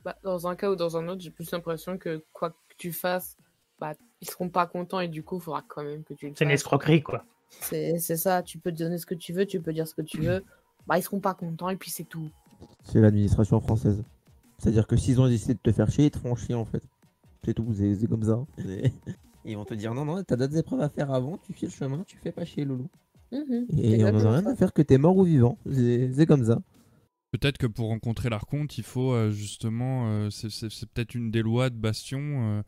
Bah, dans un cas ou dans un autre, j'ai plus l'impression que quoi que tu fasses, bah, ils seront pas contents et du coup, il faudra quand même que tu le C'est une escroquerie, quoi. C'est c'est ça, tu peux te donner ce que tu veux, tu peux dire ce que tu veux. Bah, ils seront pas contents et puis c'est tout. C'est l'administration française. C'est-à-dire que s'ils ont décidé de te faire chier, ils te feront chier, en fait. C'est tout, c'est comme ça. Ils vont te dire non, non, t'as d'autres épreuves à faire avant, tu fais le chemin, tu fais pas chier, loulou. Mhm, Et on en exactement a rien ça. à faire que t'es mort ou vivant. C'est comme ça. Peut-être que pour rencontrer l'Archonte, il faut euh, justement. euh, c'est peut-être une des lois de Bastion euh,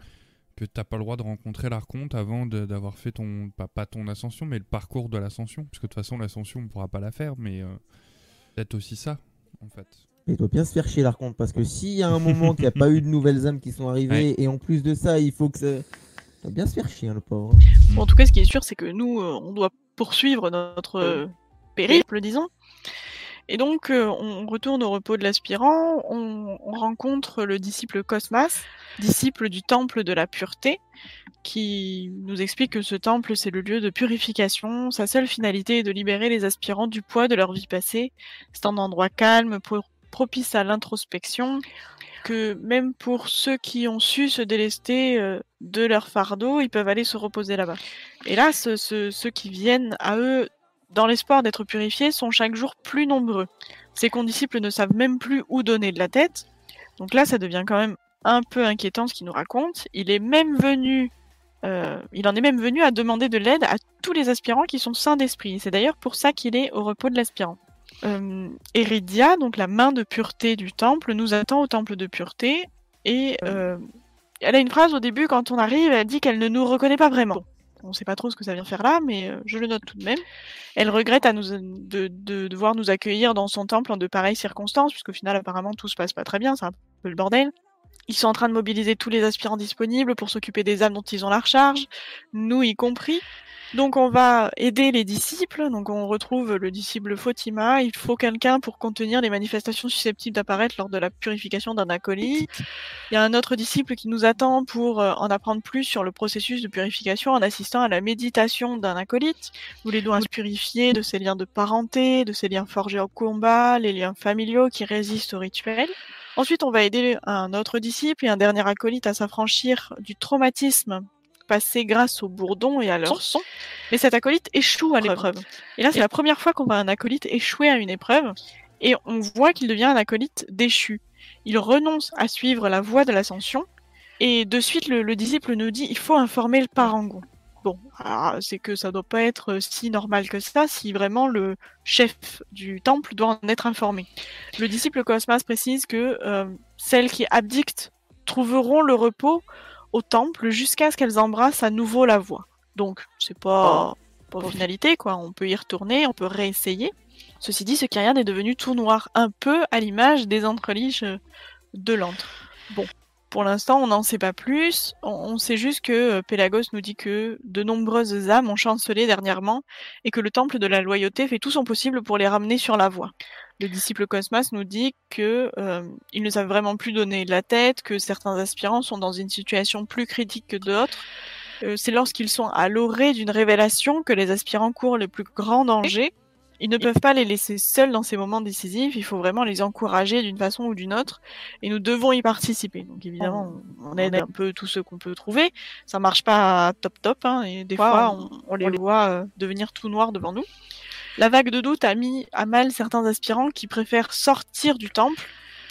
que t'as pas le droit de rencontrer l'Archonte avant de- d'avoir fait ton. Pas, pas ton ascension, mais le parcours de l'ascension. Parce que de toute façon, l'ascension, on pourra pas la faire, mais euh, peut-être aussi ça, en fait. Il doit bien se faire chier, l'archonte, parce que s'il y a un moment qu'il n'y a pas eu de nouvelles âmes qui sont arrivées, et en plus de ça, il faut que ça. Il doit bien se faire chier, hein, le pauvre. Bon, en tout cas, ce qui est sûr, c'est que nous, euh, on doit poursuivre notre euh, périple, disons. Et donc, euh, on retourne au repos de l'aspirant, on, on rencontre le disciple Cosmas, disciple du temple de la pureté, qui nous explique que ce temple, c'est le lieu de purification. Sa seule finalité est de libérer les aspirants du poids de leur vie passée. C'est un endroit calme, pro- propice à l'introspection, que même pour ceux qui ont su se délester euh, de leur fardeau, ils peuvent aller se reposer là-bas. Et là, ce- ce- ceux qui viennent à eux dans l'espoir d'être purifiés sont chaque jour plus nombreux. Ces condisciples ne savent même plus où donner de la tête. Donc là, ça devient quand même un peu inquiétant ce qu'il nous raconte. Il est même venu, euh, il en est même venu à demander de l'aide à tous les aspirants qui sont sains d'esprit. C'est d'ailleurs pour ça qu'il est au repos de l'aspirant. Euh, Eridia, donc la main de pureté du temple, nous attend au temple de pureté et euh, elle a une phrase au début quand on arrive, elle dit qu'elle ne nous reconnaît pas vraiment. On ne sait pas trop ce que ça vient faire là, mais euh, je le note tout de même. Elle regrette à nous, de, de devoir nous accueillir dans son temple en de pareilles circonstances, puisqu'au final, apparemment, tout se passe pas très bien, c'est un peu le bordel. Ils sont en train de mobiliser tous les aspirants disponibles pour s'occuper des âmes dont ils ont la recharge, nous y compris. Donc on va aider les disciples, donc on retrouve le disciple Fatima, il faut quelqu'un pour contenir les manifestations susceptibles d'apparaître lors de la purification d'un acolyte. Il y a un autre disciple qui nous attend pour euh, en apprendre plus sur le processus de purification en assistant à la méditation d'un acolyte. Nous l'aidons à se purifier de ses liens de parenté, de ses liens forgés au combat, les liens familiaux qui résistent au rituel. Ensuite, on va aider un autre disciple et un dernier acolyte à s'affranchir du traumatisme passé grâce au bourdon et à leur son. Mais cet acolyte échoue à l'épreuve. Et là, c'est la première fois qu'on voit un acolyte échouer à une épreuve et on voit qu'il devient un acolyte déchu. Il renonce à suivre la voie de l'ascension et de suite le, le disciple nous dit il faut informer le parangon. Bon, c'est que ça doit pas être si normal que ça si vraiment le chef du temple doit en être informé. Le disciple Cosmas précise que euh, celles qui abdictent trouveront le repos au temple jusqu'à ce qu'elles embrassent à nouveau la voie. Donc, c'est pas, pas finalité, quoi. On peut y retourner, on peut réessayer. Ceci dit, ce Kyrian est devenu tout noir, un peu à l'image des entreliches de l'antre. Bon, pour l'instant, on n'en sait pas plus. On, sait juste que euh, Pélagos nous dit que de nombreuses âmes ont chancelé dernièrement et que le temple de la loyauté fait tout son possible pour les ramener sur la voie. Le disciple Cosmas nous dit que euh, ils ne savent vraiment plus donner la tête, que certains aspirants sont dans une situation plus critique que d'autres. Euh, c'est lorsqu'ils sont à l'orée d'une révélation que les aspirants courent le plus grand danger. Ils ne peuvent pas les laisser seuls dans ces moments décisifs, il faut vraiment les encourager d'une façon ou d'une autre, et nous devons y participer. Donc évidemment, on, on aide un peu tous ceux qu'on peut trouver. Ça marche pas top top, hein, et des fois on, on les voit euh, devenir tout noirs devant nous. La vague de doute a mis à mal certains aspirants qui préfèrent sortir du temple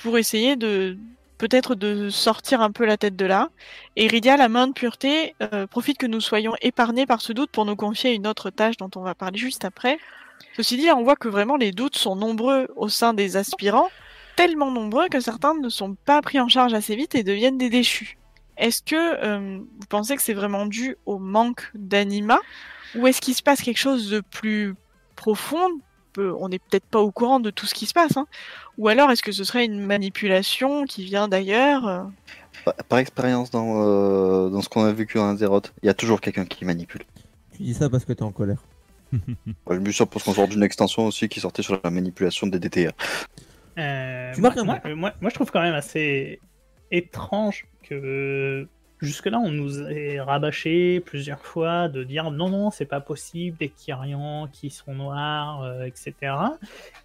pour essayer de peut-être de sortir un peu la tête de là. Et Iridia, la main de pureté, euh, profite que nous soyons épargnés par ce doute pour nous confier une autre tâche dont on va parler juste après. Ceci dit, là, on voit que vraiment les doutes sont nombreux au sein des aspirants, tellement nombreux que certains ne sont pas pris en charge assez vite et deviennent des déchus. Est-ce que euh, vous pensez que c'est vraiment dû au manque d'anima ou est-ce qu'il se passe quelque chose de plus profond? Peu- On n'est peut-être pas au courant de tout ce qui se passe. hein. Ou alors est-ce que ce serait une manipulation qui vient d'ailleurs euh? Par, par expérience, dans, euh, dans ce qu'on a vécu en Azeroth, il y a toujours quelqu'un qui manipule. Tu dis ça parce que t'es en colère. Ouais, Je me suis parce qu'on sort d'une extension aussi qui sortait sur la manipulation des DTA. Euh, Tu marques moi, un moi, moi- moi, je trouve quand même assez étrange que jusque-là, on nous ait rabâché plusieurs fois de dire non, non, c'est pas possible, des Kyrians qui sont noirs, euh, etc.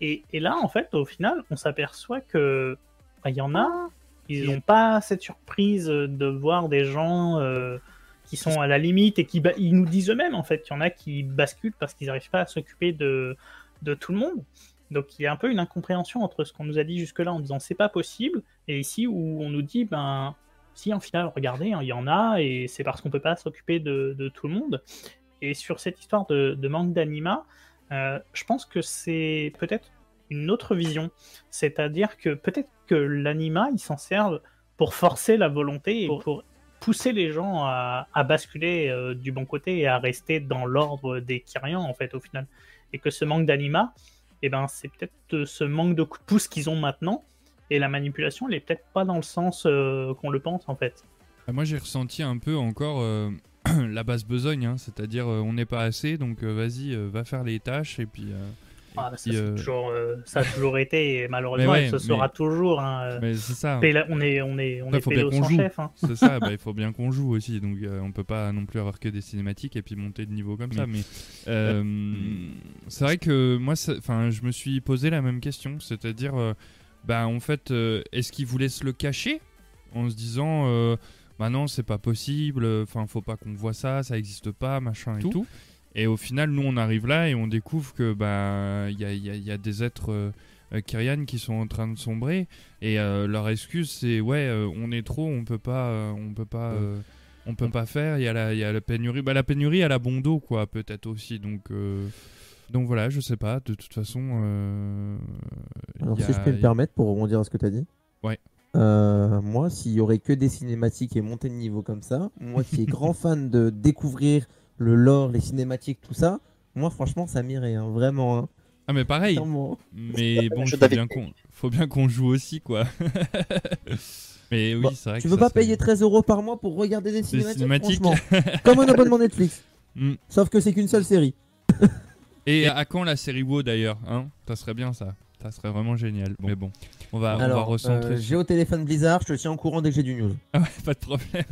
Et, et là, en fait, au final, on s'aperçoit que bah, il y en a, ils n'ont pas cette surprise de voir des gens euh, qui sont à la limite et qui ils nous disent eux-mêmes, en fait, il y en a qui basculent parce qu'ils n'arrivent pas à s'occuper de, de tout le monde. Donc il y a un peu une incompréhension entre ce qu'on nous a dit jusque-là en disant c'est pas possible, et ici où on nous dit ben si en final regardez, hein, il y en a, et c'est parce qu'on peut pas s'occuper de, de tout le monde. Et sur cette histoire de, de manque d'anima, euh, je pense que c'est peut-être une autre vision, c'est-à-dire que peut-être que l'anima il s'en servent pour forcer la volonté et pour pousser les gens à, basculer euh, du bon côté et à rester dans l'ordre des Kyrians en fait au final. Et que ce manque d'anima, eh ben, c'est peut-être euh, ce manque de coup pouce qu'ils ont maintenant. Et la manipulation, elle est peut-être pas dans le sens euh, qu'on le pense en fait. Ah, Moi j'ai ressenti un peu encore la basse besogne, hein, c'est-à-dire on n'est pas assez, donc vas-y, va faire les tâches et puis. Ah, puis, c'est euh, toujours, euh, ça a toujours été, et malheureusement, Mais ouais, et ce sera mais- toujours. hein, euh, Mais c'est ça. Péla- on est, on est, on est faut bien pélo qu'on sans joue. chef. hein. C'est ça, bah, il faut bien qu'on joue aussi, donc euh, on peut pas non plus avoir que des cinématiques et puis monter de niveau comme ça. Mais euh, c'est vrai que moi, enfin, je me suis posé la même question, c'est-à-dire, euh, bah en fait, euh, est-ce qu'ils voulaient se le cacher en se disant, euh, bah non, c'est pas possible, enfin, faut pas qu'on voit ça, ça existe pas, machin et tout. Et au final, nous, on arrive là et on découvre que bah il y a, il y a- y a des êtres euh, Kyrian qui sont en train de sombrer. Et euh, leur excuse c'est ouais euh, on est trop on peut pas euh, on peut pas euh, on peut pas faire. Il y a la il y a la pénurie. Bah la pénurie elle a bon dos quoi peut-être aussi. Donc euh, donc voilà je sais pas. De toute façon euh, Alors, si je a- peux me permettre pour rebondir à ce que tu as dit. Ouais. Euh, moi, s'il y aurait que des cinématiques et monter de niveau comme ça, moi qui est grand fan de découvrir le lore, les cinématiques, tout ça, moi franchement ça m'irait, hein, vraiment. hein. ah mais pareil mais bon Je faut bien qu'on faut bien qu'on joue aussi quoi mais oui Bon, c'est vrai tu que veux ça, pas payer 13 euros par mois pour regarder des cinématiques, cinématiques. franchement. Comme un abonnement Netflix. Mm. Sauf que c'est qu'une seule série. et à quand la série WoW d'ailleurs hein? Ça serait bien ça ça serait vraiment génial mais bon on va on va Alors, recentrer euh, j'ai au téléphone Blizzard, je te tiens au courant dès que j'ai du news. Ah ouais, pas de problème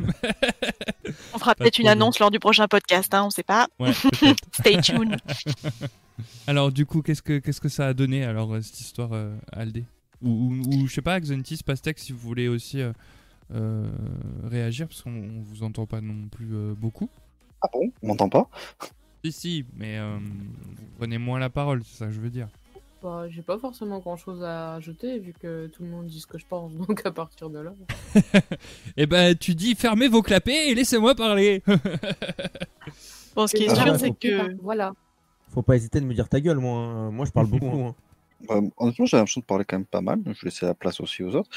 On fera Pas peut-être une annonce lors du prochain podcast, hein, on sait pas. ouais Stay tuned. Alors du coup, qu'est-ce que qu'est-ce que ça a donné alors euh, cette histoire euh, Aldé? Ou, ou, ou, je sais pas, Xentis, Pastek, si vous voulez aussi euh, euh, réagir parce qu'on on vous entend pas non plus euh, beaucoup. Ah bon? On m'entend pas? Si si, mais euh, vous prenez moins la parole, c'est ça que je veux dire. Bah, j'ai pas forcément grand chose à ajouter vu que tout le monde dit ce que je pense, donc à partir de là. Eh ben, tu dis fermez vos clapets et laissez-moi parler. Bon, ce qui est Ah, sûr, c'est que Voilà. Faut pas hésiter de me dire ta gueule, moi. hein. Moi, je parle beaucoup. hein. Euh, honnêtement, j'ai l'impression de parler quand même pas mal. donc Je vais laisser la place aussi aux autres.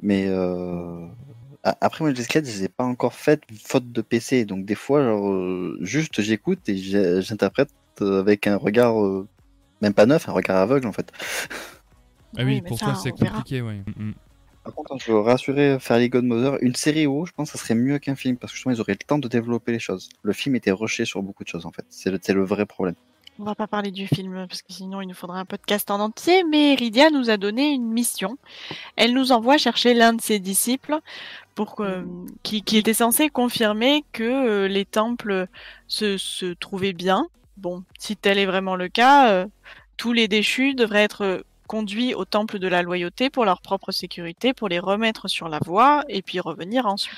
Mais euh, a- après, moi, les escalades, je les ai pas encore faites faute de PC. Donc, des fois, genre, euh, juste j'écoute et j'ai- j'interprète euh, avec un regard, euh, même pas neuf, un regard aveugle en fait. Ah oui, pour ça, toi c'est compliqué, oui. Mm, mm. Par contre, je veux rassurer Fairly Godmother, une série WoW, je pense que ça serait mieux qu'un film parce que justement, ils auraient le temps de développer les choses. Le film était rushé sur beaucoup de choses en fait. C'est le, vrai problème. On va pas parler du film parce que sinon il nous faudra un podcast en entier, mais Iridia nous a donné une mission. Elle nous envoie chercher l'un de ses disciples pour que, qui, qui était censé confirmer que euh, les temples se, se trouvaient bien. Bon, si tel est vraiment le cas, euh, tous les déchus devraient être euh, conduits au temple de la loyauté pour leur propre sécurité, pour les remettre sur la voie et puis revenir ensuite.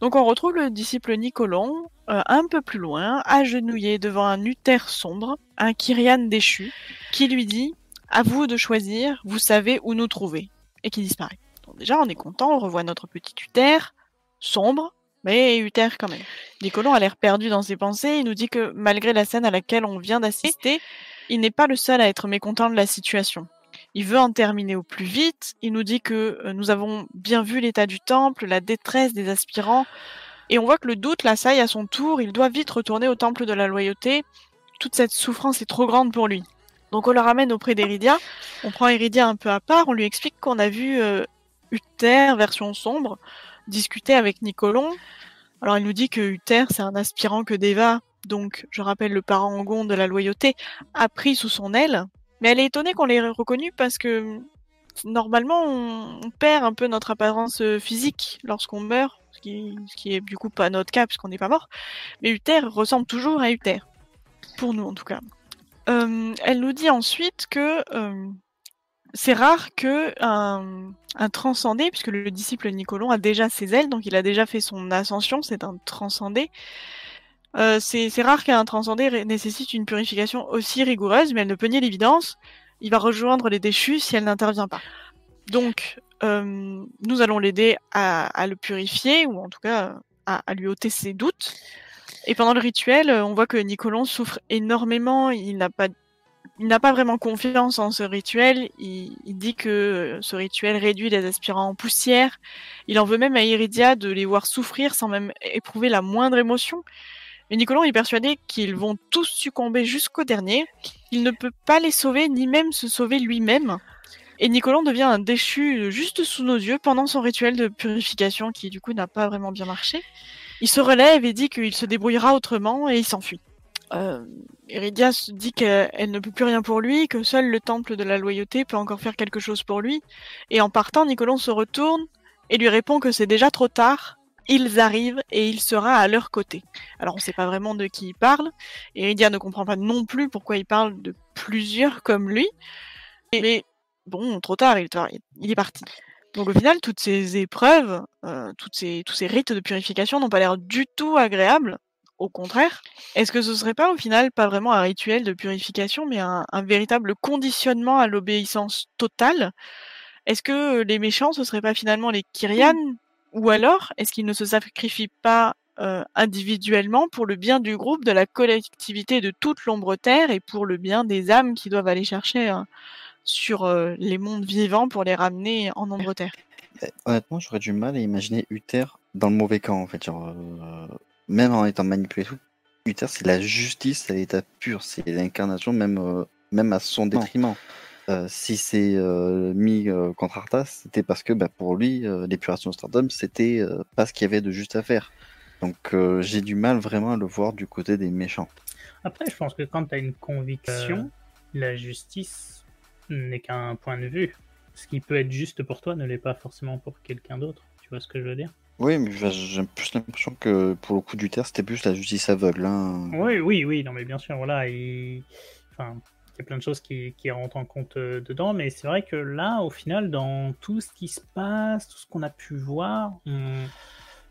Donc on retrouve le disciple Nicolon euh, un peu plus loin, agenouillé devant un Uther sombre, un Kyrian déchu, qui lui dit À vous de choisir, vous savez où nous trouver, et qui disparaît. Déjà, on est content, on revoit notre petit Uther, sombre, mais Uther quand même. Nicolon a l'air perdu dans ses pensées, il nous dit que malgré la scène à laquelle on vient d'assister, il n'est pas le seul à être mécontent de la situation. Il veut en terminer au plus vite. Il nous dit que euh, nous avons bien vu l'état du temple, la détresse des aspirants, et on voit que le doute l'assaille à son tour. Il doit vite retourner au temple de la loyauté. Toute cette souffrance est trop grande pour lui. Donc on le ramène auprès d'Eridia. On prend Eridia un peu à part. On lui explique qu'on a vu euh, Uther, version sombre, discuter avec Nicolon. Alors il nous dit que Uther, c'est un aspirant que Deva, donc je rappelle le parangon de la loyauté, a pris sous son aile. Mais elle est étonnée qu'on l'ait reconnu parce que normalement on, perd un peu notre apparence euh, physique lorsqu'on meurt, ce qui, ce qui est du coup pas notre cas puisqu'on n'est pas mort. Mais Uther ressemble toujours à Uther, pour nous en tout cas. Euh, elle nous dit ensuite que euh, c'est rare que un, un transcendé, puisque le disciple Nicolon a déjà ses ailes, donc il a déjà fait son ascension, c'est un transcendé. Euh, c'est rare qu'un transcendé nécessite une purification aussi rigoureuse, mais elle ne peut nier l'évidence. Il va rejoindre les déchus si elle n'intervient pas. Donc, euh, nous allons l'aider à, le purifier, ou en tout cas à, à lui ôter ses doutes. Et pendant le rituel, euh, on voit que Nicolon souffre énormément. Il n'a pas, il n'a pas vraiment confiance en ce rituel. Il, dit que ce rituel réduit les aspirants en poussière. Il en veut même à Iridia de les voir souffrir sans même éprouver la moindre émotion. Mais Nicolon est persuadé qu'ils vont tous succomber jusqu'au dernier. Il ne peut pas les sauver, ni même se sauver lui-même. Et Nicolon devient un déchu juste sous nos yeux pendant son rituel de purification qui du coup n'a pas vraiment bien marché. Il se relève et dit qu'il se débrouillera autrement et il s'enfuit. Euh, Iridia se dit qu'elle ne peut plus rien pour lui, que seul le temple de la loyauté peut encore faire quelque chose pour lui. Et en partant, Nicolon se retourne et lui répond que c'est déjà trop tard. Ils arrivent et il sera à leur côté. Alors on sait pas vraiment de qui il parle. Et Iridia ne comprend pas non plus pourquoi il parle de plusieurs comme lui. Mais bon, trop tard, il est, parti. Donc au final, toutes ces épreuves, euh, tous ces rites de purification n'ont pas l'air du tout agréables. Au contraire, est-ce que ce serait pas au final pas vraiment un rituel de purification, mais un, véritable conditionnement à l'obéissance totale? Est-ce que les méchants, ce serait pas finalement les Kyrian Ou alors, est-ce qu'ils ne se sacrifient pas euh, individuellement pour le bien du groupe, de la collectivité de toute l'ombre terre et pour le bien des âmes qui doivent aller chercher euh, sur euh, les mondes vivants pour les ramener en ombre terre? Eh, Honnêtement, j'aurais du mal à imaginer Uther dans le mauvais camp, en fait. Euh, même en étant manipulé tout, Uther, c'est la justice à l'état pur. C'est l'incarnation, même, euh, même à son détriment. Euh, si c'est euh, mis euh, contre Arthas, c'était parce que bah, pour lui, euh, l'épuration de Stardom, c'était euh, pas ce qu'il y avait de juste à faire. Donc euh, j'ai du mal vraiment à le voir du côté des méchants. Après, je pense que quand tu as une conviction, la justice n'est qu'un point de vue. Ce qui peut être juste pour toi ne l'est pas forcément pour quelqu'un d'autre. Tu vois ce que je veux dire? Oui, mais j'ai plus l'impression que pour le coup d'Uther, c'était plus la justice aveugle. Hein. Oui, oui, oui, non, mais bien sûr, voilà. il- Enfin, il y a plein de choses qui, qui rentrent en compte euh, dedans, mais c'est vrai que là, au final, dans tout ce qui se passe, tout ce qu'on a pu voir, on,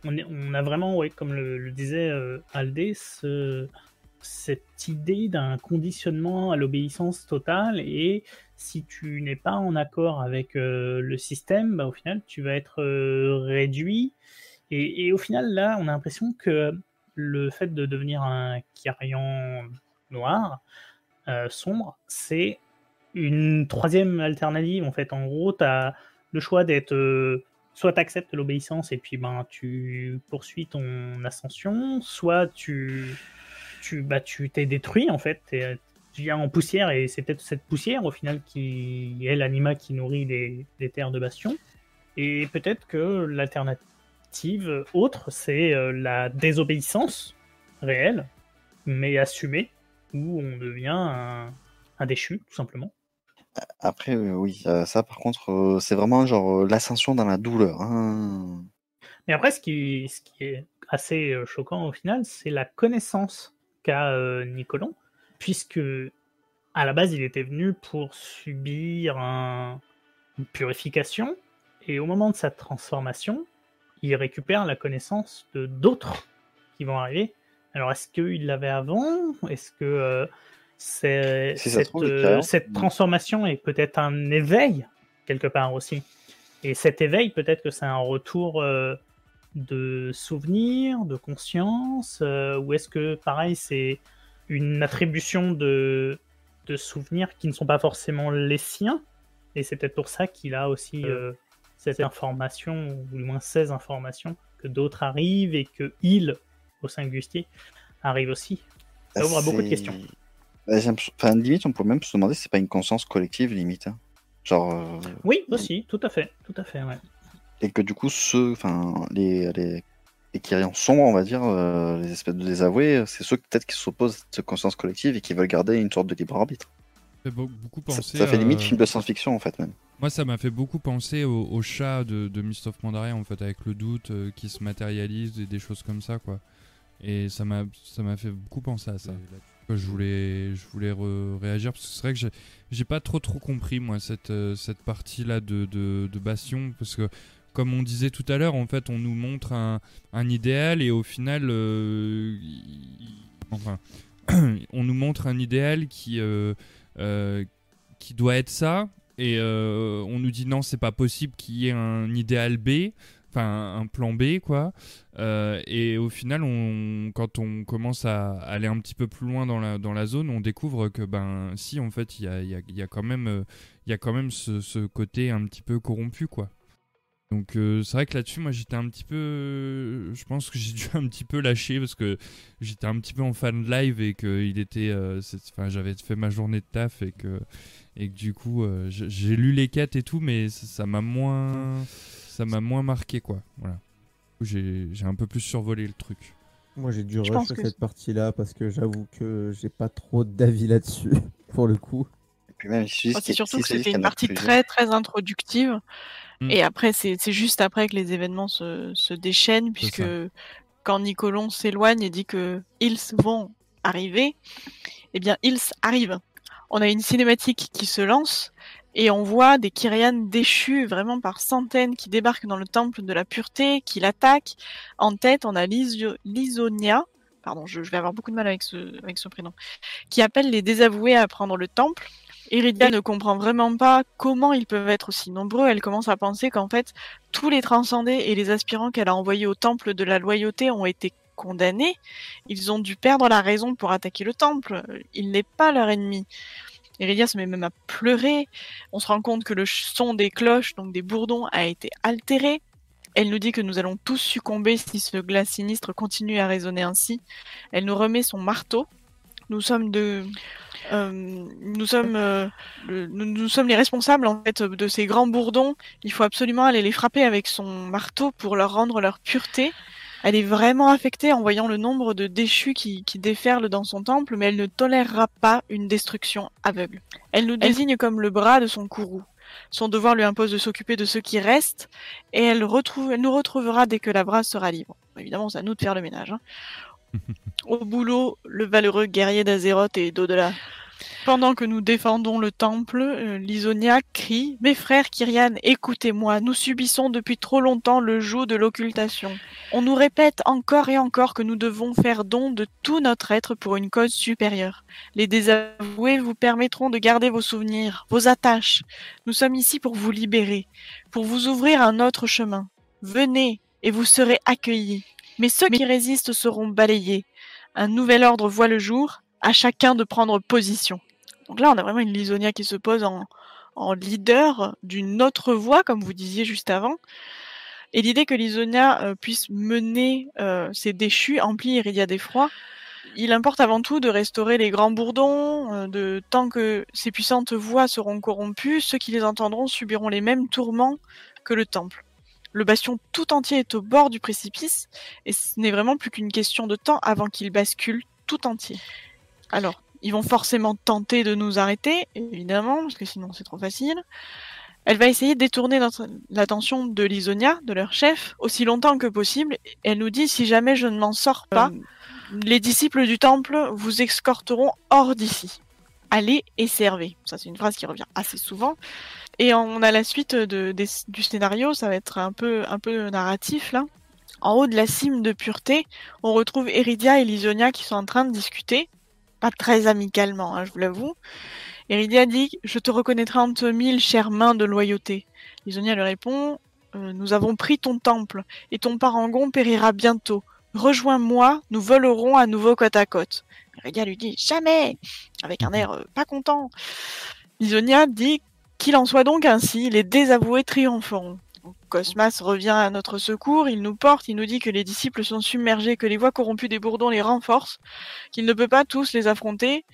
on, a vraiment, ouais, comme le, le disait euh, Aldé, ce- cette idée d'un conditionnement à l'obéissance totale, et si tu n'es pas en accord avec euh, le système, bah, au final, tu vas être euh, réduit. Et, au final, là, on a l'impression que le fait de devenir un Kyrian noir, euh, sombre, c'est une troisième alternative en fait. En gros, tu as le choix d'être. soit tu acceptes l'obéissance et puis ben, tu poursuis ton ascension, soit tu tu bah, tu t'es détruit en fait. Tu viens en poussière et c'est peut-être cette poussière au final qui est l'anima qui nourrit les, les terres de Bastion. Et peut-être que l'alternative autre, c'est euh, la désobéissance réelle, mais assumée, où on devient un, un déchu, tout simplement. Après, euh, oui, ça par contre, euh, c'est vraiment genre l'ascension dans la douleur. hein. Mais après, ce qui, ce qui est assez choquant au final, c'est la connaissance qu'a euh, Nicolon, puisque à la base, il était venu pour subir un- une purification, et au moment de sa transformation, il récupère la connaissance de d'autres qui vont arriver. Alors, est-ce qu'il l'avait avant? Est-ce que euh, c'est- Si cette, trouve, euh, cette transformation est peut-être un éveil quelque part aussi. Et cet éveil, peut-être que c'est un retour euh, de souvenirs, de conscience, euh, ou est-ce que, pareil, c'est une attribution de, de souvenirs qui ne sont pas forcément les siens, et c'est peut-être pour ça qu'il a aussi euh, cette information, ou du moins ces informations, que d'autres arrivent et que il, au singulier, arrive aussi. Ça ouvre à beaucoup de questions. Enfin, limite, on peut même se demander si c'est pas une conscience collective, limite. hein. Genre, euh, Oui, aussi, tout à fait, tout à fait, ouais. Et que du coup, ceux, enfin, les, les, les Kyrians sombres, on va dire, euh, les espèces de désavoués, c'est ceux peut-être qui s'opposent à cette conscience collective et qui veulent garder une sorte de libre arbitre. Ça fait beau- beaucoup penser. ça fait limite euh, film de science-fiction, en fait, même. Moi, ça m'a fait beaucoup penser au, au chat de, de Mist of Pandaria, en fait, avec le doute euh, qui se matérialise et des choses comme ça, quoi. Et ça m'a ça m'a fait beaucoup penser à ça. Je voulais, je voulais réagir parce que c'est vrai que j'ai- j'ai pas trop trop compris moi cette, euh, cette partie là de, de, de Bastion parce que comme on disait tout à l'heure en fait on nous montre un, un idéal et au final euh, enfin on nous montre un idéal qui euh, euh, qui doit être ça et on nous dit non c'est pas possible qu'il y ait un idéal B enfin un plan B quoi. Et au final quand on commence à aller un petit peu plus loin dans la, dans la zone on découvre que ben si en fait il y a, quand même y a quand même ce, ce côté un petit peu corrompu quoi donc euh, c'est vrai que là-dessus moi j'étais un petit peu je pense que j'ai dû un petit peu lâcher parce que j'étais un petit peu en fan de live et que il était euh, enfin j'avais fait ma journée de taf et que et que du coup euh, j'ai lu les quêtes et tout mais ça m'a moins ça m'a moins marqué quoi voilà j'ai j'ai un peu plus survolé le truc Moi, j'ai dû que- cette partie-là parce que j'avoue que j'ai pas trop d'avis là-dessus, pour le coup. Et puis même, si Oh, C'est surtout que c'était une partie très très introductive. Mm. Et après, c'est juste après que les événements se, se déchaînent, puisque quand Nicolon s'éloigne et dit que ils vont arriver, eh bien, ils arrivent. On a une cinématique qui se lance et on voit des Kyrian déchus vraiment par centaines qui débarquent dans le temple de la pureté, qui l'attaquent. En tête, on a Lysonia, pardon, je, je vais avoir beaucoup de mal avec ce, avec ce prénom, qui appelle les désavoués à prendre le temple. Iridia ne comprend vraiment pas comment ils peuvent être aussi nombreux. Elle commence à penser qu'en fait, tous les transcendés et les aspirants qu'elle a envoyés au temple de la loyauté ont été condamnés. Ils ont dû perdre la raison pour attaquer le temple. Il n'est pas leur ennemi. Iridia se met même à pleurer. On se rend compte que le son des cloches, donc des bourdons, a été altéré. Elle nous dit que nous allons tous succomber si ce glas sinistre continue à résonner ainsi. Elle nous remet son marteau. Nous sommes de, euh, nous sommes, euh, le- nous, nous sommes les responsables en fait de ces grands bourdons. Il faut absolument aller les frapper avec son marteau pour leur rendre leur pureté. Elle est vraiment affectée en voyant le nombre de déchus qui, qui déferlent dans son temple, mais elle ne tolérera pas une destruction aveugle. Elle nous désigne comme le bras de son courroux. Son devoir lui impose de s'occuper de ceux qui restent, et elle, retrouve, elle nous retrouvera dès que la brasse sera libre. Évidemment, c'est à nous de faire le ménage. hein. Au boulot, le valeureux guerrier d'Azeroth et d'au-delà. Pendant que nous défendons le temple, euh, Lysonia crie Mes frères Kyrian, écoutez-moi, nous subissons depuis trop longtemps le joug de l'occultation. On nous répète encore et encore que nous devons faire don de tout notre être pour une cause supérieure. Les désavoués vous permettront de garder vos souvenirs, vos attaches. Nous sommes ici pour vous libérer, pour vous ouvrir un autre chemin. Venez et vous serez accueillis. Mais ceux qui résistent seront balayés. Un nouvel ordre voit le jour, à chacun de prendre position. Donc là, on a vraiment une Lisonia qui se pose en, leader d'une autre voie, comme vous disiez juste avant. Et l'idée que Lisonia euh, puisse mener euh, ses déchus, emplit Iridia d'effroi, il importe avant tout de restaurer les grands bourdons, euh, de tant que ces puissantes voix seront corrompues, ceux qui les entendront subiront les mêmes tourments que le temple. Le bastion tout entier est au bord du précipice, et ce n'est vraiment plus qu'une question de temps avant qu'il bascule tout entier. Alors, ils vont forcément tenter de nous arrêter, évidemment, parce que sinon c'est trop facile. Elle va essayer de détourner l'attention de Lisonia, de leur chef, aussi longtemps que possible. Elle nous dit si jamais je ne m'en sors pas, les disciples du temple vous escorteront hors d'ici. Allez et servez. Ça, c'est une phrase qui revient assez souvent. Et on a la suite du scénario, ça va être un peu, un peu narratif là. En haut de la cime de pureté, on retrouve Eridia et Lisonia qui sont en train de discuter. Pas très amicalement, hein, je vous l'avoue. Eridia dit Je te reconnaîtrai entre mille chères mains de loyauté. Lisonia lui répond Euh, Nous avons pris ton temple, et ton parangon périra bientôt. Rejoins-moi, nous volerons à nouveau côte à côte. Eridia lui dit Jamais avec un air euh, pas content. Lisonia dit Qu'il en soit donc ainsi, les désavoués triompheront. Cosmas revient à notre secours, il nous porte, il nous dit que les disciples sont submergés, que les voix corrompues des bourdons les renforcent, qu'il ne peut pas tous les affronter,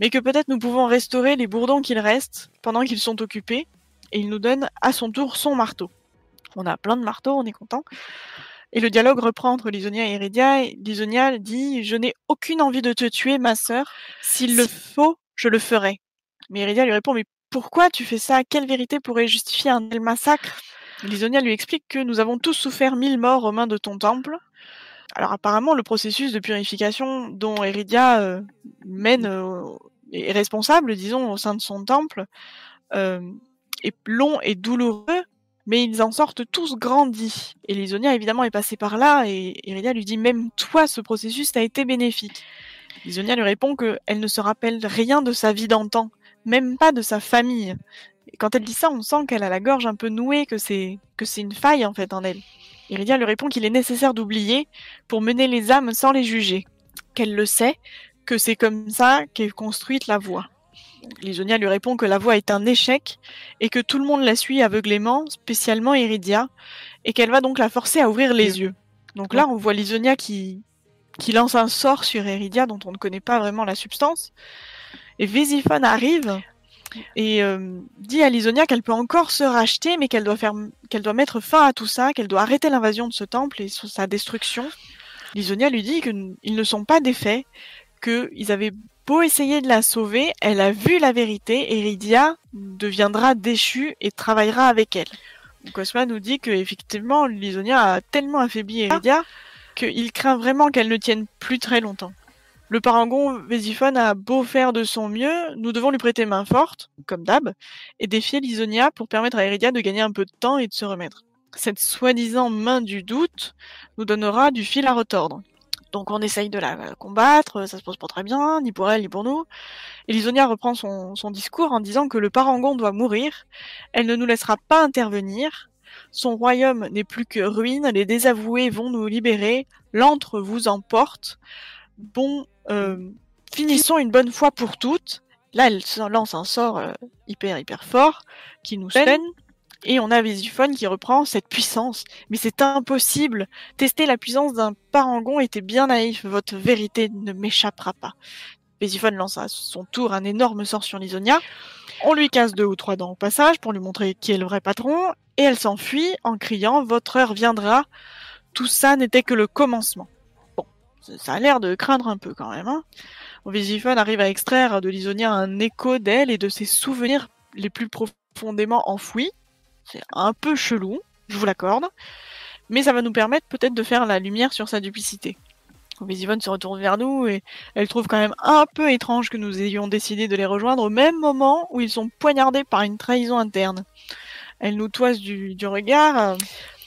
mais que peut-être nous pouvons restaurer les bourdons qu'il reste pendant qu'ils sont occupés, et il nous donne à son tour son marteau. On a plein de marteaux, on est content. Et le dialogue reprend entre Lisonia et Iridia. et Lisonia dit Je n'ai aucune envie de te tuer, ma sœur. S'il le faut, je le ferai. Mais Iridia lui répond Mais pourquoi tu fais ça? Quelle vérité pourrait justifier un tel massacre? Lisonia lui explique que nous avons tous souffert mille morts aux mains de ton temple. Alors apparemment, le processus de purification dont Eridia euh, mène euh, est responsable, disons, au sein de son temple, euh, est long et douloureux, mais ils en sortent tous grandis. Et Lisonia, évidemment, est passée par là, et Eridia lui dit, même toi, ce processus t'a été bénéfique. Lisonia lui répond qu'elle ne se rappelle rien de sa vie d'antan, même pas de sa famille. Et quand elle dit ça, on sent qu'elle a la gorge un peu nouée, que c'est que c'est une faille en fait en elle. Iridia lui répond qu'il est nécessaire d'oublier pour mener les âmes sans les juger, qu'elle le sait, que c'est comme ça qu'est construite la voie. Lisonia lui répond que la voie est un échec et que tout le monde la suit aveuglément, spécialement Iridia, et qu'elle va donc la forcer à ouvrir les yeux. Donc là, on voit Lisonia qui, qui lance un sort sur Iridia dont on ne connaît pas vraiment la substance. Et Vésiphone arrive et euh, dit à Lisonia qu'elle peut encore se racheter, mais qu'elle doit faire, qu'elle doit mettre fin à tout ça, qu'elle doit arrêter l'invasion de ce temple et sa destruction. Lisonia lui dit qu'ils ne sont pas défaits, qu'ils avaient beau essayer de la sauver, elle a vu la vérité et Rydia deviendra déchue et travaillera avec elle. Cosma nous dit que effectivement Lisonia a tellement affaibli Eridia qu'il craint vraiment qu'elle ne tienne plus très longtemps. Le parangon Vésiphone a beau faire de son mieux, nous devons lui prêter main forte, comme d'hab, et défier Lisonia pour permettre à Eridia de gagner un peu de temps et de se remettre. Cette soi-disant main du doute nous donnera du fil à retordre. Donc on essaye de la combattre, ça se pose pas très bien, ni pour elle, ni pour nous. Et Lisonia reprend son, son discours en disant que le parangon doit mourir, elle ne nous laissera pas intervenir, son royaume n'est plus que ruine, les désavoués vont nous libérer, l'antre vous emporte. Bon, euh, finissons une bonne fois pour toutes. Là, elle se lance un sort euh, hyper hyper fort qui nous peine. Et on a Vésiphone qui reprend cette puissance. Mais c'est impossible. Tester la puissance d'un parangon était bien naïf. Votre vérité ne m'échappera pas. Vésiphone lance à son tour un énorme sort sur Lisonia. On lui casse deux ou trois dents au passage pour lui montrer qui est le vrai patron. Et elle s'enfuit en criant Votre heure viendra. Tout ça n'était que le commencement. Ça a l'air de craindre un peu quand même. Hein Vésiphone arrive à extraire de Lisonia un écho d'elle et de ses souvenirs les plus profondément enfouis. C'est un peu chelou, je vous l'accorde, mais ça va nous permettre peut-être de faire la lumière sur sa duplicité. Vésiphone se retourne vers nous et elle trouve quand même un peu étrange que nous ayons décidé de les rejoindre au même moment où ils sont poignardés par une trahison interne. Elle nous toise du, du regard,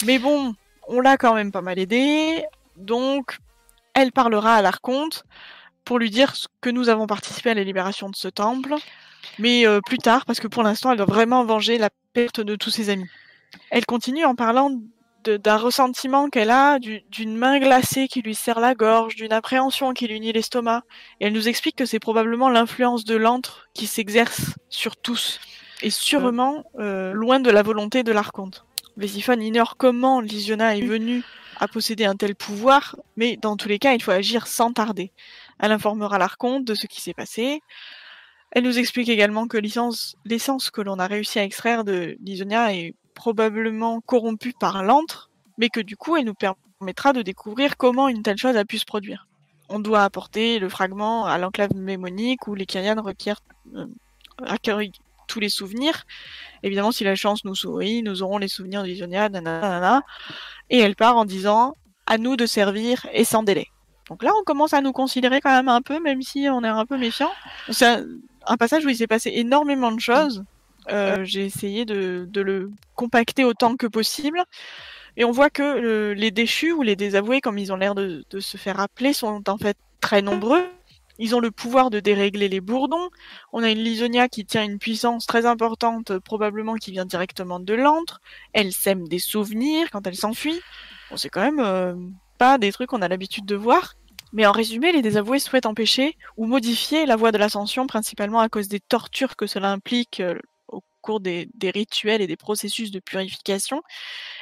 mais bon, on l'a quand même pas mal aidé, donc elle parlera à l'archonte pour lui dire que nous avons participé à la libération de ce temple, mais euh, plus tard, parce que pour l'instant, elle doit vraiment venger la perte de tous ses amis. Elle continue en parlant d'un ressentiment qu'elle a, du- d'une main glacée qui lui serre la gorge, d'une appréhension qui lui unit l'estomac. Et elle nous explique que c'est probablement l'influence de l'antre qui s'exerce sur tous, et sûrement euh, loin de la volonté de l'archonte. Vésiphone ignore comment Lysiona est venue posséder un tel pouvoir, mais dans tous les cas, il faut agir sans tarder. Elle informera l'archonte de ce qui s'est passé. Elle nous explique également que l'essence que l'on a réussi à extraire de Lysonia est probablement corrompue par l'antre, mais que du coup, elle nous permettra de découvrir comment une telle chose a pu se produire. On doit apporter le fragment à l'enclave mémonique où les Kyrianes requièrent euh, tous les souvenirs. Évidemment, si la chance nous sourit, nous aurons les souvenirs de Lysonia, nanana, et elle part en disant à nous de servir et sans délai. Donc là, on commence à nous considérer quand même un peu, même si on est un peu méfiant. C'est un, un passage où il s'est passé énormément de choses. Euh, J'ai essayé de, de le compacter autant que possible. Et on voit que euh, les déchus ou les désavoués, comme ils ont l'air de, de se faire appeler, sont en fait très nombreux. Ils ont le pouvoir de dérégler les bourdons. On a une Lysonia qui tient une puissance très importante, probablement qui vient directement de l'antre. Elle sème des souvenirs quand elle s'enfuit. Bon, c'est quand même euh, pas des trucs qu'on a l'habitude de voir. Mais en résumé, les désavoués souhaitent empêcher ou modifier la voie de l'ascension, principalement à cause des tortures que cela implique euh, au cours des, rituels et des processus de purification.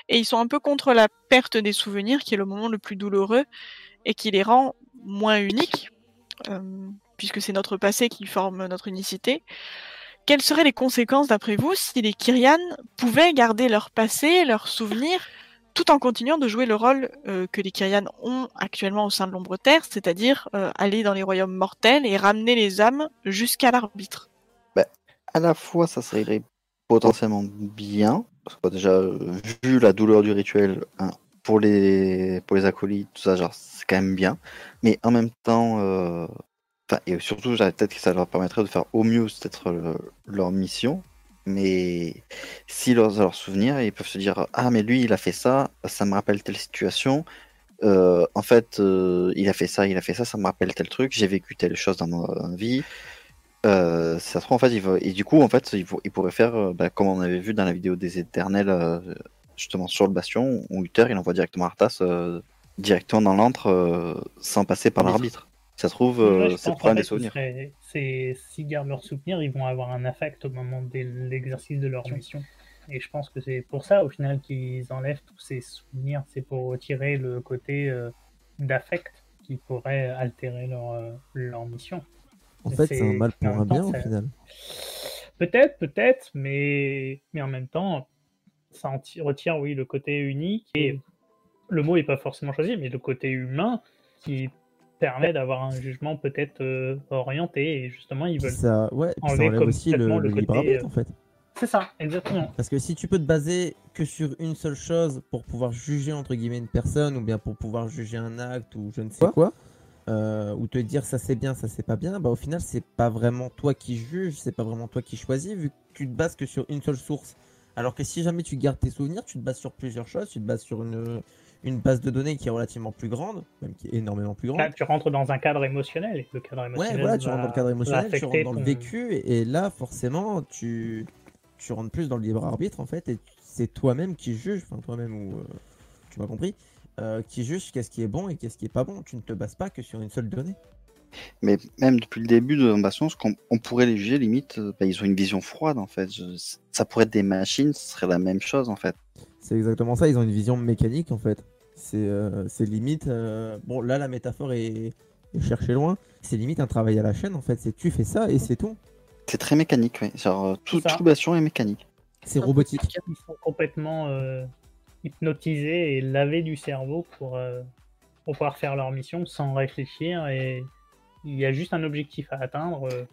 Et ils sont un peu contre la perte des souvenirs, qui est le moment le plus douloureux et qui les rend moins uniques, puisque c'est notre passé qui forme notre unicité. Quelles seraient les conséquences, d'après vous, si les Kyrianes pouvaient garder leur passé, leurs souvenirs, tout en continuant de jouer le rôle euh, que les Kyrianes ont actuellement au sein de l'ombre terre, c'est-à-dire euh, aller dans les royaumes mortels et ramener les âmes jusqu'à l'arbitre? À la fois, ça serait potentiellement bien, parce que bah, déjà, euh, vu la douleur du rituel, hein, pour les pour les acolytes, tout ça, c'est quand même bien. Mais en même temps, euh, et surtout, j'avais peut-être que ça leur permettrait de faire au mieux peut-être le- leur mission. Mais si leurs leurs souvenirs, ils peuvent se dire ah mais lui il a fait ça, ça me rappelle telle situation. Euh, en fait, euh, il a fait ça, il a fait ça, ça me rappelle tel truc. J'ai vécu telle chose dans ma vie. Ça se trouve en fait, et du coup en fait, il, pourrait faire bah, comme on avait vu dans la vidéo des Éternels, justement sur le bastion, où Uther il envoie directement Arthas directement dans l'antre euh, sans passer par l'arbitre. Ça se trouve, euh, c'est un en des souvenirs. serait- s'ils gardent leurs souvenirs, ils vont avoir un affect au moment de l'exercice de leur mission. Et je pense que c'est pour ça, au final, qu'ils enlèvent tous ces souvenirs. C'est pour retirer le côté euh, d'affect qui pourrait altérer leur, euh, leur mission. En fait, c'est un mal pour un temps, bien au ça- final. Peut-être, peut-être, mais, mais en même temps, ça en ti- retire, oui, le côté unique. Et le mot n'est pas forcément choisi, mais le côté humain qui permet d'avoir un jugement peut-être euh, orienté. Et justement, ils veulent. Ça, ouais, ça enlever aussi le, le libre côté, arbitre euh, en fait. C'est ça, exactement. Parce que si tu peux te baser que sur une seule chose pour pouvoir juger entre guillemets une personne ou bien pour pouvoir juger un acte ou je ne sais quoi, euh, ou te dire ça c'est bien, ça c'est pas bien, bah au final c'est pas vraiment toi qui juges, c'est pas vraiment toi qui choisis vu que tu te bases que sur une seule source. Alors que si jamais tu gardes tes souvenirs, tu te bases sur plusieurs choses, tu te bases sur une, une base de données qui est relativement plus grande, même qui est énormément plus grande. Là, tu rentres dans un cadre émotionnel. Et le cadre Ouais, émotionnel voilà, tu rentres dans le cadre émotionnel, tu rentres dans le vécu, et, et là, forcément, tu, tu rentres plus dans le libre arbitre, en fait, et c'est toi-même qui juge, enfin, toi-même, ou euh, tu m'as compris, euh, qui juge qu'est-ce qui est bon et qu'est-ce qui est pas bon. Tu ne te bases pas que sur une seule donnée. Mais même depuis le début de ce qu'on on pourrait les juger, limite, euh, bah, ils ont une vision froide en fait. Je- ça pourrait être des machines, ce serait la même chose en fait. C'est exactement ça, ils ont une vision mécanique, en fait. C'est euh, c'est limite, euh, bon, là, la métaphore est, est cherchée loin, c'est limite un travail à la chaîne, en fait, c'est tu fais ça et c'est tout. C'est très mécanique, oui. Genre, euh, tout, C'est ça. tout Bastion est mécanique. C'est robotique. Ils sont complètement euh, hypnotisés et lavés du cerveau pour, euh, pour pouvoir faire leur mission sans réfléchir. Et il y a juste un objectif à atteindre euh,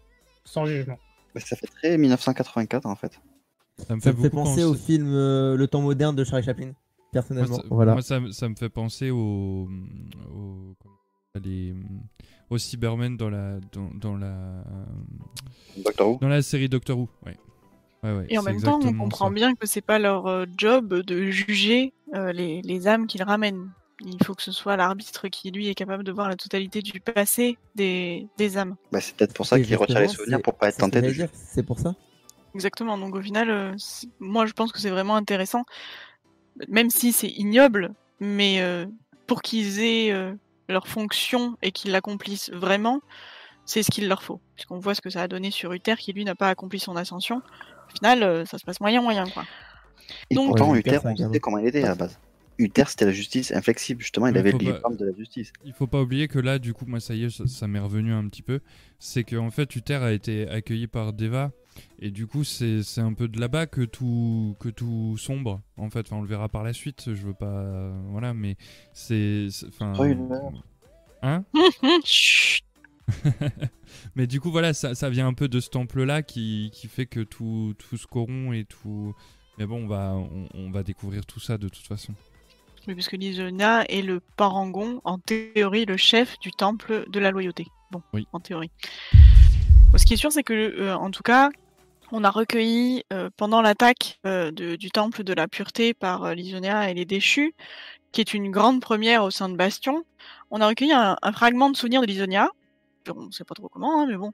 sans jugement. Mais ça fait très 1984 en fait. Ça me Ça fait, me fait penser penser au film euh, Le temps moderne de Charlie Chaplin, Moi, personnellement. ça, voilà. moi, ça me- ça me fait penser au, au, les- Cybermen dans la, dans, dans la, Doctor Who dans la série Doctor Who. Ouais. Ouais, ouais, Et en même temps, on comprend ça. bien que c'est pas leur euh, job de juger euh, les, les âmes qu'ils ramènent. Il faut que ce soit l'arbitre qui, lui, est capable de voir la totalité du passé des, des âmes. bah, C'est peut-être pour ça qu'ils retirent les souvenirs pour pas être c'est ce que tenté de dire, C'est pour ça. Exactement. Donc au final, euh, moi, je pense que c'est vraiment intéressant. Même si c'est ignoble, mais euh, pour qu'ils aient euh, leur fonction et qu'ils l'accomplissent vraiment, c'est ce qu'il leur faut. Puisqu'on voit ce que ça a donné sur Uther, qui lui n'a pas accompli son ascension. Au final, euh, ça se passe moyen moyen quoi. Et Donc- pourtant, Uther, on savait comment il était à la base. Uther, c'était la justice inflexible, justement, il Mais avait diplôme de la justice. Il faut pas oublier que là, du coup, moi, ça y est, ça, ça m'est revenu un petit peu. C'est qu'en fait, Uther a été accueilli par Deva. Et du coup, c'est c'est un peu de là-bas que tout, que tout sombre. En fait, enfin, on le verra par la suite. Je veux pas. Voilà, mais c'est. Enfin. Hein Chut. Mais du coup, voilà, ça, ça vient un peu de ce temple-là qui, qui fait que tout, tout se corrompt et tout. Mais bon, on va, on, on va découvrir tout ça de toute façon. Oui, puisque Lisonia est le parangon, en théorie, le chef du temple de la loyauté. Bon, Oui. en théorie. Ce qui est sûr, c'est que, euh, en tout cas, on a recueilli euh, pendant l'attaque euh, du temple de la pureté par Lisonia et les déchus, qui est une grande première au sein de Bastion, on a recueilli un, fragment de souvenir de Lisonia. On ne sait pas trop comment, hein, mais bon.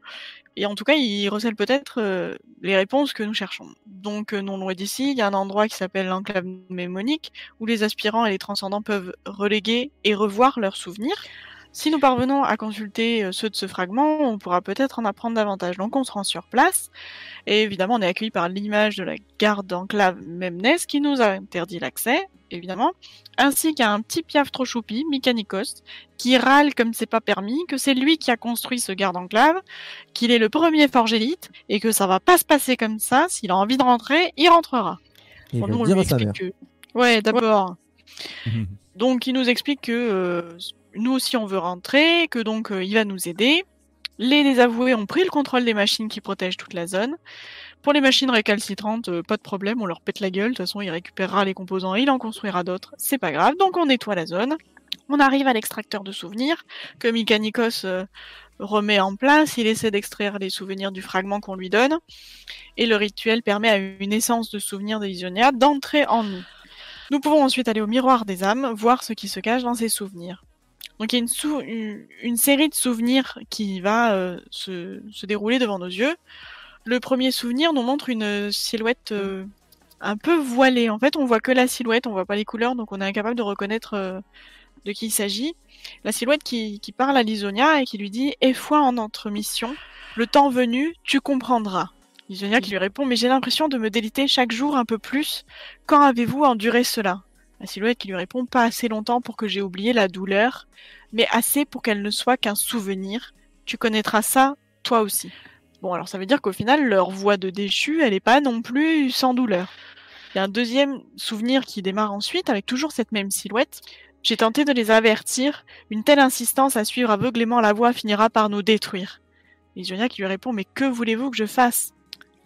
Et en tout cas, il recèle peut-être les réponses que nous cherchons. Donc, non loin d'ici, il y a un endroit qui s'appelle l'enclave mémonique, où les aspirants et les transcendants peuvent reléguer et revoir leurs souvenirs. Si nous parvenons à consulter euh, ceux de ce fragment, on pourra peut-être en apprendre davantage. Donc on se rend sur place, et évidemment on est accueilli par l'image de la garde d'enclave Memnes qui nous a interdit l'accès, évidemment, ainsi qu'un petit piaf trop choupi, Mikanikos, qui râle comme c'est pas permis, que c'est lui qui a construit ce garde enclave, qu'il est le premier forge élite, et que ça va pas se passer comme ça, s'il a envie de rentrer, il rentrera. Il Bon, nous, on lui explique que... Ouais, d'abord. Donc il nous explique que euh, nous aussi on veut rentrer, que donc euh, il va nous aider. Les désavoués ont pris le contrôle des machines qui protègent toute la zone. Pour les machines récalcitrantes, euh, pas de problème, on leur pète la gueule. De toute façon, il récupérera les composants, il en construira d'autres. C'est pas grave. Donc on nettoie la zone. On arrive à l'extracteur de souvenirs que Mikanikos euh, remet en place. Il essaie d'extraire les souvenirs du fragment qu'on lui donne. Et le rituel permet à une essence de souvenirs d'Elysionia d'entrer en nous. Nous pouvons ensuite aller au miroir des âmes, voir ce qui se cache dans ces souvenirs. Donc il y a une, sou- une, série de souvenirs qui va euh, se, se dérouler devant nos yeux. Le premier souvenir nous montre une silhouette euh, un peu voilée. En fait, on voit que la silhouette, on voit pas les couleurs, donc on est incapable de reconnaître euh, de qui il s'agit. La silhouette qui, qui parle à Lisonia et qui lui dit "Aie foi en notre mission. Le temps venu, tu comprendras." Lisonia qui lui répond "Mais j'ai l'impression de me déliter chaque jour un peu plus. Quand avez-vous enduré cela? La silhouette qui lui répond Pas assez longtemps pour que j'ai oublié la douleur, mais assez pour qu'elle ne soit qu'un souvenir. Tu connaîtras ça, toi aussi. Bon, alors ça veut dire qu'au final, leur voix de déchu, elle n'est pas non plus sans douleur. Il y a un deuxième souvenir qui démarre ensuite avec toujours cette même silhouette. J'ai tenté de les avertir. Une telle insistance à suivre aveuglément la voie finira par nous détruire. Lisonia qui lui répond Mais que voulez-vous que je fasse?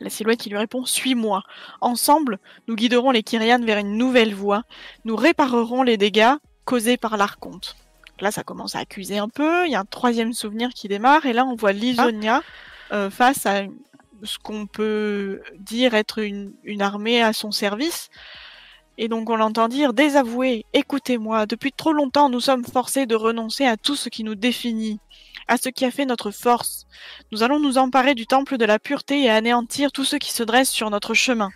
La silhouette qui lui répond Suis-moi. Ensemble, nous guiderons les Kyrianes vers une nouvelle voie. Nous réparerons les dégâts causés par l'archonte. Là, ça commence à accuser un peu. Il y a un troisième souvenir qui démarre. Et là, on voit Lisonia euh, face à ce qu'on peut dire être une, une armée à son service. Et donc, on l'entend dire Désavoué, écoutez-moi. Depuis trop longtemps, nous sommes forcés de renoncer à tout ce qui nous définit, à ce qui a fait notre force. Nous allons nous emparer du temple de la pureté et anéantir tous ceux qui se dressent sur notre chemin.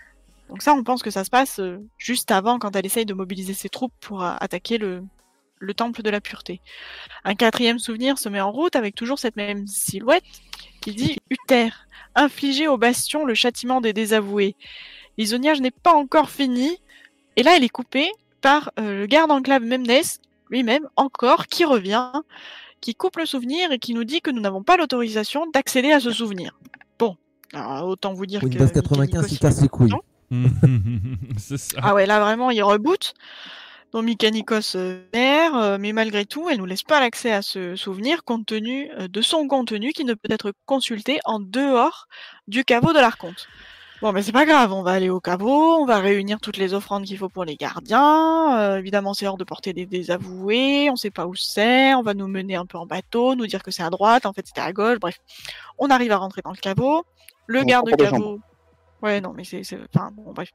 Donc ça, on pense que ça se passe euh, juste avant, quand elle essaye de mobiliser ses troupes pour euh, attaquer le, le temple de la pureté. Un quatrième souvenir se met en route avec toujours cette même silhouette qui dit Uther, infligez au bastion le châtiment des désavoués. Lisonia, je n'ai pas encore fini. Et là, elle est coupée par euh, le garde enclave Memnes, lui-même, encore, qui revient, qui coupe le souvenir et qui nous dit que nous n'avons pas l'autorisation d'accéder à ce souvenir. Bon, alors, autant vous dire Windows que 95, Mikanikos, il casse les couilles. c'est ça. ah ouais, là vraiment, il reboot. Donc Mikanikos euh, vénère, euh, mais malgré tout, elle nous laisse pas l'accès à ce souvenir compte tenu euh, de son contenu qui ne peut être consulté en dehors du caveau de l'archonte. Bon, mais c'est pas grave, on va aller au caveau, on va réunir toutes les offrandes qu'il faut pour les gardiens. euh, évidemment, c'est hors de portée des désavoués, on sait pas où c'est, on va nous mener un peu en bateau, nous dire que c'est à droite, en fait c'était à gauche, bref. On arrive à rentrer dans le caveau. Le On garde caveau. Ouais, non, mais c'est. c'est- Enfin, bon, bref.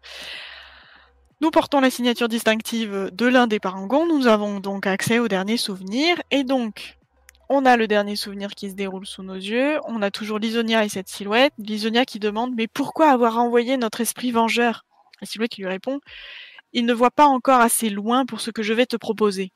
Nous portons la signature distinctive de l'un des parangons. Nous avons donc accès au dernier souvenir. Et donc, on a le dernier souvenir qui se déroule sous nos yeux. On a toujours Lisonia et cette silhouette. Lisonia qui demande Mais pourquoi avoir envoyé notre esprit vengeur? La silhouette qui lui répond il ne voit pas encore assez loin pour ce que je vais te proposer.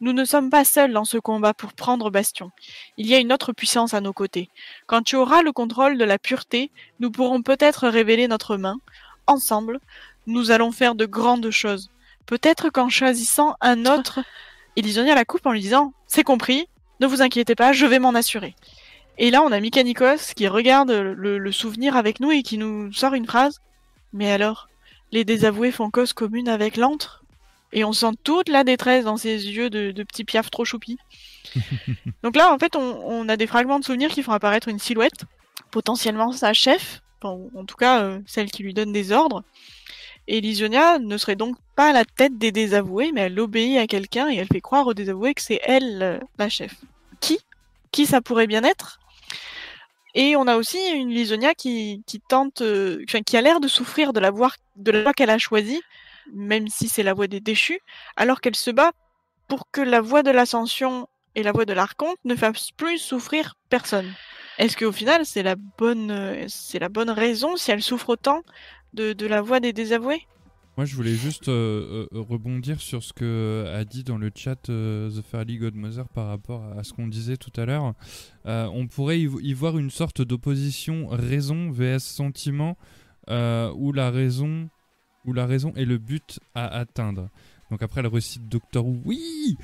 Nous ne sommes pas seuls dans ce combat pour prendre Bastion. Il y a une autre puissance à nos côtés. Quand tu auras le contrôle de la pureté, nous pourrons peut-être révéler notre main. Ensemble, nous allons faire de grandes choses. Peut-être qu'en choisissant un autre... Elisonia la coupe en lui disant « C'est compris, ne vous inquiétez pas, je vais m'en assurer. » Et là, on a Mikanikos qui regarde le, le souvenir avec nous et qui nous sort une phrase. Mais alors, les désavoués font cause commune avec l'antre? Et on sent toute la détresse dans ses yeux de, de petit piaf trop choupi. Donc là, en fait, on, a des fragments de souvenirs qui font apparaître une silhouette, potentiellement sa chef, en, tout cas euh, celle qui lui donne des ordres. Et Lysionia ne serait donc pas la tête des désavoués, mais elle obéit à quelqu'un et elle fait croire aux désavoués que c'est elle euh, la chef. Qui? Qui ça pourrait bien être? Et on a aussi une Lysonia qui, qui tente, euh, qui a l'air de souffrir de la voie, de la voie qu'elle a choisie, même si c'est la voie des déchus, alors qu'elle se bat pour que la voie de l'ascension et la voie de l'archonte ne fassent plus souffrir personne. Est-ce qu'au final, c'est la bonne, c'est la bonne raison si elle souffre autant de, de la voie des désavoués Moi, je voulais juste euh, euh, rebondir sur ce que a dit dans le chat euh, The Fairly Godmother par rapport à ce qu'on disait tout à l'heure. on pourrait y, voir une sorte d'opposition raison vs sentiment, où la raison où la raison est le but à atteindre. Donc après, elle recite Doctor oui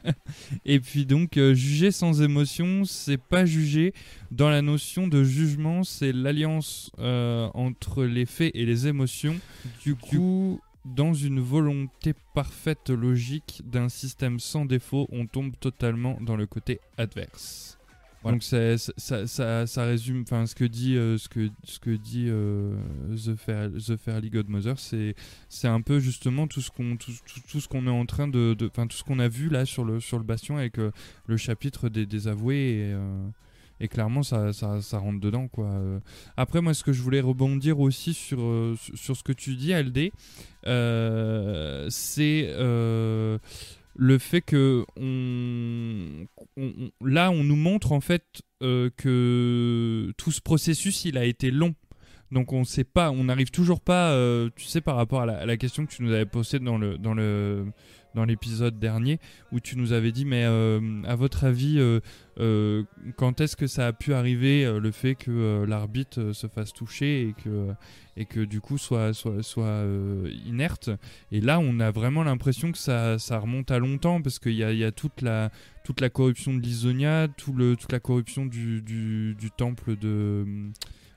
Et puis donc, euh, juger sans émotion, c'est pas juger. Dans la notion de jugement, c'est l'alliance euh, entre les faits et les émotions. Du coup, dans une volonté parfaite logique d'un système sans défaut, on tombe totalement dans le côté adverse. Donc ça, ça, ça, résume enfin ce que dit euh, ce que ce que dit euh, The, Fair, The Fairly Godmother c'est c'est un peu justement tout ce qu'on tout, tout, ce qu'on est en train de enfin tout ce qu'on a vu là sur le sur le bastion avec euh, le chapitre des, avoués et, et clairement ça, ça, ça, rentre dedans quoi. Après moi ce que je voulais rebondir aussi sur sur ce que tu dis Aldé c'est le fait que là, on nous montre en fait euh, que tout ce processus, il a été long. Donc on sait pas, on n'arrive toujours pas, euh, tu sais, par rapport à la, question que tu nous avais posée dans le dans le dans l'épisode dernier où tu nous avais dit mais euh, à votre avis quand est-ce que ça a pu arriver le fait que l'arbitre se fasse toucher et que et que du coup soit, soit, soit euh, inerte? Et là, on a vraiment l'impression que ça, ça, remonte à longtemps parce qu'il y a, y a, toute, la, toute la corruption de l'Isonia, tout le, toute la corruption du, du, du, temple de.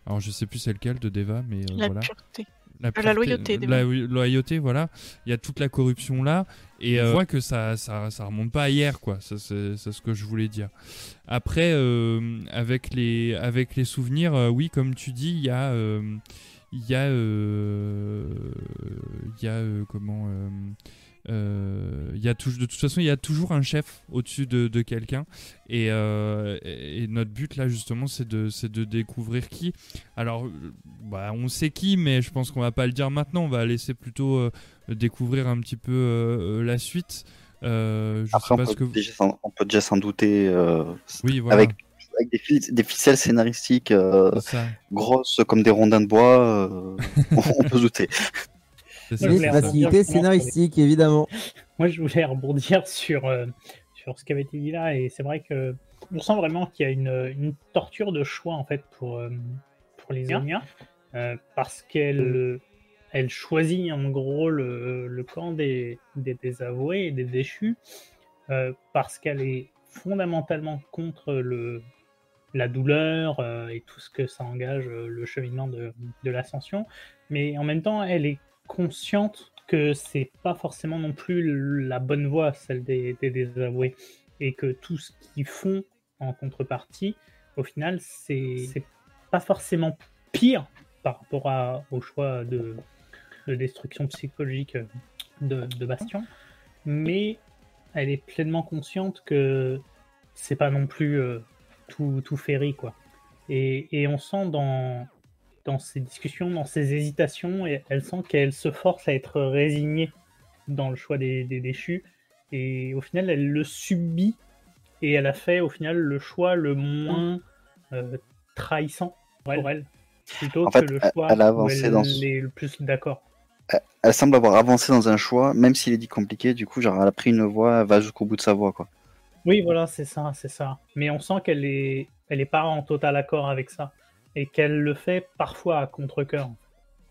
Alors, je sais plus c'est lequel de Deva, mais euh, la voilà. Pureté. La, la, loyauté. La loyauté, voilà. Il y a toute la corruption là. Et on euh, voit que ça, ça, ça, remonte pas à hier, quoi. C'est ce que je voulais dire. Après, avec, les, avec les souvenirs, oui, comme tu dis, il y a il y a, euh, il y a euh, comment, euh, y a de toute façon, il y a toujours un chef au-dessus de, de quelqu'un. Et, et, notre but là, justement, c'est de, de découvrir qui. Alors, bah, on sait qui, mais je pense qu'on va pas le dire maintenant. On va laisser plutôt découvrir un petit peu la suite. je Après, sais on, peut que... déjà on peut déjà s'en douter. oui, voilà. Avec avec des, ficelles scénaristiques euh, grosses comme des rondins de bois, euh, on, peut douter. C'est facilité scénaristique, évidemment. Moi, je voulais rebondir sur, euh, sur ce qui avait été dit là, et c'est vrai que on sent vraiment qu'il y a une, une, torture de choix en fait pour, pour les Enya, parce qu'elle elle choisit en gros le, le camp des, des désavoués et des déchus, parce qu'elle est fondamentalement contre le, la douleur euh, et tout ce que ça engage euh, le cheminement de, l'ascension. Mais en même temps, elle est consciente que c'est pas forcément non plus la bonne voie, celle des, désavoués. Et que tout ce qu'ils font en contrepartie, au final, c'est pas forcément pire par rapport au choix de, destruction psychologique de, de Bastion. Mais elle est pleinement consciente que c'est pas non plus euh, tout, tout quoi. Et, on sent dans, dans ces discussions, dans ces hésitations, et elle sent qu'elle se force à être résignée dans le choix des, déchus. Et au final, elle le subit et elle a fait au final le choix le moins euh, trahissant pour elle, plutôt que le choix elle a avancé où elle est le plus d'accord. Elle semble avoir avancé dans un choix, même s'il est dit compliqué. Du coup, genre, elle a pris une voie, elle va jusqu'au bout de sa voie, quoi. Oui, voilà, c'est ça, c'est ça. Mais on sent qu'elle est, elle est pas en total accord avec ça et qu'elle le fait parfois à contre-cœur.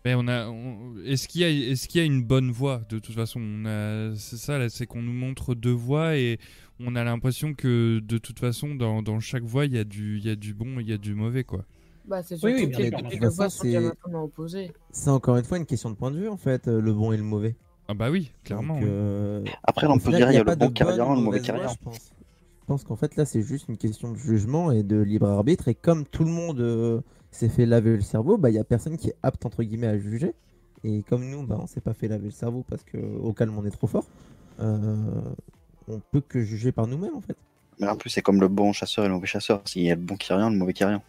Mais on a, on- est-ce qu'il y a, est-ce qu'il y a une bonne voie de toute façon? On a- C'est ça, là, c'est qu'on nous montre deux voies et on a l'impression que de toute façon, dans, dans chaque voie, il y a du, il y a du bon, il y a du mauvais, quoi. Bah, c'est Oui, bien les deux sont c'est- diamétralement opposées. C'est encore une fois une question de point de vue en fait, euh, le bon et le mauvais. Ah bah oui, clairement. Donc, euh, Après, on peut dire il y a pas le bon rien, ou le mauvais rien. je pense. Je pense qu'en fait là c'est juste une question de jugement et de libre arbitre et comme tout le monde euh, s'est fait laver le cerveau, bah il y a personne qui est apte entre guillemets à juger. Et comme nous, bah on s'est pas fait laver le cerveau parce que au calme on est trop fort. euh, on peut que juger par nous-mêmes en fait. Mais en plus, c'est comme le bon chasseur et le mauvais chasseur. S'il y a le bon qui a rien, le mauvais qui a rien.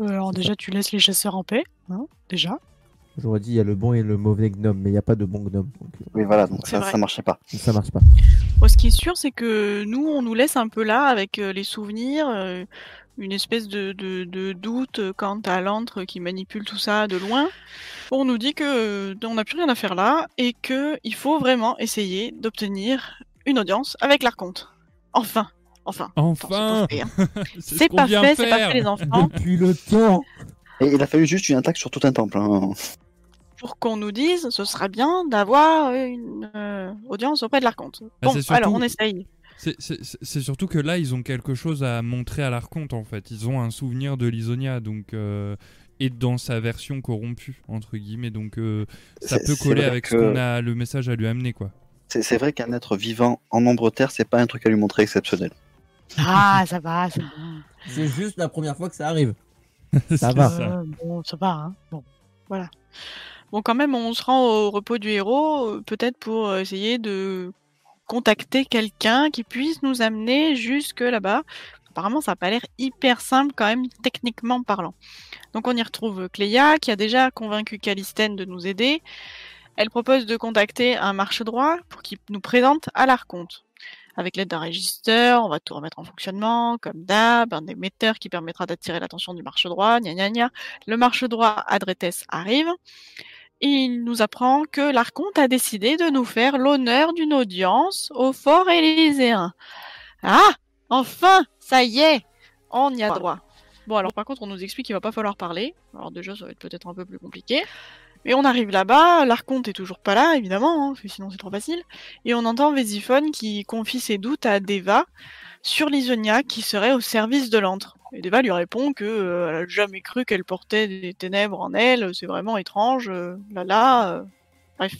Euh, Alors déjà, tu laisses les chasseurs en paix, hein, déjà. J'aurais dit il y a le bon et le mauvais gnome, mais il n'y a pas de bon gnome. Donc, euh, Oui, voilà, donc ça, vrai. ça marchait pas. ça marche pas. Bon, ce qui est sûr, c'est que nous, on nous laisse un peu là avec euh, les souvenirs, euh, une espèce de, de- de doute quant à l'antre qui manipule tout ça de loin. On nous dit que euh, on n'a plus rien à faire là et que il faut vraiment essayer d'obtenir une audience avec l'archonte. Enfin, enfin. C'est pas fait, hein. c'est C'est ce qu'on pas vient fait, c'est pas faire. fait les enfants. Depuis le temps. Et il a fallu juste une attaque sur tout un temple. hein. Pour qu'on nous dise, ce serait bien d'avoir une euh, audience auprès de l'archonte. Bah, Bon, surtout- alors on essaye. C'est- surtout que là, ils ont quelque chose à montrer à l'archonte, en fait. Ils ont un souvenir de Lisonia, donc... euh, et dans sa version corrompue, entre guillemets. Donc euh, ça peut coller avec ce qu'on a le message à lui amener, quoi. C'est c'est vrai qu'un être vivant en nombre terre, c'est pas un truc à lui montrer exceptionnel. Ah, ça va, ça va. C'est juste la première fois que ça arrive. C'est va. Euh, bon, ça va, hein. Bon, voilà. Bon, quand même, on se rend au repos du héros, euh, peut-être pour euh, essayer de contacter quelqu'un qui puisse nous amener jusque là-bas. Apparemment, ça n'a pas l'air hyper simple quand même, techniquement parlant. Donc on y retrouve Cléa, qui a déjà convaincu Calistène de nous aider. Elle propose de contacter un marche droit pour qu'il nous présente à l'archonte. Avec l'aide d'un régisseur, on va tout remettre en fonctionnement, comme d'hab, un émetteur qui permettra d'attirer l'attention du marche droit, gna gna gna. Le marche droit Adretes arrive. Il nous apprend que l'archonte a décidé de nous faire l'honneur d'une audience au fort élyséen. Ah Enfin Ça y est On y a droit. Bon, alors par contre, on nous explique qu'il va pas falloir parler. Alors déjà, ça va être peut-être un peu plus compliqué. Mais on arrive là-bas, l'archonte est toujours pas là, évidemment, hein, sinon c'est trop facile. Et on entend Vésiphone qui confie ses doutes à Deva sur l'Isonia qui serait au service de l'antre. Et Deva lui répond que euh, elle a jamais cru qu'elle portait des ténèbres en elle, c'est vraiment étrange, euh, là là. euh. Bref.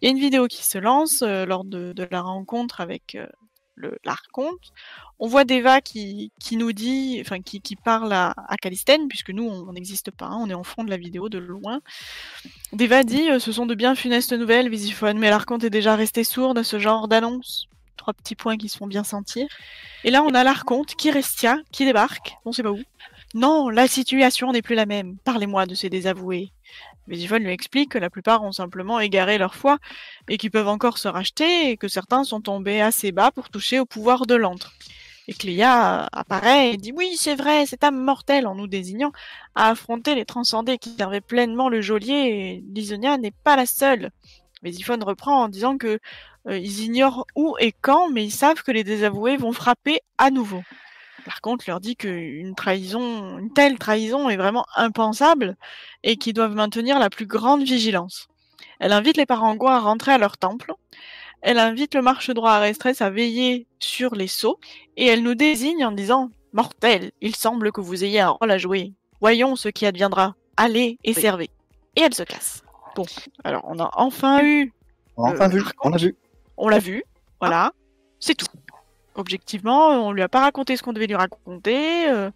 Il y a une vidéo qui se lance euh, lors de la rencontre avec le. On voit Deva qui, qui nous dit, enfin qui, qui parle à, à Calistène, puisque nous on n'existe pas, on est en fond de la vidéo de loin. Deva dit euh, Ce sont de bien funestes nouvelles, Visiphone, mais l'archonte est déjà resté sourde à ce genre d'annonce. Trois petits points qui se font bien sentir. Et là, on a l'archonte, Kirestia, qui débarque, on sait pas où. Non, la situation n'est plus la même. Parlez-moi de ces désavoués. Visiphone lui explique que la plupart ont simplement égaré leur foi et qu'ils peuvent encore se racheter et que certains sont tombés assez bas pour toucher au pouvoir de l'antre. Et Cléa apparaît et dit oui, c'est vrai, cette âme mortelle, en nous désignant, a affronté les transcendés qui servaient pleinement le geôlier et Lisonia n'est pas la seule. Vésiphone reprend en disant que euh, ils ignorent où et quand, mais ils savent que les désavoués vont frapper à nouveau. L'archonte leur dit qu'une trahison, une telle trahison est vraiment impensable et qu'ils doivent maintenir la plus grande vigilance. Elle invite les Parangons à rentrer à leur temple. Elle invite le marche droit à Restress à veiller sur les sceaux et elle nous désigne en disant Mortel, il semble que vous ayez un rôle à jouer. Voyons ce qui adviendra. Allez et Oui. servez. Et elle se casse. Bon, alors on a enfin eu On a enfin Euh, vu, par on a vu. on l'a vu, voilà, c'est tout. Objectivement, on lui a pas raconté ce qu'on devait lui raconter. euh,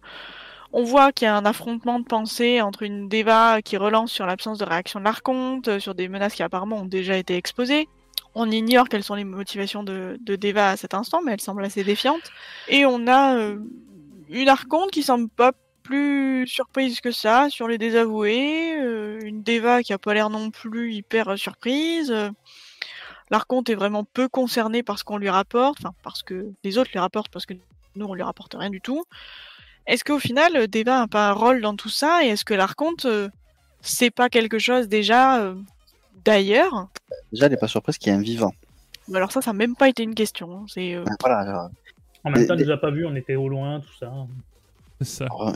on voit qu'il y a un affrontement de pensée entre une Deva qui relance sur l'absence de réaction de l'archonte, euh, sur des menaces qui apparemment ont déjà été exposées. On ignore quelles sont les motivations de, de Deva à cet instant, mais elle semble assez défiante. Et on a euh, une archonte qui semble pas plus surprise que ça sur les désavoués, une Deva qui a pas l'air non plus hyper surprise. L'archonte est vraiment peu concerné par ce qu'on lui rapporte, enfin parce que les autres lui rapportent parce que nous on lui rapporte rien du tout. Est-ce qu'au final euh, Deva a pas un rôle dans tout ça et est-ce que l'archonte euh, c'est pas quelque chose déjà euh, d'ailleurs? Déjà, elle n'est pas surprise qu'il y ait un vivant. Mais Alors ça, ça n'a même pas été une question. hein. C'est euh, Voilà. En même temps, elle Mais- nous a pas vu, on était au loin, tout ça. C'est ça. alors,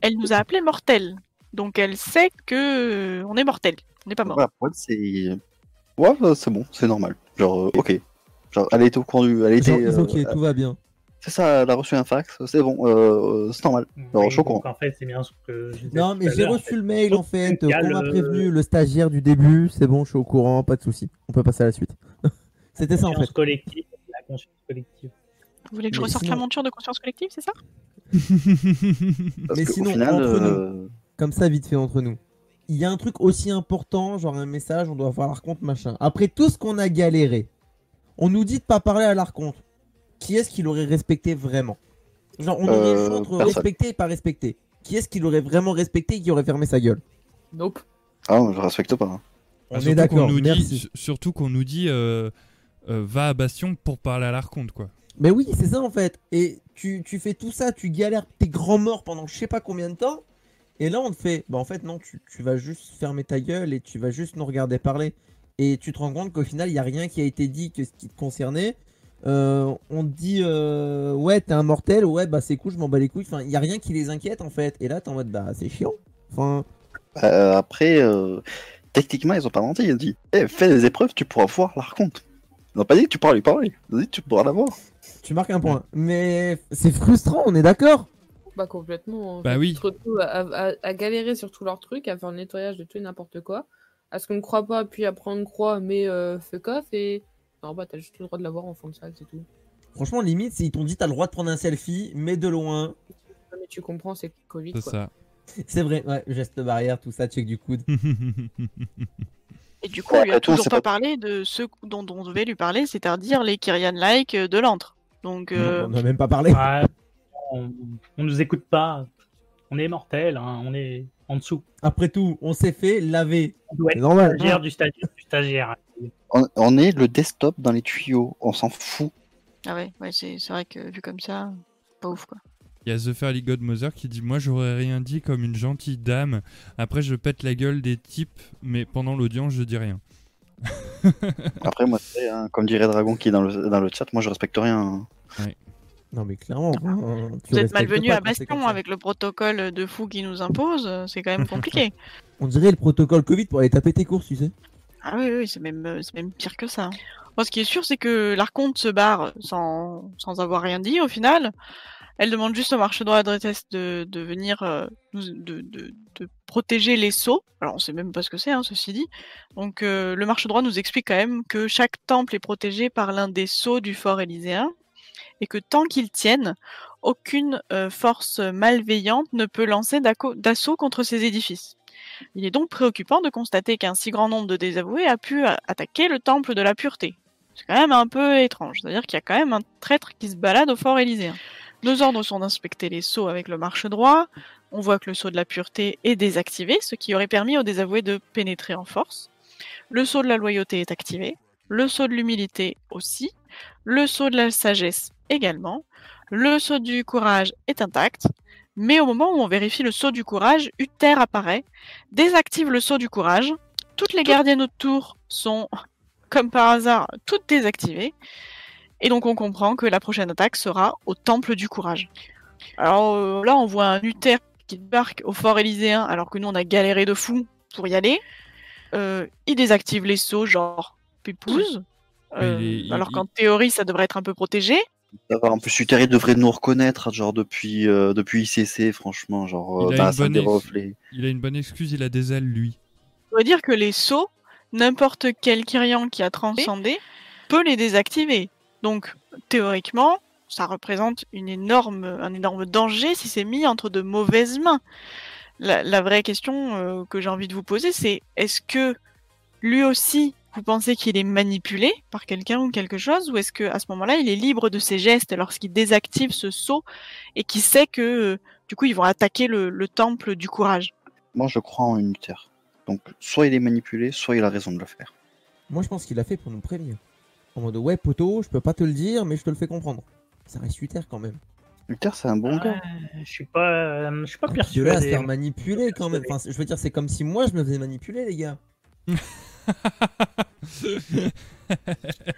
elle nous a appelé mortels. Donc elle sait que on est mortel. On n'est pas mort. voilà, pour elle, c'est. Ouais, bah, c'est bon, c'est normal. Genre, euh, ok. Genre, elle était au courant du. Elle était. Genre, euh, ok, tout va bien. C'est ça, elle a reçu un fax, c'est bon, euh, c'est normal. Alors, Oui, je suis au courant. en fait, c'est bien ce que je disais Non, mais j'ai reçu le mail en fait. On m'a le- prévenu le stagiaire du début. C'est bon, je suis au courant, pas de souci. On peut passer à la suite. C'était ça en fait. collective, la conscience collective. Vous voulez que je Mais ressorte sinon- la monture de conscience collective, c'est ça? Parce Mais sinon, final, entre nous. euh, Comme ça, vite fait entre nous. Il y a un truc aussi important, genre un message, on doit voir l'archonte, machin. Après tout ce qu'on a galéré, on nous dit de pas parler à l'archonte. Qui est-ce qui l'aurait respecté vraiment? Genre, on aurait le Euh, choix entre respecter et pas respecter. Qui est-ce qui l'aurait vraiment respecté et qui aurait fermé sa gueule? Nope. Ah, je respecte pas. hein. On Ah, est surtout d'accord, qu'on nous dit- merci. su- surtout qu'on nous dit euh, euh, va à Bastion pour parler à l'archonte, quoi. Mais oui, c'est ça en fait. Et tu, tu fais tout ça, tu galères, t'es grand mort pendant je sais pas combien de temps. Et là, on te fait, bah en fait, non, tu, tu vas juste fermer ta gueule et tu vas juste nous regarder parler. Et tu te rends compte qu'au final, il n'y a rien qui a été dit que ce qui te concernait. Euh, on te dit, euh, ouais, t'es un mortel, ouais, bah c'est cool, je m'en bats les couilles. Enfin, il n'y a rien qui les inquiète en fait. Et là, t'es en mode, bah c'est chiant. Enfin, Euh, après, techniquement, ils ont pas menti. Ils ont dit Eh, fais des épreuves, tu pourras voir l'archonte. Ils n'ont pas dit que tu pourras lui parler. Ils ont dit tu pourras la voir. tu marques un point. Mais c'est frustrant, on est d'accord Bah complètement. en Bah fait. oui. Ils à, à- à galérer sur tous leurs trucs, à faire le nettoyage de tout et n'importe quoi. À ce qu'on ne croit pas, puis après on ne croit, mais euh, fuck off et. Non, bah t'as juste le droit de l'avoir en fond de salle, c'est tout. Franchement, limite, s'ils t'ont dit, t'as le droit de prendre un selfie, mais de loin. Mais tu comprends, c'est Covid C'est ça. C'est vrai, ouais, geste barrière, tout ça, check du coude. Et du coup, on lui a tout, toujours pas pas- parlé de ce dont on devait lui parler, c'est-à-dire les Kyrian-like de l'antre. Donc, euh, On n'a même pas parlé. Ouais, on, on nous écoute pas. On est mortel, hein, on est en dessous. Après tout, on s'est fait laver. C'est normal. stagiaire du stagiaire du stagiaire. On, on est le desktop dans les tuyaux. On s'en fout. ah ouais, ouais c'est vrai que vu comme ça, pas ouf quoi. Il y a The Fairly Godmother qui dit Moi j'aurais rien dit comme une gentille dame. Après je pète la gueule des types, mais pendant l'audience je dis rien. Après, moi, c'est, hein, comme dirait Dragon qui est dans le, dans le chat, moi je respecte rien. hein. Non, mais clairement. tu Vous êtes malvenu à Bastion avec le protocole de fou qui nous impose, c'est quand même compliqué. On dirait le protocole Covid pour aller taper tes courses, tu sais. ah oui, oui, c'est même, c'est même pire que ça. Moi, ce qui est sûr, c'est que l'Arconte se barre sans, sans avoir rien dit au final. Elle demande juste au marche droit Adretes de, de venir euh, de, de, de protéger les sceaux. Alors, on sait même pas ce que c'est, hein, ceci dit. Donc, euh, le marche droit nous explique quand même que chaque temple est protégé par l'un des sceaux du fort élyséen et que tant qu'ils tiennent, aucune euh, force malveillante ne peut lancer d'assaut contre ces édifices. Il est donc préoccupant de constater qu'un si grand nombre de désavoués a pu a- attaquer le temple de la pureté. C'est quand même un peu étrange, c'est-à-dire qu'il y a quand même un traître qui se balade au fort élyséen. Nos ordres sont d'inspecter les sceaux avec le marche droit. On voit que le sceau de la pureté est désactivé, ce qui aurait permis aux désavoués de pénétrer en force. Le sceau de la loyauté est activé. Le sceau de l'humilité aussi. Le sceau de la sagesse également. Le sceau du courage est intact. Mais au moment où on vérifie le sceau du courage, Uther apparaît, désactive le sceau du courage. Toutes les gardiennes autour sont, comme par hasard, toutes désactivées. Et donc on comprend que la prochaine attaque sera au temple du courage. Alors euh, là, on voit un Uther qui débarque au fort élyséen alors que nous on a galéré de fou pour y aller. Euh, il désactive les sceaux, genre pépouze. Euh, il est- alors il- qu'en théorie, ça devrait être un peu protégé. En plus, Uther il devrait nous reconnaître, genre depuis, euh, depuis ICC, franchement, genre Il euh, a ex- reflets. Il a une bonne excuse, il a des ailes lui. Ça veut dire que les sceaux, n'importe quel Kyrian qui a transcendé peut les désactiver. Donc, théoriquement, ça représente une énorme, un énorme danger si c'est mis entre de mauvaises mains. La, la vraie question euh, que j'ai envie de vous poser, c'est est-ce que lui aussi, vous pensez qu'il est manipulé par quelqu'un ou quelque chose, ou est-ce que à ce moment-là, il est libre de ses gestes lorsqu'il désactive ce sceau et qu'il sait que euh, du coup, ils vont attaquer le, le temple du courage? Moi, je crois en Uther. Donc, soit il est manipulé, soit il a raison de le faire. Moi, je pense qu'il a fait pour nous prévenir. En mode, ouais, poteau, je peux pas te le dire, mais je te le fais comprendre. Ça reste Uther quand même. Uther, c'est un bon gars. Je suis pas, euh, je suis pas De là à se persuadé. faire manipuler quand même. Enfin, je veux dire, c'est comme si moi je me faisais manipuler, les gars.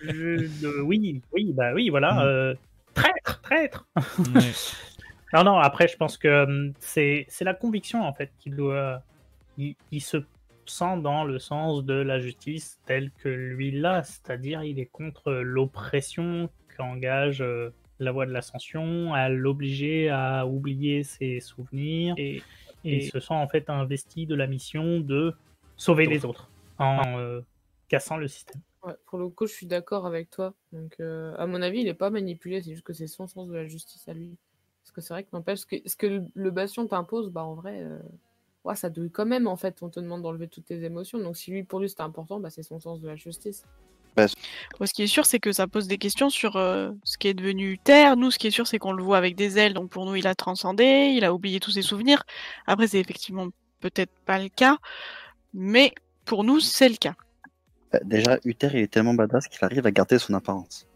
Euh, oui, oui, bah oui, voilà. Mm. euh, traître, traître. Ouais. Non, non, après, je pense que hum, c'est c'est la conviction, en fait, qui doit. Il, il se sent dans le sens de la justice telle que lui l'a, c'est-à-dire il est contre l'oppression qu'engage euh, la voie de l'ascension, à l'obliger à oublier ses souvenirs, et, et il se sent en fait investi de la mission de sauver les autres en euh, cassant le système. Ouais, pour le coup, je suis d'accord avec toi. Donc, euh, à mon avis, il est pas manipulé, c'est juste que c'est son sens de la justice à lui. Parce que c'est vrai que n'empêche que ce que le, bastion t'impose, bah en vrai, euh, ouais, ça douille quand même en fait. On te demande d'enlever toutes tes émotions. Donc, si lui, pour lui, c'était important, bah c'est son sens de la justice. Ouais, ce qui est sûr, c'est que ça pose des questions sur euh, ce qui est devenu Terre. Nous, ce qui est sûr, c'est qu'on le voit avec des ailes. Donc pour nous, il a transcendé, il a oublié tous ses souvenirs. Après, c'est effectivement peut-être pas le cas, mais pour nous, c'est le cas Bah, déjà, Uther, il est tellement badass qu'il arrive à garder son apparence.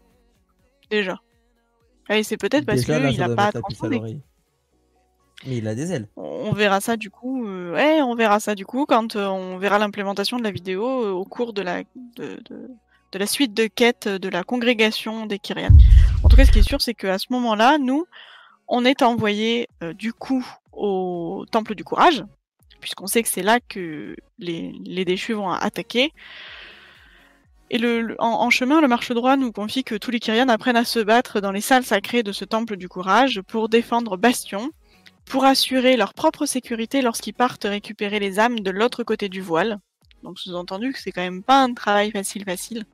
déjà. Et c'est peut-être parce qu'il ça a doit pas l'oreille. Mais il a des ailes. On verra ça du coup. euh, ouais, on verra ça du coup quand euh, on verra l'implémentation de la vidéo euh, au cours de la de, de- de la suite de quêtes de la congrégation des Kyrian. En tout cas, ce qui est sûr, c'est qu'à ce moment-là, nous, on est envoyé euh, du coup au temple du courage, puisqu'on sait que c'est là que les, déchus vont attaquer. Et en, chemin, le marche droit nous confie que tous les Kyrian apprennent à se battre dans les salles sacrées de ce temple du courage pour défendre Bastion, pour assurer leur propre sécurité lorsqu'ils partent récupérer les âmes de l'autre côté du voile. Donc sous-entendu que c'est quand même pas un travail facile facile.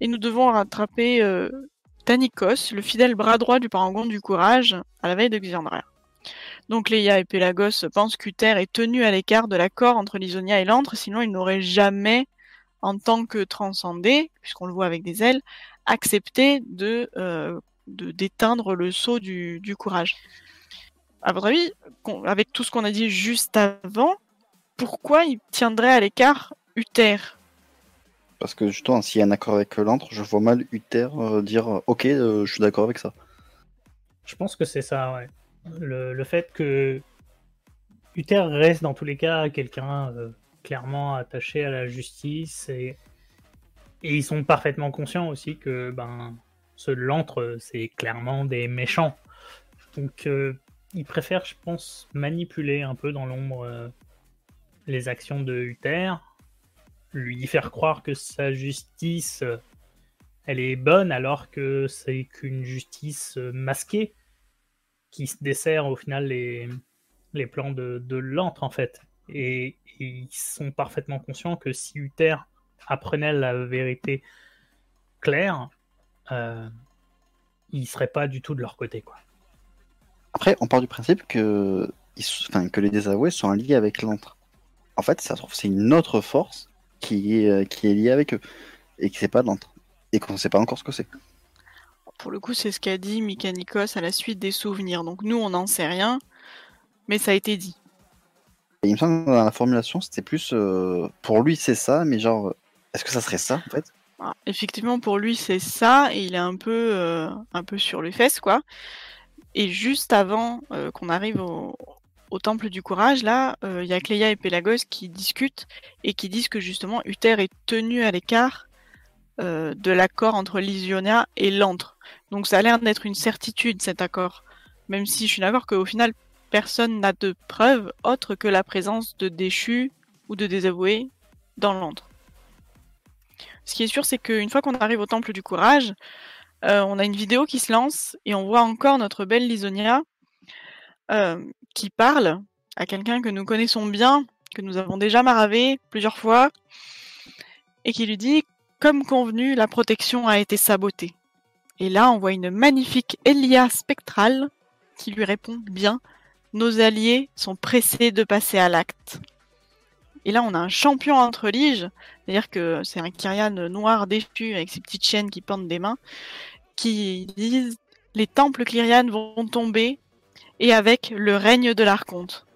Et nous devons rattraper euh, Tanikos, le fidèle bras droit du parangon du courage, à la veille de Xandria. Donc Leia et Pelagos pensent qu'Uther est tenu à l'écart de l'accord entre l'Isonia et l'antre, sinon il n'aurait jamais, en tant que transcendé, puisqu'on le voit avec des ailes, accepté de euh, d'éteindre le sceau du, du courage. À votre avis, avec tout ce qu'on a dit juste avant, pourquoi il tiendrait à l'écart Uther? Parce que justement, s'il y a un accord avec l'antre, je vois mal Uther euh, dire euh, Ok, euh, je suis d'accord avec ça. Je pense que c'est ça, ouais. Le, le fait que Uther reste dans tous les cas quelqu'un euh, clairement attaché à la justice et, et ils sont parfaitement conscients aussi que ben ce l'antre c'est clairement des méchants. Donc euh, ils préfèrent, je pense, manipuler un peu dans l'ombre euh, les actions de Uther, lui faire croire que sa justice elle est bonne alors que c'est qu'une justice masquée qui se dessert au final les, plans de, de l'antre en fait. Et, ils sont parfaitement conscients que si Uther apprenait la vérité claire, euh, il serait pas du tout de leur côté quoi. Après, on part du principe que, les désavoués sont liés avec l'antre. En fait, ça se trouve, c'est une autre force qui est, euh, liée avec eux et qui c'est pas de l'antre. Et qu'on sait pas encore ce que c'est. Pour le coup, c'est ce qu'a dit Mikanikos à la suite des souvenirs. Donc nous, on n'en sait rien, mais ça a été dit. Et il me semble que dans la formulation, c'était plus euh, pour lui, c'est ça, mais genre, est-ce que ça serait ça en fait? Ah, Effectivement, pour lui, c'est ça, et il est un peu, euh, un peu sur les fesses, quoi. Et juste avant euh, qu'on arrive au, au temple du courage, là, il y a Cléa et Pélagos qui discutent et qui disent que justement Uther est tenu à l'écart euh, de l'accord entre Lysionia et l'antre. Donc ça a l'air d'être une certitude cet accord, même si je suis d'accord qu'au final personne n'a de preuve autre que la présence de déchus ou de désavoués dans l'antre. Ce qui est sûr, c'est qu'une fois qu'on arrive au temple du courage, euh, on a une vidéo qui se lance et on voit encore notre belle Lisonia euh, qui parle à quelqu'un que nous connaissons bien, que nous avons déjà maravé plusieurs fois, et qui lui dit Comme convenu, la protection a été sabotée. Et là, on voit une magnifique Elia spectrale qui lui répond Bien, nos alliés sont pressés de passer à l'acte. Et là, on a un champion entre liges, c'est-à-dire que c'est un Kyrian noir déchu avec ses petites chaînes qui pendent des mains, qui disent Les temples Kyrian vont tomber, et avec le règne de l'Archonte.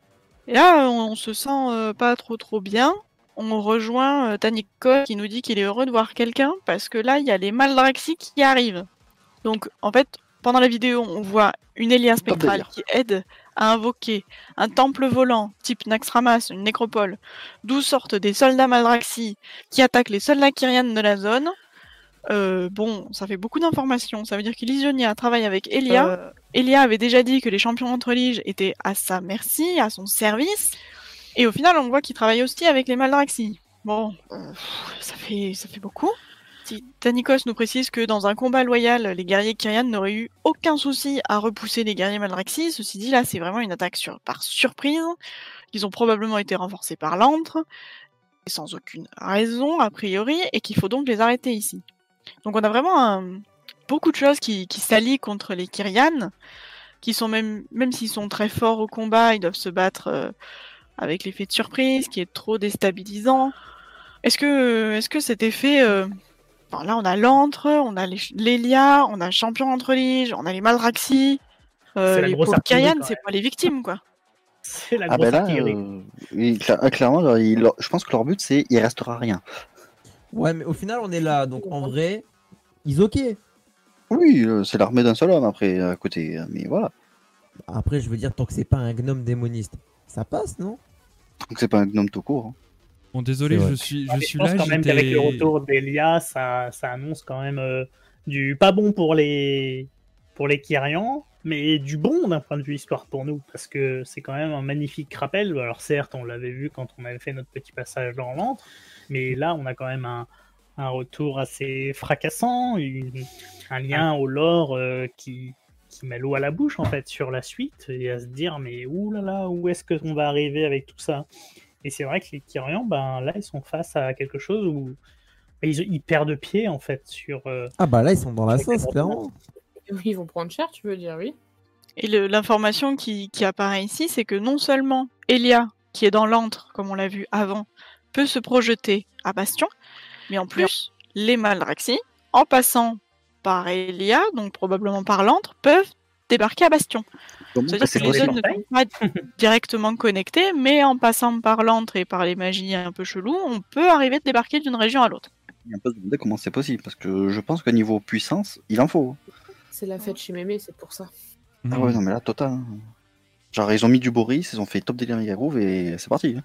Et là, on se sent euh, pas trop trop bien. On rejoint euh, Tanikos qui nous dit qu'il est heureux de voir quelqu'un parce que là, il y a les Maldraxi qui arrivent. Donc, en fait, pendant la vidéo, on voit une Elia spectrale qui aide à invoquer un temple volant type Naxxramas, une nécropole, d'où sortent des soldats Maldraxi qui attaquent les soldats Kyrian de la zone. Euh, bon, ça fait beaucoup d'informations. Ça veut dire qu'Elysionia travaille avec Elia. Euh, Elia avait déjà dit que les champions entre liges étaient à sa merci, à son service. Et au final, on voit qu'il travaille aussi avec les Maldraxi. Bon, ça fait, ça fait beaucoup. Tanikos nous précise que dans un combat loyal, les guerriers Kyrian n'auraient eu aucun souci à repousser les guerriers Maldraxi. Ceci dit, là, c'est vraiment une attaque par surprise. Ils ont probablement été renforcés par l'antre, sans aucune raison, a priori, et qu'il faut donc les arrêter ici. Donc on a vraiment beaucoup de choses qui, qui s'allient contre les Kyrian, qui sont même, même s'ils sont très forts au combat, ils doivent se battre euh, avec l'effet de surprise, qui est trop déstabilisant. Est-ce que, est-ce que cet effet, euh, bon, là on a l'antre, on a les- l'Elia, on a le champion entre liges, on a les Maldraxi, euh, les pauvres quand c'est pas les victimes quoi. C'est la Ah grosse ben là, euh, clairement, genre, il- leur- je pense que leur but c'est il restera rien. Ouais, mais au final, on est là. Donc en vrai, ils ok. Oui, c'est l'armée d'un seul homme après à côté, mais voilà. Après, je veux dire, tant que c'est pas un gnome démoniste, ça passe, non? Donc c'est pas un gnome tout court. hein. Bon, désolé, je suis, Ah, je mais suis pense là. quand même qu'avec le retour d'Elia, ça, ça annonce quand même euh, du pas bon pour les pour les Kyrians, mais du bon d'un point de vue histoire pour nous, parce que c'est quand même un magnifique rappel. Alors certes, on l'avait vu quand on avait fait notre petit passage dans l'antre, mais là, on a quand même un, un retour assez fracassant, une- un lien au lore euh, qui qui met l'eau à la bouche en fait sur la suite et à se dire mais là où est-ce qu'on va arriver avec tout ça? Et c'est vrai que les Kyrians, ben là, ils sont face à quelque chose où ben, ils, ils perdent pied en fait sur. euh, Ah bah là, ils sont dans la sauce, clairement. Ils vont prendre cher, tu veux dire, oui. Et l'information qui, qui apparaît ici, c'est que non seulement Elia, qui est dans l'antre, comme on l'a vu avant, peut se projeter à Bastion, mais en plus, les Maldraxi, en passant par Elia, donc probablement par l'antre, peuvent débarquer à Bastion. C'est-à-dire que les zones ne sont pas directement connectées, mais en passant par l'antre et par les magies un peu cheloues, on peut arriver de débarquer d'une région à l'autre. On peut se demander comment c'est possible parce que je pense qu'au niveau puissance, il en faut. C'est la fête chez Mémé, c'est pour ça. Ah ouais, non mais là, total. hein. Genre, ils ont mis du Boris, ils ont fait top délire méga groove et c'est parti. hein.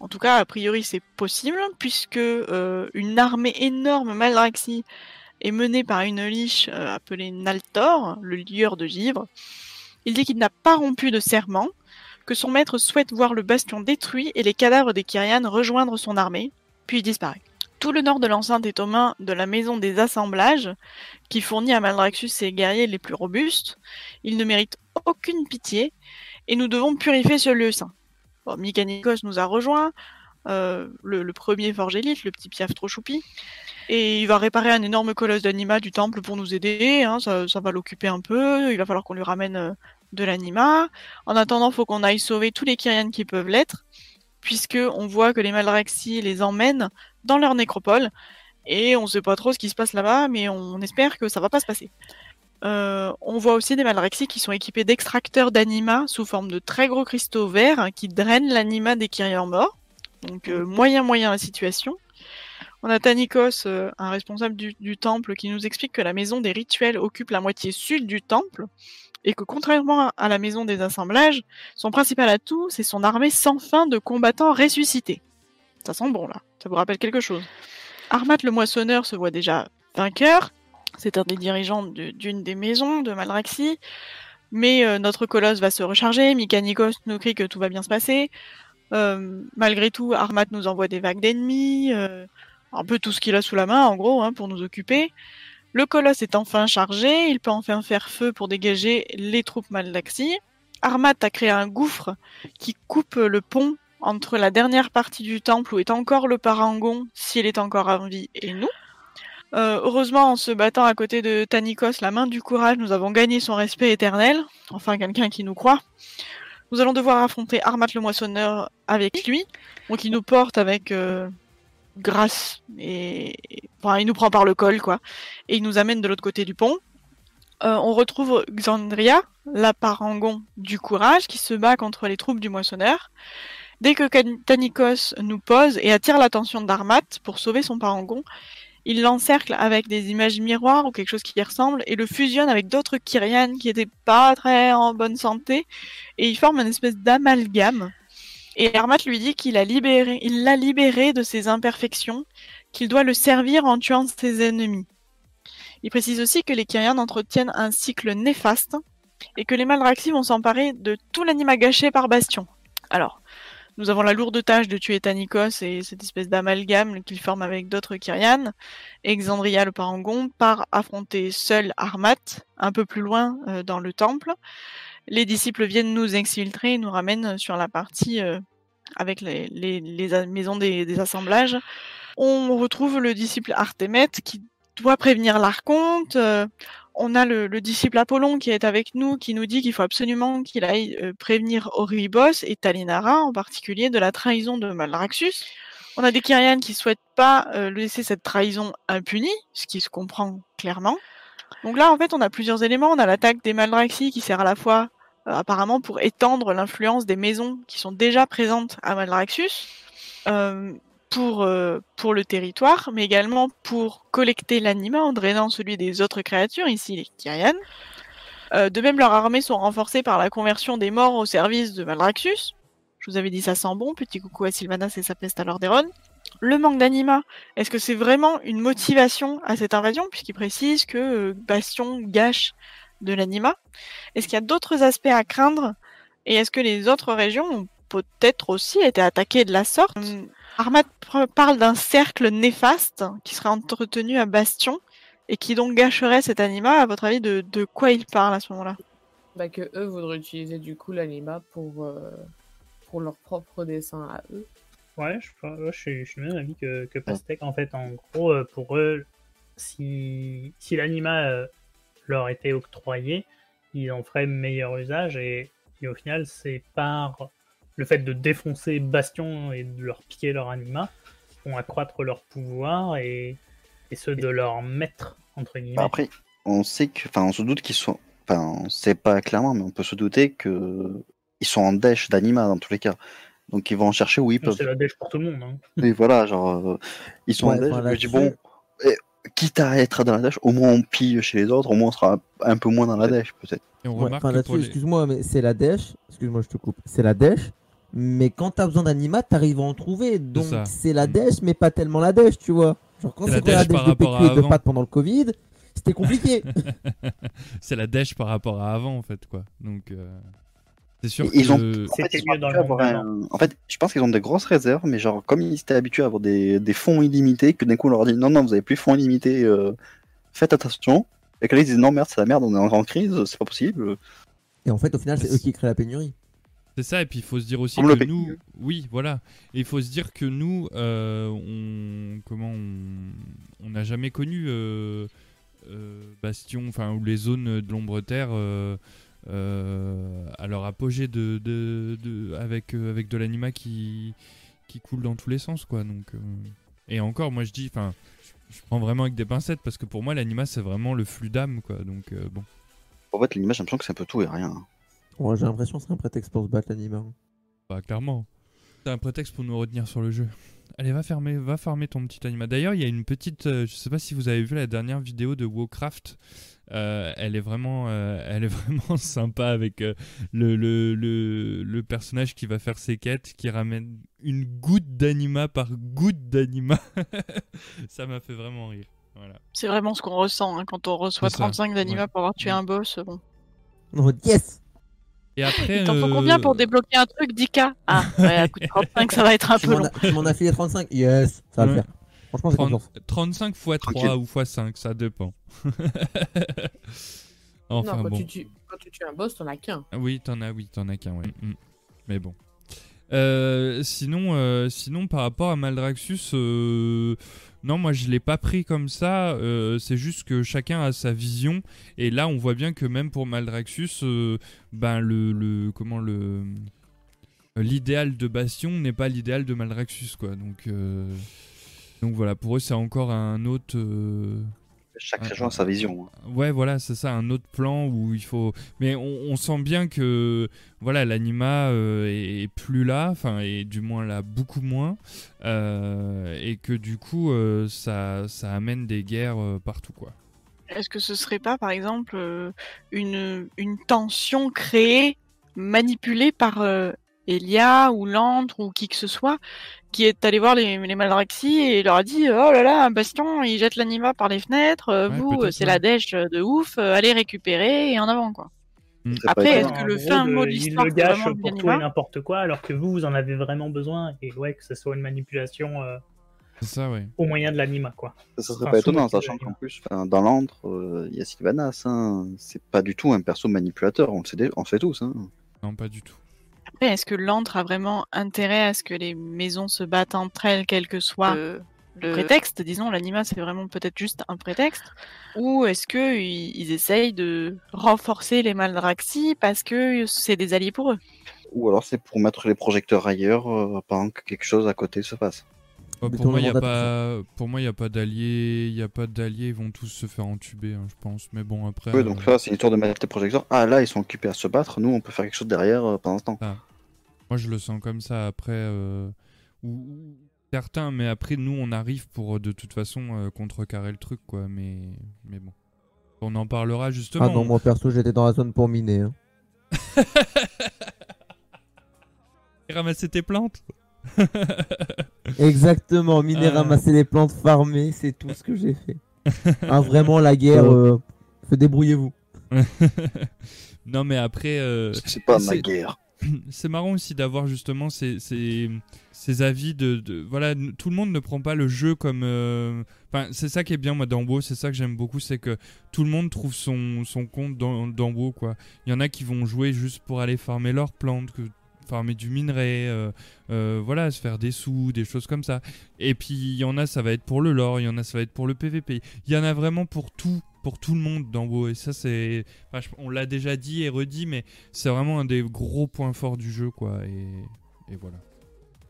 En tout cas, a priori, c'est possible, puisque euh, une armée énorme Maldraxi est menée par une liche euh, appelée Naltor, le lieur de givre. Il dit qu'il n'a pas rompu de serment, que son maître souhaite voir le bastion détruit et les cadavres des Kyrian rejoindre son armée, puis il disparaît. Tout le nord de l'enceinte est aux mains de la maison des assemblages, qui fournit à Maldraxus ses guerriers les plus robustes. Il ne mérite aucune pitié, et nous devons purifier ce lieu saint. Bon, nous a rejoint, euh, le, premier Forgélite, le petit piaf trop choupi, et il va réparer un énorme colosse d'anima du temple pour nous aider, hein, ça, va l'occuper un peu, il va falloir qu'on lui ramène euh, de l'anima. En attendant, faut qu'on aille sauver tous les Kyrians qui peuvent l'être, puisque on voit que les Maldraxi les emmènent dans leur nécropole, et on sait pas trop ce qui se passe là-bas, mais on espère que ça va pas se passer. Euh, on voit aussi des Maldraxi qui sont équipés d'extracteurs d'anima sous forme de très gros cristaux verts hein, qui drainent l'anima des Kyrians morts. Donc euh, moyen moyen la situation. On a Tanikos, euh, un responsable du, du temple, qui nous explique que la maison des rituels occupe la moitié sud du temple et que contrairement à la maison des assemblages, son principal atout, c'est son armée sans fin de combattants ressuscités. Ça sent bon là, ça vous rappelle quelque chose. Armat le moissonneur se voit déjà vainqueur, c'est un des dirigeants de- d'une des maisons de Maldraxi, mais euh, notre colosse va se recharger, Mikanikos nous crie que tout va bien se passer, malgré tout, Armat nous envoie des vagues d'ennemis, euh, un peu tout ce qu'il a sous la main, en gros, hein, pour nous occuper. Le colosse est enfin chargé, il peut enfin faire feu pour dégager les troupes Maldaxi. Armat a créé un gouffre qui coupe le pont entre la dernière partie du temple où est encore le parangon, s'il est encore en vie, et nous. Euh, heureusement, en se battant à côté de Tanikos, la main du courage, nous avons gagné son respect éternel. Enfin, quelqu'un qui nous croit. Nous allons devoir affronter Armat le moissonneur avec lui. Donc il nous porte avec euh, grâce et enfin il nous prend par le col quoi et il nous amène de l'autre côté du pont. Euh, on retrouve Xandria, la parangon du courage qui se bat contre les troupes du moissonneur. Dès que Tanikos nous pose et attire l'attention d'Armat pour sauver son parangon, il l'encercle avec des images miroirs ou quelque chose qui y ressemble et le fusionne avec d'autres Kyrian qui étaient pas très en bonne santé et il forme une espèce d'amalgame. Et Armat lui dit qu'il l'a libéré de ses imperfections, qu'il doit le servir en tuant ses ennemis. Il précise aussi que les Kyrian entretiennent un cycle néfaste et que les Maldraxi vont s'emparer de tout l'anima gâché par Bastion. Alors, nous avons la lourde tâche de tuer Tanikos et cette espèce d'amalgame qu'il forme avec d'autres Kyrian. Exandria le parangon part affronter seul Armat, un peu plus loin euh, dans le temple. Les disciples viennent nous exfiltrer et nous ramènent sur la partie euh, avec les, maisons des, assemblages. On retrouve le disciple Artemet qui doit prévenir l'Archonte. Euh, on a le, le, disciple Apollon qui est avec nous, qui nous dit qu'il faut absolument qu'il aille euh, prévenir Oribos et Talinara, en particulier de la trahison de Malraxus. On a des Kyrian qui souhaitent pas euh, laisser cette trahison impunie, ce qui se comprend clairement. Donc là, en fait, on a plusieurs éléments. On a l'attaque des Maldraxi qui sert à la fois, euh, apparemment, pour étendre l'influence des maisons qui sont déjà présentes à Maldraxus. Euh, pour, euh, pour le territoire, mais également pour collecter l'anima en drainant celui des autres créatures, ici les Kyrian. Euh, de même, leurs armées sont renforcées par la conversion des morts au service de Maldraxus. Je vous avais dit ça sent bon, petit coucou à Sylvanas et sa peste à Lordaeron. Le manque d'anima, est-ce que c'est vraiment une motivation à cette invasion, puisqu'il précise que euh, Bastion gâche de l'anima? Est-ce qu'il y a d'autres aspects à craindre? Et est-ce que les autres régions ont peut-être aussi été attaquées de la sorte? Armat parle d'un cercle néfaste qui serait entretenu à Bastion et qui donc gâcherait cet anima. À votre avis, de, de quoi il parle à ce moment-là? Bah Que eux voudraient utiliser du coup l'anima pour, euh, pour leur propre dessin à eux. Ouais, je, je, suis, je suis même avis que, que Pastèque. En fait, en gros, euh, pour eux, si, si l'anima euh, leur était octroyé, ils en feraient meilleur usage et, et au final, c'est par le fait de défoncer Bastion et de leur piquer leur anima vont accroître leur pouvoir et, et ceux de leur maître, entre guillemets. Après, on sait que, enfin, on se doute qu'ils sont, enfin, on sait pas clairement, mais on peut se douter que ils sont en dèche d'anima dans tous les cas. Donc ils vont en chercher où ils peuvent. C'est la dèche pour tout le monde. Hein. Et voilà, genre, euh, ils sont Ouais, en dèche. enfin, je me dis, bon, eh, quitte à être dans la dèche, au moins on pille chez les autres, au moins on sera un peu moins dans la dèche, peut-être. Et on Ouais, enfin, les... excuse-moi, mais c'est la dèche. Excuse-moi, je te coupe. C'est la dèche. Mais quand t'as besoin d'anima, t'arrives à en trouver. Donc c'est la dèche, mais pas tellement la dèche, tu vois. Genre quand c'était la dèche de PQ et de. Pat pendant le Covid, c'était compliqué. c'est la dèche par rapport à avant en fait quoi. Donc euh, c'est sûr Ils que ont- En fait, ils avoir un- En fait, je pense qu'ils ont des grosses réserves, mais genre, comme ils étaient habitués à avoir des, des fonds illimités, que d'un coup on leur dit non, non, vous avez plus fonds illimités, euh, faites attention. Et que là ils disent non, merde, c'est la merde, on est en grande crise, c'est pas possible. et en fait, au final, c'est eux qui créent la pénurie. C'est ça, et puis il faut se dire aussi Comme que nous, oui, voilà, et il faut se dire que nous, euh, on, comment, on n'a jamais connu euh, euh, Bastion, enfin, ou les zones de l'ombre terre à leur apogée de, de, de- avec avec de l'anima qui qui coule dans tous les sens, quoi. Donc, et encore, moi je dis, enfin, je, prends vraiment avec des pincettes parce que pour moi l'anima c'est vraiment le flux d'âme, quoi. Donc bon. En fait, l'image, j'ai l'impression que c'est un peu tout et rien. Ouais, J'ai l'impression que c'est un prétexte pour se battre l'anima. Bah, clairement. C'est un prétexte pour nous retenir sur le jeu. Allez, va fermer, va farmer ton petit anima. D'ailleurs, il y a une petite. euh, je sais pas si vous avez vu la dernière vidéo de Wowcraft. Euh, elle est vraiment, euh, elle est vraiment sympa avec euh, le, le, le, le personnage qui va faire ses quêtes, qui ramène une goutte d'anima par goutte d'anima. Ça m'a fait vraiment rire. Voilà. C'est vraiment ce qu'on ressent hein, quand on reçoit C'est ça, 35 d'anima ouais. pour avoir tué un boss. Bon. Oh, yes Et après. Il t'en faut euh, combien pour débloquer un truc 10k Ah, ouais, à coup de 35, ça va être un peu long. as- tu m'en as filé 35 Yes Ça va le faire. Franchement, j'ai 30 confiance. 35 x 3 Tranquille. ou x 5, ça dépend. enfin non, quand, bon. tu tues, quand tu tues un boss, t'en as qu'un. Ah Oui, t'en as, oui, t'en as qu'un, ouais. Mm. Mais bon. Euh, sinon, euh, sinon, par rapport à Maldraxus, euh, non, moi je l'ai pas pris comme ça. euh, c'est juste que chacun a sa vision. Et là, on voit bien que même pour Maldraxus, euh, ben le, comment le l'idéal de Bastion n'est pas l'idéal de Maldraxus, quoi. Donc, euh, donc voilà, pour eux, c'est encore un autre. Chaque région a sa vision. hein. Ouais, voilà, c'est ça, un autre plan où il faut. Mais on, on sent bien que voilà, l'anima euh, est, est plus là, enfin, et du moins là beaucoup moins, euh, et que du coup, euh, ça, ça amène des guerres euh, partout, quoi. Est-ce que ce serait pas, par exemple, euh, une, une tension créée, manipulée par euh, Elia ou Lantre ou qui que ce soit, qui est allé voir les, les Maldraxi et leur a dit Oh là là, un bastion, il jette l'anima par les fenêtres, euh, Ouais, vous, c'est ouais. la dèche de ouf, euh, allez récupérer et en avant, quoi. Ça peut Après, est-ce que le gros, fin de- mot de il l'histoire, le gâche vraiment pour tout et n'importe quoi, alors que vous, vous en avez vraiment besoin, et ouais, que ce soit une manipulation euh, ça, ouais. au moyen de l'anima, quoi. Ça serait Enfin, pas étonnant, sachant qu'en plus, dans l'antre, euh, il y a Sylvanas. Hein. C'est pas du tout un perso manipulateur, on le sait, on le sait tous. Hein. Non, pas du tout. Après, est-ce que l'antre a vraiment intérêt à ce que les maisons se battent entre elles, quel que soit le, le prétexte? Disons, l'anima, c'est vraiment peut-être juste un prétexte. Ou est-ce que ils, essayent de renforcer les Maldraxi parce que c'est des alliés pour eux? Ou alors c'est pour mettre les projecteurs ailleurs euh, pendant que quelque chose à côté se passe. Pour, moi, il y a tournement pas, pour moi, il n'y a pas d'alliés, il y a pas d'alliés, ils vont tous se faire entuber, hein, je pense. Mais bon, après. Oui, donc euh, là, c'est l'histoire de mettre les projecteurs. Ah, là, ils sont occupés à se battre. Nous, on peut faire quelque chose derrière euh, pendant ce temps. Moi, je le sens comme ça. Après, euh, ou, ou certains, mais après, nous, on arrive pour euh, de toute façon euh, contrecarrer le truc, quoi. Mais, mais bon, on en parlera justement. Ah non, moi perso, j'étais dans la zone pour miner. hein. Ramasser tes plantes. Exactement, miner, Euh. ramasser les plantes, farmer, c'est tout ce que j'ai fait. Ah, vraiment, la guerre, euh, fait débrouillez-vous. non, mais après, euh, C'est pas ma guerre. c'est marrant aussi d'avoir justement ces, avis de, voilà tout le monde ne prend pas le jeu comme euh, c'est ça qui est bien moi WoW c'est ça que j'aime beaucoup c'est que tout le monde trouve son, compte dans, WoW quoi. Il y en a qui vont jouer juste pour aller farmer leurs plantes farmer du minerai euh, euh, voilà se faire des sous des choses comme ça. Et puis il y en a ça va être pour le lore il y en a ça va être pour le PVP il y en a vraiment pour tout pour tout le monde dans WoW. Et ça c'est on l'a déjà dit et redit mais c'est vraiment un des gros points forts du jeu quoi. Et, voilà.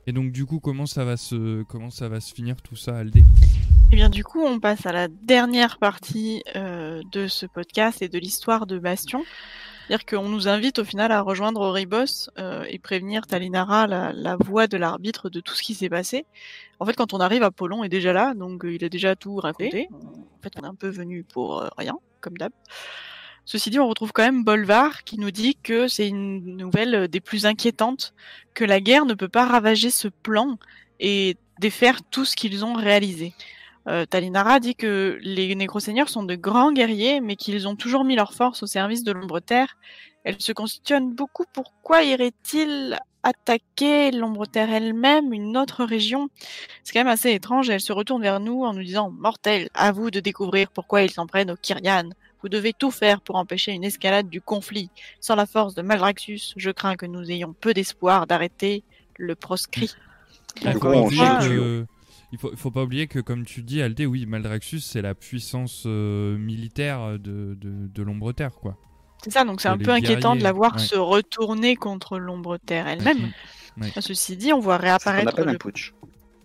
Et donc du coup comment ça va se comment ça va se finir tout ça Aldé? Et bien du coup, on passe à la dernière partie euh, de ce podcast et de l'histoire de Bastion. C'est-à-dire qu'on nous invite au final à rejoindre Oribos euh, et prévenir Talinara, la, la voix de l'arbitre, de tout ce qui s'est passé. En fait, quand on arrive, Apollon est déjà là, donc euh, il a déjà tout raconté. En fait, on est un peu venu pour euh, rien, comme d'hab. Ceci dit, on retrouve quand même Bolvar qui nous dit que c'est une nouvelle des plus inquiétantes, que la guerre ne peut pas ravager ce plan et défaire tout ce qu'ils ont réalisé. Euh, Talinara dit que les nécroseigneurs sont de grands guerriers, mais qu'ils ont toujours mis leur force au service de l'ombre terre. Elle se questionne beaucoup pourquoi irait-il attaquer l'ombre terre elle-même, une autre région? C'est quand même assez étrange. et Elle se retourne vers nous en nous disant Mortel, à vous de découvrir pourquoi ils s'en prennent aux Kyrian. Vous devez tout faire pour empêcher une escalade du conflit. Sans la force de Maldraxus, je crains que nous ayons peu d'espoir d'arrêter le proscrit. On il faut, faut pas oublier que comme tu dis Aldé oui Maldraxxus c'est la puissance euh, militaire de, de, de l'ombre terre quoi C'est ça, donc c'est un peu inquiétant de la voir ouais. se retourner contre l'ombre terre elle-même. Ouais. Ceci dit, on voit réapparaître. appelle le- un putsch.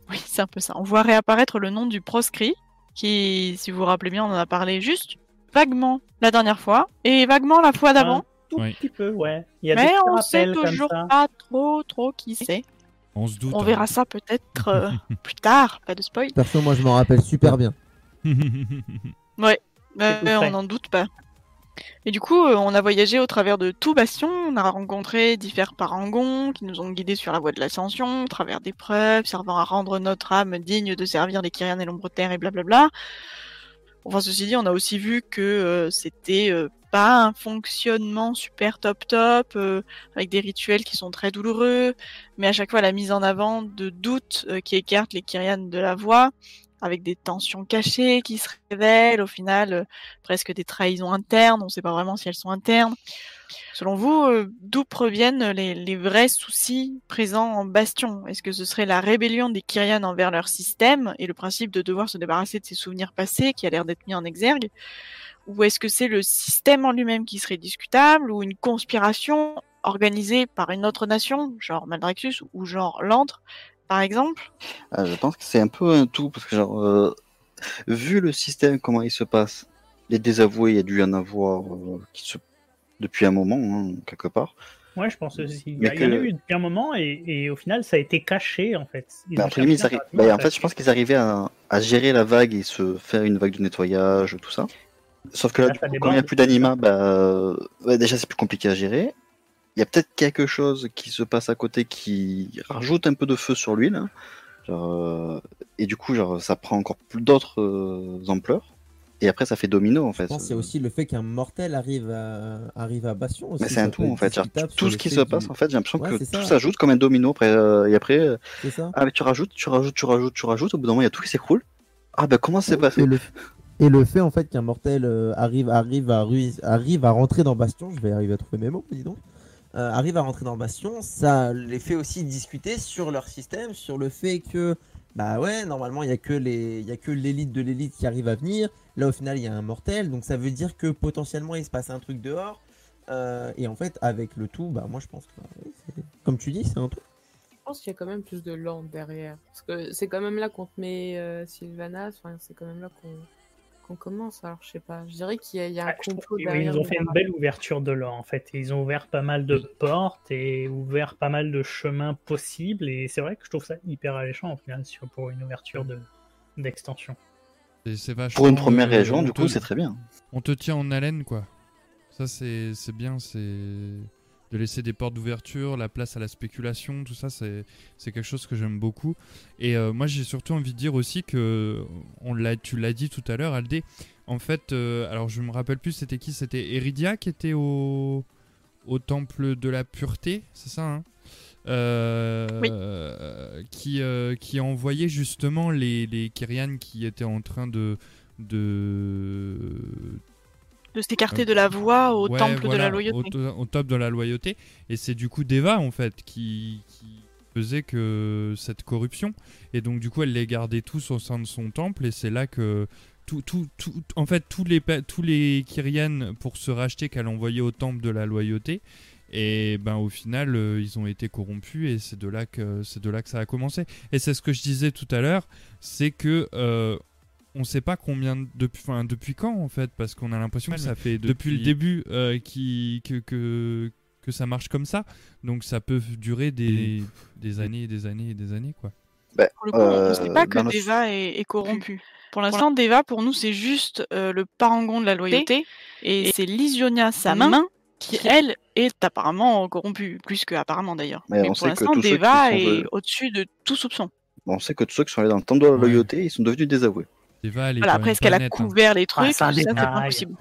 Oui, c'est un peu ça. On voit réapparaître le nom du proscrit, qui, si vous vous rappelez bien, on en a parlé juste vaguement la dernière fois, et vaguement la fois d'avant. Tout Oui. petit peu, ouais. Il y a des mais petits on sait toujours pas trop, trop qui c'est. On se doute On hein. verra ça peut-être euh, plus tard, pas de spoil. Perso, moi, je m'en rappelle super bien. Euh, tout frais. on n'en doute pas. Et du coup, euh, on a voyagé au travers de tout Bastion, on a rencontré différents parangons qui nous ont guidés sur la voie de l'ascension, au travers d'épreuves servant à rendre notre âme digne de servir les Kyrian et l'ombre terre et blablabla. Enfin, ceci dit, on a aussi vu que euh, c'était euh, pas un fonctionnement super top top, euh, avec des rituels qui sont très douloureux, mais à chaque fois la mise en avant de doutes qui écartent les Kyrian de la voie, avec des tensions cachées qui se révèlent, au final, presque des trahisons internes, on ne sait pas vraiment si elles sont internes. Selon vous, euh, d'où proviennent les, vrais soucis présents en Bastion? Est-ce que ce serait la rébellion des Kyrian envers leur système et le principe de devoir se débarrasser de ses souvenirs passés qui a l'air d'être mis en exergue? Ou est-ce que c'est le système en lui-même qui serait discutable ou une conspiration organisée par une autre nation, genre Maldraxxus ou genre Lantre, par exemple? Euh, je pense que c'est un peu un tout, parce que genre, euh, vu le système, comment il se passe, les désavoués, il y a dû y en avoir euh, qui se... depuis un moment, hein, quelque part. Ouais, je pense aussi. Il y, il y en a que- eu depuis un moment et, et au final, ça a été caché en fait. Bah, après, ils arri- bah, en fait, je pense qu'ils arrivaient à, à gérer la vague et se faire une vague de nettoyage, tout ça. Sauf que là, Là, du coup, quand il n'y a plus d'anima, bah, déjà, c'est plus compliqué à gérer. Il y a peut-être quelque chose qui se passe à côté qui rajoute un peu de feu sur l'huile. hein. Genre, euh, et du coup, genre, ça prend encore plus d'autres euh, ampleurs. Et après, ça fait domino, en fait. Qu'il y a aussi le fait qu'un mortel arrive à, arrive à Bastion c'est un tout, en fait. Tout ce qui se passe, en fait, j'ai l'impression que tout s'ajoute comme un domino. Après, euh, et après, euh, ah, mais tu rajoutes, tu rajoutes, tu rajoutes, tu rajoutes. Au bout d'un moment, il y a tout qui s'écroule. Ah, bah, comment c'est passé Et le, et le fait en fait qu'un mortel euh, arrive, arrive, à arrive à rentrer dans Bastion, je vais arriver à trouver mes mots, dis donc, euh, arrive à rentrer dans Bastion, ça les fait aussi discuter sur leur système, sur le fait que, bah ouais, normalement il y a que l'élite de l'élite qui arrive à venir. Là au final il y a un mortel, donc ça veut dire que potentiellement il se passe un truc dehors. Euh, et en fait avec le tout, bah moi je pense que, bah, comme tu dis, c'est un tout. Je pense qu'il y a quand même plus de lore derrière. Parce que c'est quand même là qu'on te met euh, Sylvanas, enfin, c'est quand même là qu'on qu'on commence. Alors, je sais pas. Je dirais qu'il y a, il y a un Ah, trouve complot ils ont fait une belle ouverture de l'or en fait. Ils ont ouvert pas mal de portes et ouvert pas mal de chemins possibles. Et c'est vrai que je trouve ça hyper alléchant au final sur- pour une ouverture de d'extension. Et c'est vachement, Pour une première euh, région, on du te- coup, c'est très bien. On te tient en haleine, quoi. Ça, c'est c'est bien, c'est de laisser des portes d'ouverture, la place à la spéculation, tout ça, c'est quelque chose que j'aime beaucoup. Et euh, moi, j'ai surtout envie de dire aussi que, on l'a, tu l'as dit tout à l'heure, Aldé, en fait, euh, alors je me rappelle plus, c'était qui C'était Eridia qui était au, au temple de la pureté, c'est ça hein? Euh, Oui. euh, qui, euh, qui envoyait justement les, les Kyrian qui étaient en train de, de De s'écarter de la voie au Ouais, temple de la loyauté. Au, au top de la loyauté. Et c'est du coup Deva, en fait, qui, qui faisait que cette corruption. Et donc, du coup, elle les gardait tous au sein de son temple. Et c'est là que. Tout, tout, tout, en fait, tous les, tous les Kyrian, pour se racheter, qu'elle envoyait au temple de la loyauté. Et ben au final, euh, ils ont été corrompus et c'est de là que c'est de là que ça a commencé. Et c'est ce que je disais tout à l'heure, c'est que euh, on sait pas combien de- depuis enfin, depuis quand en fait parce qu'on a l'impression que ça fait depuis, le début euh, qui que, que que ça marche comme ça. Donc ça peut durer des, des années et des années et des années quoi. Bah, Pour le coup, on ne sait euh, pas que Deva est, est corrompu. Pour l'instant, Deva, pour nous, c'est juste euh, le parangon de la loyauté. Et c'est Lysionia, sa main, qui, elle, est apparemment corrompue. Plus que apparemment, d'ailleurs. Mais Mais, on pour sait l'instant, Deva est de- au-dessus de tout soupçon. Bon, on sait que tous ceux qui sont allés dans le temple de la Ouais. loyauté, ils sont devenus désavoués. Deva, elle est Voilà, quand après, même est-ce qu'elle pas a nette, hein. couvert les trucs c'est Ça, c'est pas possible.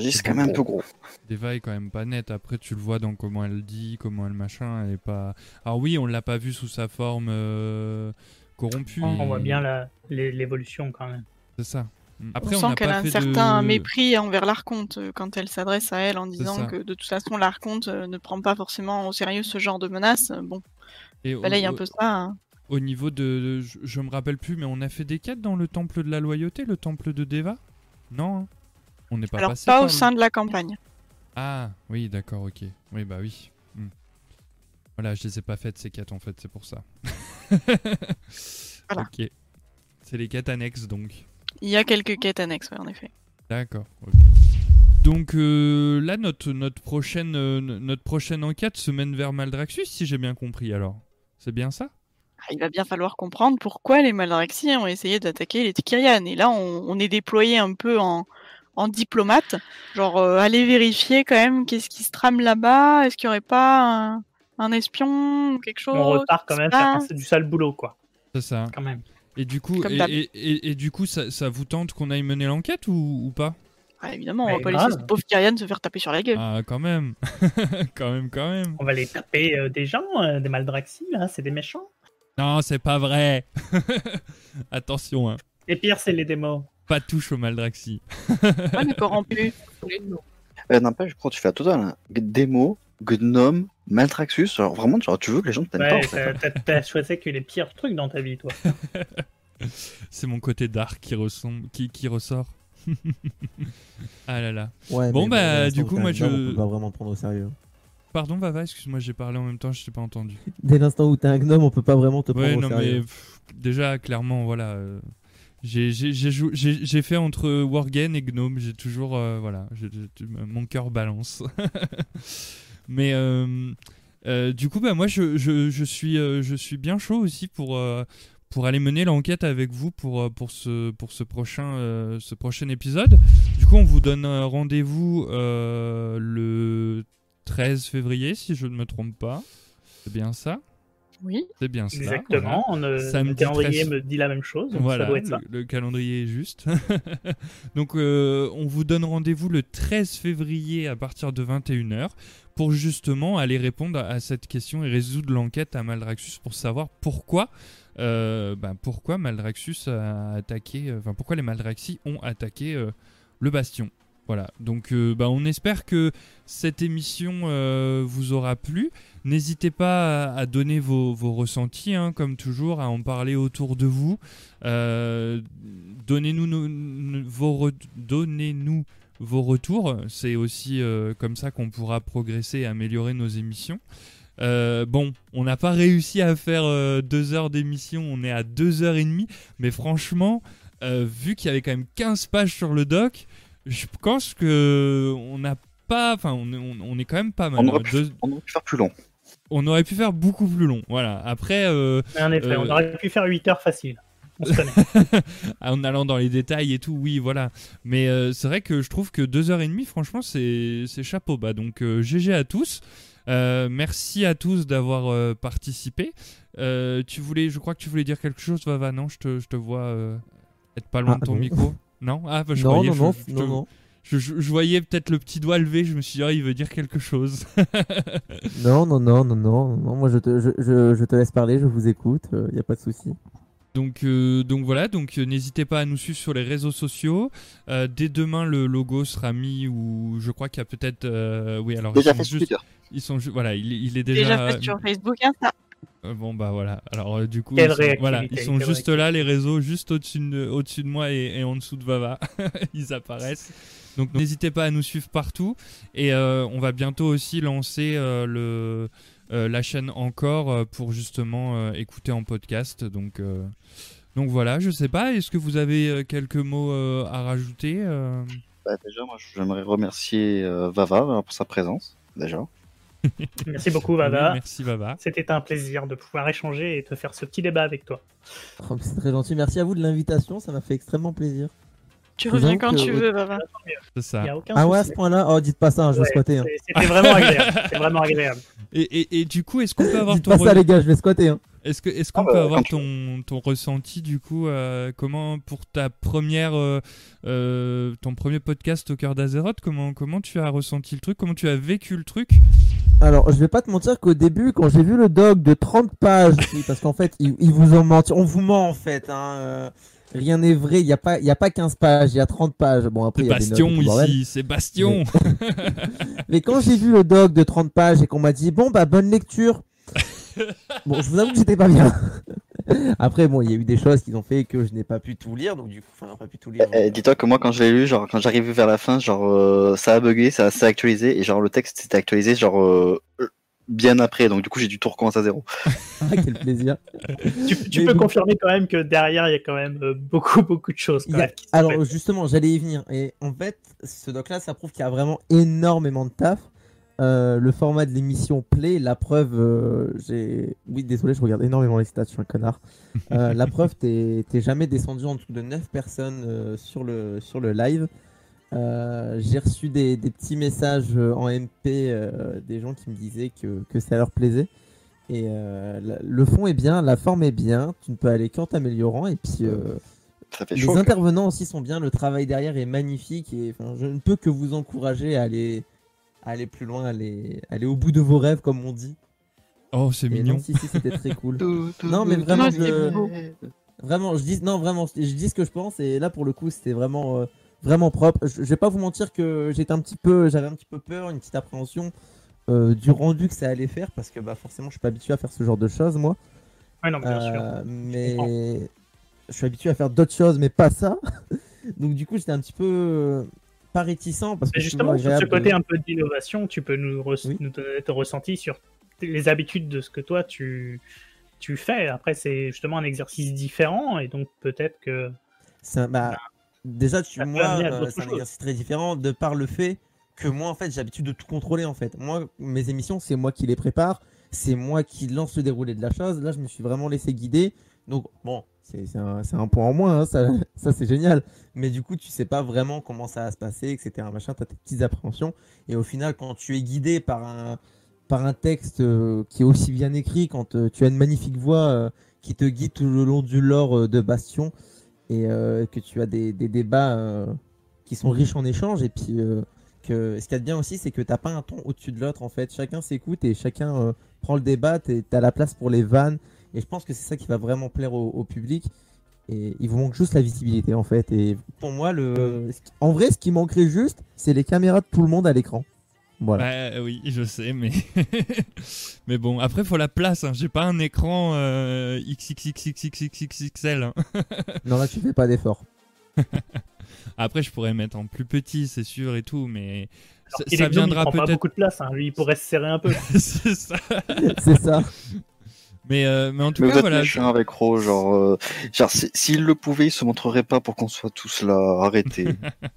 C'est quand même un peu gros. Deva est quand même pas nette. Après, tu le vois dans comment elle dit, comment elle machin. Elle est pas. Alors oui, on l'a pas vu sous sa forme euh, corrompue. On voit bien l'évolution quand même. C'est ça. Mm. On Après, on, sent qu'elle a un certain de- mépris envers l'Arconte euh, quand elle s'adresse à elle en disant que de toute façon l'Arconte euh, ne prend pas forcément au sérieux ce genre de menace. Bon, Et au- balaye un peu ça. hein. Au niveau de, de- je, je me rappelle plus, mais on a fait des quêtes dans le temple de la loyauté, le temple de Deva? Non, hein on n'est pas Alors passé pas au le- sein de la campagne. Ah, oui, d'accord, ok. Oui, bah oui. Hmm. Voilà, je les ai pas faites ces quêtes en fait, c'est pour ça. Voilà. Ok. C'est les quêtes annexes donc. Il y a quelques quêtes annexes, ouais, en effet. D'accord. ok. Donc euh, là, notre, notre, prochaine, euh, notre prochaine enquête se mène vers Maldraxxus, si j'ai bien compris alors. C'est bien ça? Il va bien falloir comprendre pourquoi les Maldraxi ont essayé d'attaquer les Tikirian. Et là, on, on est déployé un peu en, en diplomate. Genre, euh, aller vérifier quand même qu'est-ce qui se trame là-bas. Est-ce qu'il n'y aurait pas un, un espion ou quelque chose On repart quand même faire passe du sale boulot quoi. C'est ça. Quand même. Et du coup, et, d'hab. et- et- et du coup ça, ça vous tente qu'on aille mener l'enquête ou, ou pas? Ah, Évidemment, on Mais va pas laisser ce pauvre Kyrian se faire taper sur la gueule. Ah, quand même. quand même, quand même. On va les taper euh, des gens, euh, des Maldraxi, là, c'est des méchants. Non, c'est pas vrai. Attention, hein. Et pire, c'est les démons. Pas touche au Maldraxi. Ouais, mais corrompu. Euh, N'empêche, je crois que tu fais la totale. Hein. Démo, Gnome, Maltraxus. Alors vraiment, genre, tu veux que les gens te t'aiment pas. Ouais, en fait. t'as- choisi que les pires trucs dans ta vie, toi. C'est mon côté dark qui, ressemble, qui, qui ressort. ah là là. Ouais, Bon, bah, du coup, moi, je- On peut pas vraiment prendre au sérieux. Pardon, Vava, excuse-moi, j'ai parlé en même temps, je t'ai pas entendu. Dès l'instant où t'es un gnome, on peut pas vraiment te prendre Ouais, au non, sérieux. mais pff, déjà, clairement, voilà. euh, J'ai fait entre Worgen et Gnome. J'ai toujours. euh, voilà. mon cœur balance. Mais. euh, euh, du coup, bah, moi, je, je, je suis, je suis bien chaud aussi pour, pour aller mener l'enquête avec vous pour, pour, ce, pour ce, prochain, euh, ce prochain épisode. Du coup, on vous donne rendez-vous euh, le 13 février, si je ne me trompe pas. C'est bien ça? Oui. C'est bien ça. Exactement. On, euh, Samedi le calendrier 13. me dit la même chose. donc Voilà, ça doit être ça. le, le calendrier est juste. Donc, euh, on vous donne rendez-vous le 13 février à partir de 21h pour justement aller répondre à, cette question et résoudre l'enquête à Maldraxxus pour savoir pourquoi, euh, ben, pourquoi Maldraxxus a attaqué, euh, enfin pourquoi les Maldraxi ont attaqué euh, le bastion. Voilà, donc euh, bah, on espère que cette émission euh, vous aura plu. N'hésitez pas à, donner vos, vos ressentis, hein, comme toujours, à en parler autour de vous. Euh, Donnez-nous vos, retours. C'est aussi comme ça qu'on pourra progresser et améliorer nos émissions. Bon, on n'a pas réussi à faire deux heures d'émission, on est à deux heures et demie, mais franchement, vu qu'il y avait quand même 15 pages sur le doc, je pense que on n'a pas, enfin, on, est- on- on est quand même pas mal. On aurait, pu, Deux- on aurait pu faire plus long. on aurait pu faire beaucoup plus long. Voilà. Après, euh, Mais en effet, Euh, on aurait pu faire 8 heures facile. On se connaît. en allant dans les détails et tout, oui, voilà. Mais euh, c'est vrai que je trouve que deux heures et demie, franchement, c'est c'est chapeau bas. Donc euh, GG à tous. Euh, merci à tous d'avoir euh, participé. Euh, tu voulais, je crois que tu voulais dire quelque chose, Vava. Non, je te, je te vois euh, être pas loin Ah, de ton non. micro. Non, ah, bah, je non, croyais, non, je- non, je, non, non. je- je- voyais peut-être le petit doigt levé. Je me suis dit, ah, il veut dire quelque chose. Non, non, non, non, non, non, moi je te, je, je, je te laisse parler, je vous écoute, il n'y a pas de souci. Donc, euh, donc voilà, donc euh, n'hésitez pas à nous suivre sur les réseaux sociaux. Euh, dès demain, le logo sera mis ou je crois qu'il y a peut-être, euh, oui, alors Déjà ils sont fait sur juste, Twitter. ils sont ju- voilà, il, il est déjà, Déjà fait sur Facebook, Insta. Euh, bon bah voilà. Alors euh, du coup, ils sont, voilà, ils sont juste là les réseaux, juste au-dessus de, au-dessus de moi et, et en dessous de Vava, ils apparaissent. Donc n'hésitez pas à nous suivre partout et euh, on va bientôt aussi lancer euh, le euh, la chaîne encore euh, pour justement euh, écouter en podcast. Donc euh, donc voilà, je sais pas, est-ce que vous avez euh, quelques mots euh, à rajouter euh? Bah, déjà, moi, j'aimerais remercier euh, Vava pour sa présence. Déjà. Merci beaucoup, Oui, Vava. Merci Vava. C'était un plaisir de pouvoir échanger et de faire ce petit débat avec toi. Oh, C'est très gentil, merci à vous de l'invitation, ça m'a fait extrêmement plaisir. Tu reviens quand tu veux, Baba. C'est ça. n'y a aucun Ah ouais, à ce point-là, oh dites pas ça, hein, je vais squatter. Hein. c'est- C'était vraiment agréable. C'était vraiment agréable. Et, et, et du coup, est-ce qu'on peut avoir Dites ton pas ça les gars, je vais squatter. Est-ce que est-ce qu'on Ah bah, peut avoir quand tu ton, ton ressenti du coup euh, comment pour ta première euh, euh, ton premier podcast au cœur d'Azeroth comment comment tu as ressenti le truc comment tu as vécu le truc? Alors, je vais pas te mentir qu'au début, quand j'ai vu le doc de 30 pages, parce qu'en fait, ils, ils vous ont menti, on vous ment en fait. Hein, euh, rien n'est vrai, il n'y a, pas- il y a pas 15 pages, il y a 30 pages. Bon, après, il C'est y a des notes Bastion ici c'est Bastion Mais quand j'ai vu le doc de 30 pages et qu'on m'a dit, bon, bah, bonne lecture. Bon, je vous avoue que j'étais pas bien. Après, bon, il y a eu des choses qui ont fait que je n'ai pas pu tout lire, donc du coup, enfin, pas pu tout lire. Eh, Dis-toi que moi, quand je l'ai lu, genre, quand j'arrivais vers la fin, genre, euh, ça a bugué, ça s'est actualisé, et genre, le texte s'était actualisé, genre, euh, bien après, donc du coup, j'ai dû tout recommencer à zéro. Ah, quel plaisir. Tu, peux bon. confirmer quand même que derrière, il y a quand même euh, beaucoup, beaucoup de choses. a- même Alors justement, j'allais y venir. Et en fait, ce doc-là, ça prouve qu'il y a vraiment énormément de taf. Euh, le format de l'émission Play, la preuve, euh, j'ai... Oui, désolé, je regarde énormément les stats, je suis un connard. Euh, la preuve, t'es t'es jamais descendu en dessous de 9 personnes euh, sur, le, sur le live. Euh, j'ai reçu des, des petits messages en MP euh, des gens qui me disaient que, que ça leur plaisait. Et euh, le fond est bien, la forme est bien, tu ne peux aller qu'en t'améliorant. Et puis... euh, Ça fait les chaud. quoi. intervenants aussi sont bien, le travail derrière est magnifique et enfin, je ne peux que vous encourager à aller, aller plus loin, aller, aller au bout de vos rêves comme on dit. oh c'est mignon non, si, si, c'était très cool. Tout, tout, Non, mais vraiment, tout, je- tout. Vraiment, je dis non, vraiment, je dis ce que je pense et là pour le coup c'était vraiment, euh, vraiment propre. Je, je vais pas vous mentir que j'étais un petit peu, j'avais un petit peu peur, une petite appréhension euh, du rendu que ça allait faire parce que bah forcément je suis pas habitué à faire ce genre de choses moi. Ouais, non, bien sûr. Euh, mais je suis habitué à faire d'autres choses, mais pas ça. Donc du coup, j'étais un petit peu euh, pas réticent parce que justement, sur ce côté un peu d'innovation, tu peux nous, re- Oui. nous donner ton ressenti sur les habitudes de ce que toi tu, tu fais. Après, c'est justement un exercice différent et donc peut-être que c'est un- bah, déjà, tu, Ça moi, euh, c'est un exercice très différent de par le fait que moi, en fait, j'ai l'habitude de tout contrôler, en fait. Moi, mes émissions, c'est moi qui les prépare, c'est moi qui lance le déroulé de la chose. Là, je me suis vraiment laissé guider. Donc, bon, c'est un, un point en moins, hein, ça, c'est génial. Mais du coup, tu sais pas vraiment comment ça va se passer, etc. Tu as tes petites appréhensions. Et au final, quand tu es guidé par un, par un texte euh, qui est aussi bien écrit, quand euh, tu as une magnifique voix euh, qui te guide tout le long du lore de Bastion, et que tu as des, des débats qui sont riches en échanges, et puis que ce qu'il y a de bien aussi, c'est que t'as pas un ton au-dessus de l'autre, en fait. Chacun s'écoute et chacun prend le débat, tu as la place pour les vannes, et je pense que c'est ça qui va vraiment plaire au, au public. Et il vous manque juste la visibilité en fait. Et pour moi, le... en vrai, ce qui manquerait juste, c'est les caméras de tout le monde à l'écran. Voilà. Bah oui, je sais, mais mais bon, après faut la place. Hein. J'ai pas un écran euh, XXXXXXXL. hein. Non, là, tu fais pas d'effort. Après, je pourrais mettre en plus petit, c'est sûr et tout, mais Alors ça, ça est gnome, il viendra prend pas peut-être. beaucoup de place. hein. Lui, il pourrait se serrer un peu. c'est ça. c'est ça. Mais euh, mais en tout Mais cas, vous êtes voilà. méchant avec Ro, genre, euh, genre si- s'il le pouvait, il se montrerait pas pour qu'on soit tous là, arrêtés.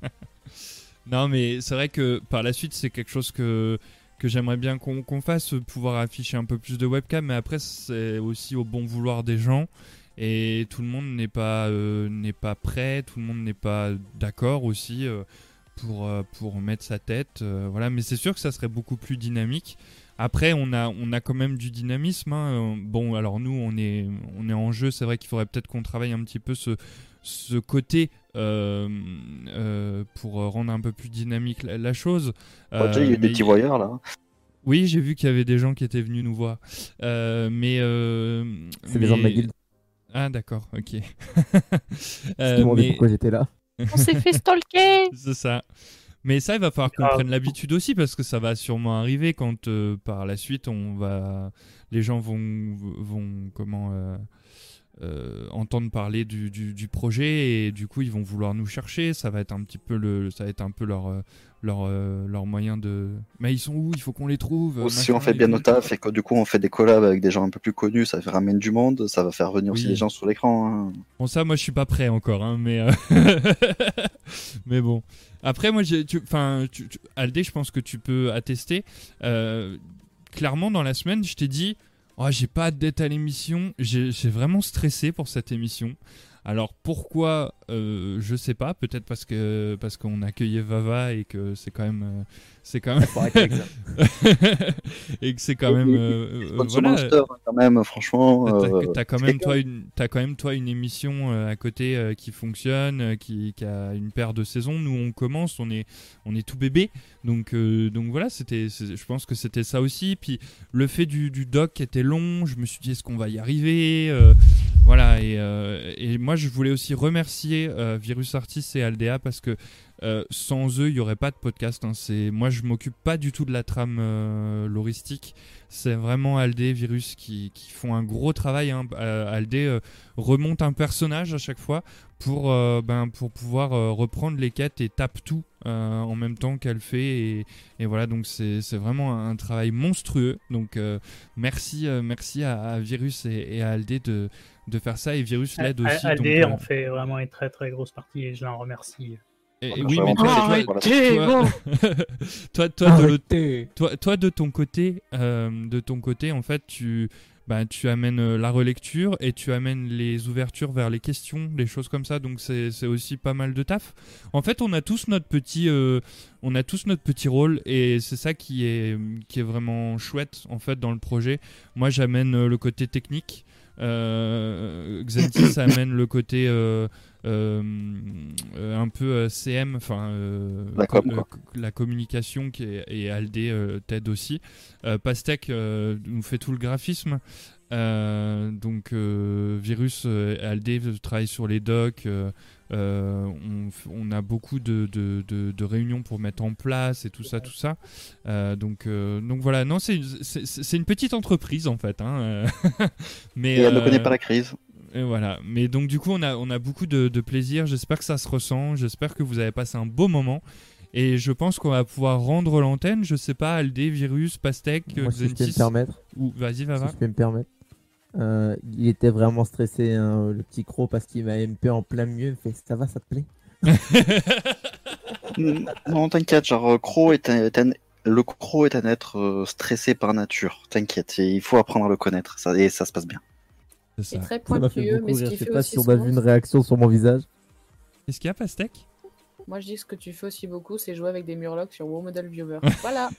Non, mais c'est vrai que par la suite, c'est quelque chose que, que j'aimerais bien qu'on qu'on fasse, pouvoir afficher un peu plus de webcam, mais après, c'est aussi au bon vouloir des gens. Et tout le monde n'est pas, euh, n'est pas prêt, tout le monde n'est pas d'accord aussi euh, pour, euh, pour mettre sa tête. voilà, mais c'est sûr que ça serait beaucoup plus dynamique. Après, on a, on a quand même du dynamisme. hein. Euh, Bon, alors nous, on est, on est en jeu. C'est vrai qu'il faudrait peut-être qu'on travaille un petit peu ce, ce côté euh, euh, pour rendre un peu plus dynamique la, la chose. Bon, déjà, il y a Euh, des mais- petits voyeurs là. Oui, j'ai vu qu'il y avait des gens qui étaient venus nous voir. Euh, mais. euh, C'est les gens de ma mais- guilde Ah, d'accord, ok. Euh, mais- pourquoi j'étais là. On s'est fait stalker c'est ça. Mais ça, il va falloir qu'on grave. prenne l'habitude aussi parce que ça va sûrement arriver quand euh, par la suite on va, les gens vont, vont comment euh, euh, entendre parler du, du, du projet et du coup ils vont vouloir nous chercher. Ça va être un petit peu le, ça va être un peu leur euh, leur euh, leur moyen de. Mais ils sont où? Il faut qu'on les trouve. Ou si on fait bien nos tafs et que du coup on fait des collabs avec des gens un peu plus connus, ça ramène du monde, ça va faire venir aussi des gens sur l'écran. hein. Bon, ça, moi, je suis pas prêt encore, hein, mais euh, mais bon. Après, moi, j'ai, enfin, Aldé, je pense que tu peux attester. Euh, clairement, dans la semaine, je t'ai dit, oh, j'ai pas hâte d'être à l'émission. J'ai, j'ai vraiment stressé pour cette émission. Alors pourquoi euh, Je sais pas. Peut-être parce que parce qu'on accueillait Vava et que c'est quand même euh, c'est quand même et que c'est quand même euh, euh, voilà. Monster, hein, quand même, franchement. T'as- euh, T'as quand même toi une, t'as quand même toi une émission à côté qui fonctionne, qui, qui a une paire de saisons. Nous on commence, on est, on est tout bébé, donc donc voilà, c'était, je pense que c'était ça aussi. Puis le fait du, du doc qui était long, je me suis dit est-ce qu'on va y arriver, voilà. Et, euh, et moi je voulais aussi remercier euh, Virus Artis et Aldea parce que euh, sans eux, il n'y aurait pas de podcast. hein. Moi, je m'occupe pas du tout de la trame loristique. C'est vraiment Aldé, Virus qui, qui font un gros travail. Hein. Aldé remonte un personnage à chaque fois pour, ben, pour pouvoir reprendre les quêtes et tape tout en même temps qu'elle fait. Et, voilà, donc c'est vraiment un travail monstrueux. Donc merci, merci à, à Virus et, et à Aldé de, de faire ça. Et Virus l'aide aussi. donc, AD euh, en fait vraiment une très très grosse partie et je l'en remercie. et- oui, mais toi, Arrêtez, toi- bon. toi, toi, de l'autre- Arrêtez. toi, toi, de ton côté, euh, de ton côté, en fait, tu, bah, tu amènes euh, la relecture et tu amènes les ouvertures vers les questions, les choses comme ça. Donc c'est c'est aussi pas mal de taf. En fait, on a tous notre petit, euh, on a tous notre petit rôle et c'est ça qui est, qui est vraiment chouette en fait dans le projet. Moi, j'amène le côté technique. Euh, Xentis amène le côté euh, euh, un peu euh, CM, enfin La com, quoi. la communication qui est, et Aldé t'aide aussi. Pastèque euh, nous fait tout le graphisme. Donc Virus Aldé travaillent sur les docs. Euh, on, a beaucoup de, de, de- de réunions pour mettre en place et tout ça, tout ça. Euh, donc, euh, donc voilà, non, c'est une petite entreprise en fait. hein, mais Et elle ne connaît pas la crise. et voilà. Mais donc du coup, on a, on a beaucoup de, de plaisir. J'espère que ça se ressent. J'espère que vous avez passé un beau moment. Et je pense qu'on va pouvoir rendre l'antenne. Je sais pas, Aldé, Virus, Pastèque, Moi, si je peux me permettre, Ou vas-y, va si va. je peux me permettre. Euh, il était vraiment stressé, hein, le petit croc, parce qu'il m'a MP en plein milieu. Il fait Ça va, ça te plaît? Mm, Non, t'inquiète, genre, est un, est un- le Crow est un être euh, stressé par nature. T'inquiète, il faut apprendre à le connaître, ça, et ça se passe bien. C'est très fait beaucoup mais ce rire. qu'il Je sais fait pas aussi si on a vu une réaction sur mon visage. Qu'est-ce qu'il y a, Pastèque? Moi, je dis ce que tu fais aussi beaucoup, c'est jouer avec des murlocs sur WoW Model Viewer. voilà.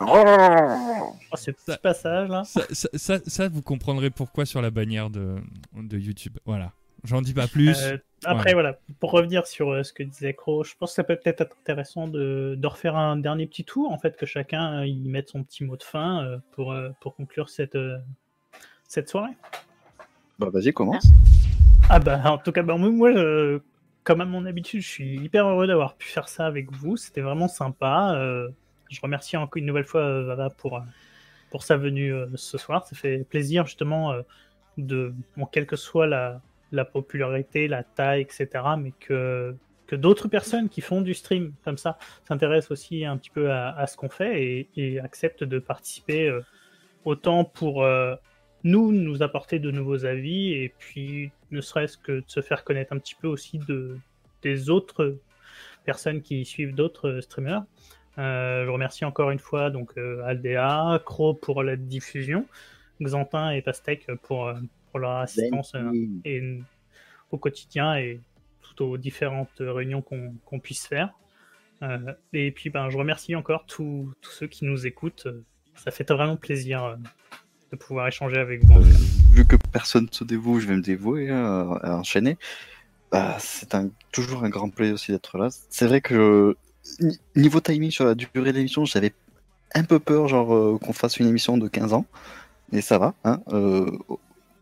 Oh, ce petit Ça- passage là. ça, ça, ça- ça, vous comprendrez pourquoi sur la bannière de, de YouTube. Voilà. J'en dis pas plus. Euh, après, voilà, pour revenir sur euh, ce que disait Crow, je pense que ça peut peut-être être intéressant de, de refaire un dernier petit tour, en fait, que chacun euh, y mette son petit mot de fin euh, pour, euh, pour conclure cette, euh, cette soirée. Bah, vas-y, commence. Ah bah, en tout cas, bah, moi, je- comme à mon habitude, je suis hyper heureux d'avoir pu faire ça avec vous. C'était vraiment sympa. Euh, je remercie encore une nouvelle fois euh, Vava pour, euh, pour sa venue ce soir. Ça fait plaisir, justement, de, bon, quelle que soit la, la popularité, la taille, etc., mais que, que d'autres personnes qui font du stream comme ça s'intéressent aussi un petit peu à, ce qu'on fait et, et acceptent de participer autant pour nous, nous apporter de nouveaux avis et puis ne serait-ce que de se faire connaître un petit peu aussi de, des autres personnes qui suivent d'autres streamers. Euh, je remercie encore une fois donc euh, Aldea, Cro pour la diffusion, Xantin et Pastèque pour, euh, pour leur assistance euh, et, au quotidien et tout aux différentes réunions qu'on qu'on puisse faire. Euh, et puis ben, je remercie encore tous ceux qui nous écoutent. Ça fait vraiment plaisir euh, de pouvoir échanger avec vous. cas. vu que personne se dévoue, je vais me dévouer hein, à enchaîner. Bah, c'est un, toujours un grand plaisir aussi d'être là. C'est vrai que ni- niveau timing sur la durée de l'émission, j'avais un peu peur genre euh, qu'on fasse une émission de 15 ans. Mais ça va, hein. euh,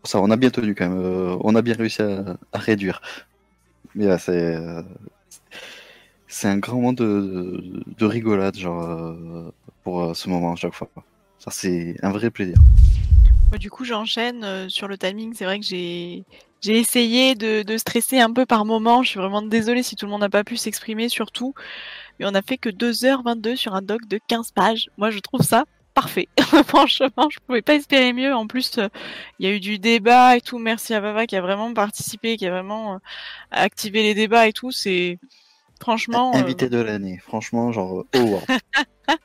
ça, on a bien tenu quand même. euh, on a bien réussi à, à réduire. Mais là, c'est euh, c'est un grand moment de, de, de rigolade genre euh, pour euh, ce moment à chaque fois. Ça, c'est un vrai plaisir. Bah, Du coup, j'enchaîne euh, sur le timing. C'est vrai que j'ai j'ai essayé de, stresser un peu par moment. Je suis vraiment désolée si tout le monde n'a pas pu s'exprimer, surtout. Mais on a fait que 2h22 sur un doc de 15 pages. Moi, je trouve ça parfait. Franchement, je pouvais pas espérer mieux. En plus, euh, il y a eu du débat et tout. Merci à Baba qui a vraiment participé, qui a vraiment euh, activé les débats et tout. C'est franchement. euh, Invité de l'année, franchement, genre, euh, oh, wow.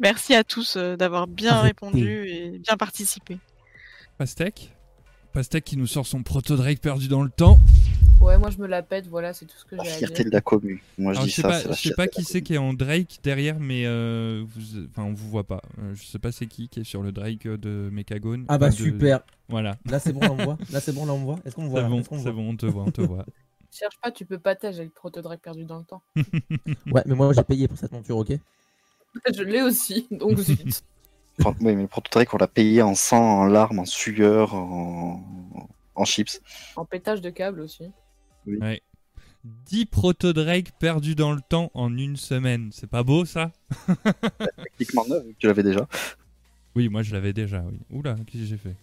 merci à tous euh, d'avoir bien Arrêtez. répondu et bien participé. Pastèque? Pastèque qui nous sort son proto-Drake perdu dans le temps. Ouais, moi, je me la pète, voilà, c'est tout ce que j'ai à fierté dire. de la commune. Moi, je Alors, dis je sais ça, pas, c'est la je sais fierté pas qui c'est qui est en Drake derrière, mais euh, vous, enfin, on vous voit pas. Je sais pas c'est qui qui est sur le Drake de Mechagone. Ah bah de- super. Voilà. Là c'est bon, on voit. Là c'est bon, là on voit. Est-ce qu'on voit C'est bon, c'est bon, on te voit, on te voit. Cherche pas, tu peux pas tâcher avec le proto-drag perdu dans le temps. Ouais, mais moi j'ai payé pour cette monture, ok? Je l'ai aussi, donc zut. Oui, mais le prototype, on l'a payé en sang, en larmes, en sueur, en, en chips. en pétage de câble aussi. 10 proto-Drake perdus dans le temps en une semaine. C'est pas beau ça? Techniquement neuf, tu l'avais déjà. Oui, moi je l'avais déjà, oui. Oula, qu'est-ce que j'ai fait?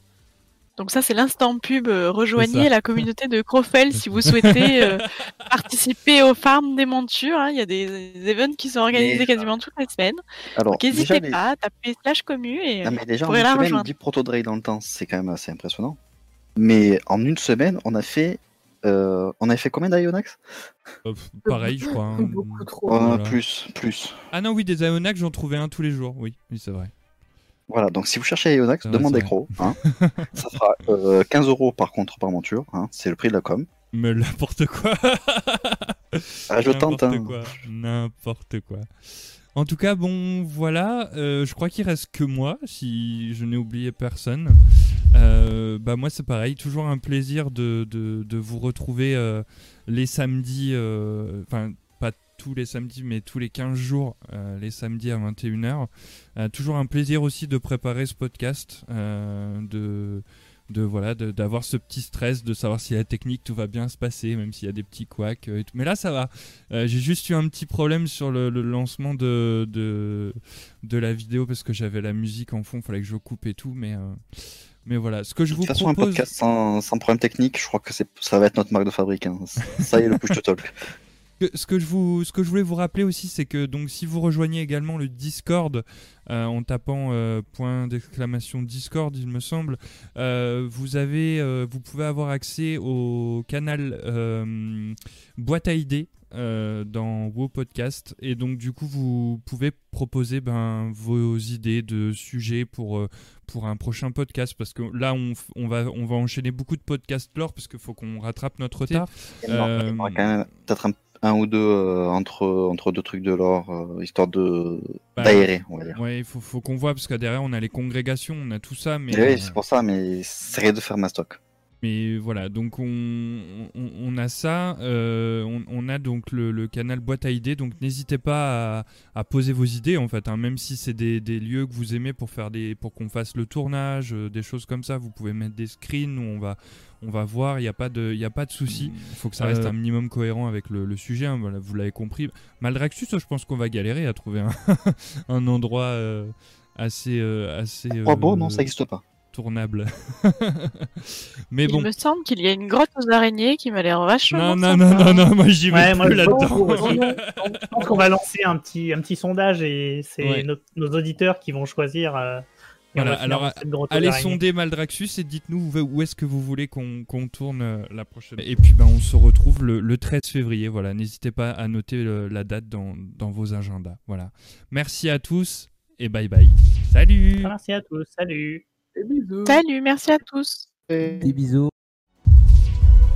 Donc ça, c'est l'instant pub. euh, rejoignez la communauté de Crofel si vous souhaitez euh, participer aux farms des montures. hein. Il y a des, des events qui sont organisés Mais- quasiment toutes les semaines. Alors, Donc n'hésitez pas, tapez slash commu et Non, mais déjà, en pourrez une la semaine, rejoindre. 10 proto-Drake dans le temps, c'est quand même assez impressionnant. Mais en une semaine, on a fait. euh, on a fait combien d'Ionax? Euh, Pareil, je crois. hein. Beaucoup trop. Euh, Voilà. Plus, plus. Ah non, oui, des Ionax, j'en trouvais un tous les jours. Oui, oui, c'est vrai. Voilà, donc si vous cherchez Ionax, C'est vrai, demandez Crow. Hein. ça fera euh, 15 euros par contre par monture. Hein. C'est le prix de la com. Mais n'importe quoi Ah, je tente. N'importe Hein. quoi. N'importe quoi. En tout cas, bon, voilà. euh, je crois qu'il reste que moi, si je n'ai oublié personne. Euh, bah moi, c'est pareil. Toujours un plaisir de, de, de vous retrouver euh, les samedis. Enfin, tous les samedis, mais tous les 15 jours, euh, les samedis à 21h. Euh, toujours un plaisir aussi de préparer ce podcast. euh, de de voilà de- d'avoir ce petit stress de savoir si la technique tout va bien se passer même s'il y a des petits couacs euh, et tout. mais là ça va j'ai juste eu un petit problème sur le, le lancement de, de de la vidéo parce que j'avais la musique en fond fallait que je coupe et tout mais mais voilà ce que je De vous toute façon, un propose podcast sans, sans problème technique, je crois que ça va être notre marque de fabrique. hein. Ça y est, le push to talk. Que- Ce que, je vous, ce que je voulais vous rappeler aussi, c'est que donc si vous rejoignez également le Discord euh, en tapant euh, point d'exclamation Discord, il me semble, euh, vous avez, euh, vous pouvez avoir accès au canal euh, boîte à idées euh, dans WoW Podcast. Et donc du coup vous pouvez proposer ben, vos idées de sujets pour euh, pour un prochain podcast. Parce que là on, va on va enchaîner beaucoup de podcasts lore parce qu'il faut qu'on rattrape notre retard. Il y Euh, peut-être un, un ou deux euh, entre, entre deux trucs de l'or, euh, histoire de Bah, d'aérer, on va dire. Ouais, il faut, faut qu'on voit parce que derrière on a les congrégations, on a tout ça, mais, oui, euh, c'est pour ça, mais c'est rien de faire ma stock. mais voilà, donc on, on, on a ça, euh, on, on a donc le, le canal boîte à idées, donc n'hésitez pas à, à poser vos idées en fait, hein, même si c'est des, des lieux que vous aimez pour faire des, pour qu'on fasse le tournage, euh, des choses comme ça, vous pouvez mettre des screens où on va, on va voir, il n'y a pas de, il y a pas de souci. Il faut que ça reste Euh, un minimum cohérent avec le, le sujet, hein, voilà, vous l'avez compris. Maldraxus, je pense qu'on va galérer à trouver un, un endroit euh, assez, euh, assez. Oh bon, non, ça n'existe pas. tournable. Mais Il bon. me semble qu'il y a une grotte aux araignées qui m'a l'air vachement. Non, non, non, non, non, moi j'y vais Ouais, moi, plus je là-dedans. Je pense qu'on va lancer un petit, un petit sondage et c'est Ouais. nos, nos auditeurs qui vont choisir. Euh, et Voilà, alors, Allez sonder Maldraxus et dites-nous où, où est-ce que vous voulez qu'on tourne euh, la prochaine. Et puis ben, on se retrouve le, le 13 février. Voilà, n'hésitez pas à noter le- la date dans, dans vos agendas. Voilà. Merci à tous et bye bye. Salut Merci à tous. Salut. Salut, merci à tous. Des bisous.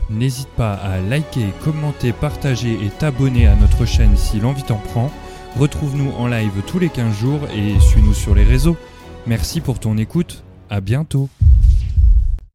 N'hésite pas à liker, commenter, partager et t'abonner à notre chaîne si l'envie t'en prend. Retrouve-nous en live tous les 15 jours et suis-nous sur les réseaux. Merci pour ton écoute. À bientôt.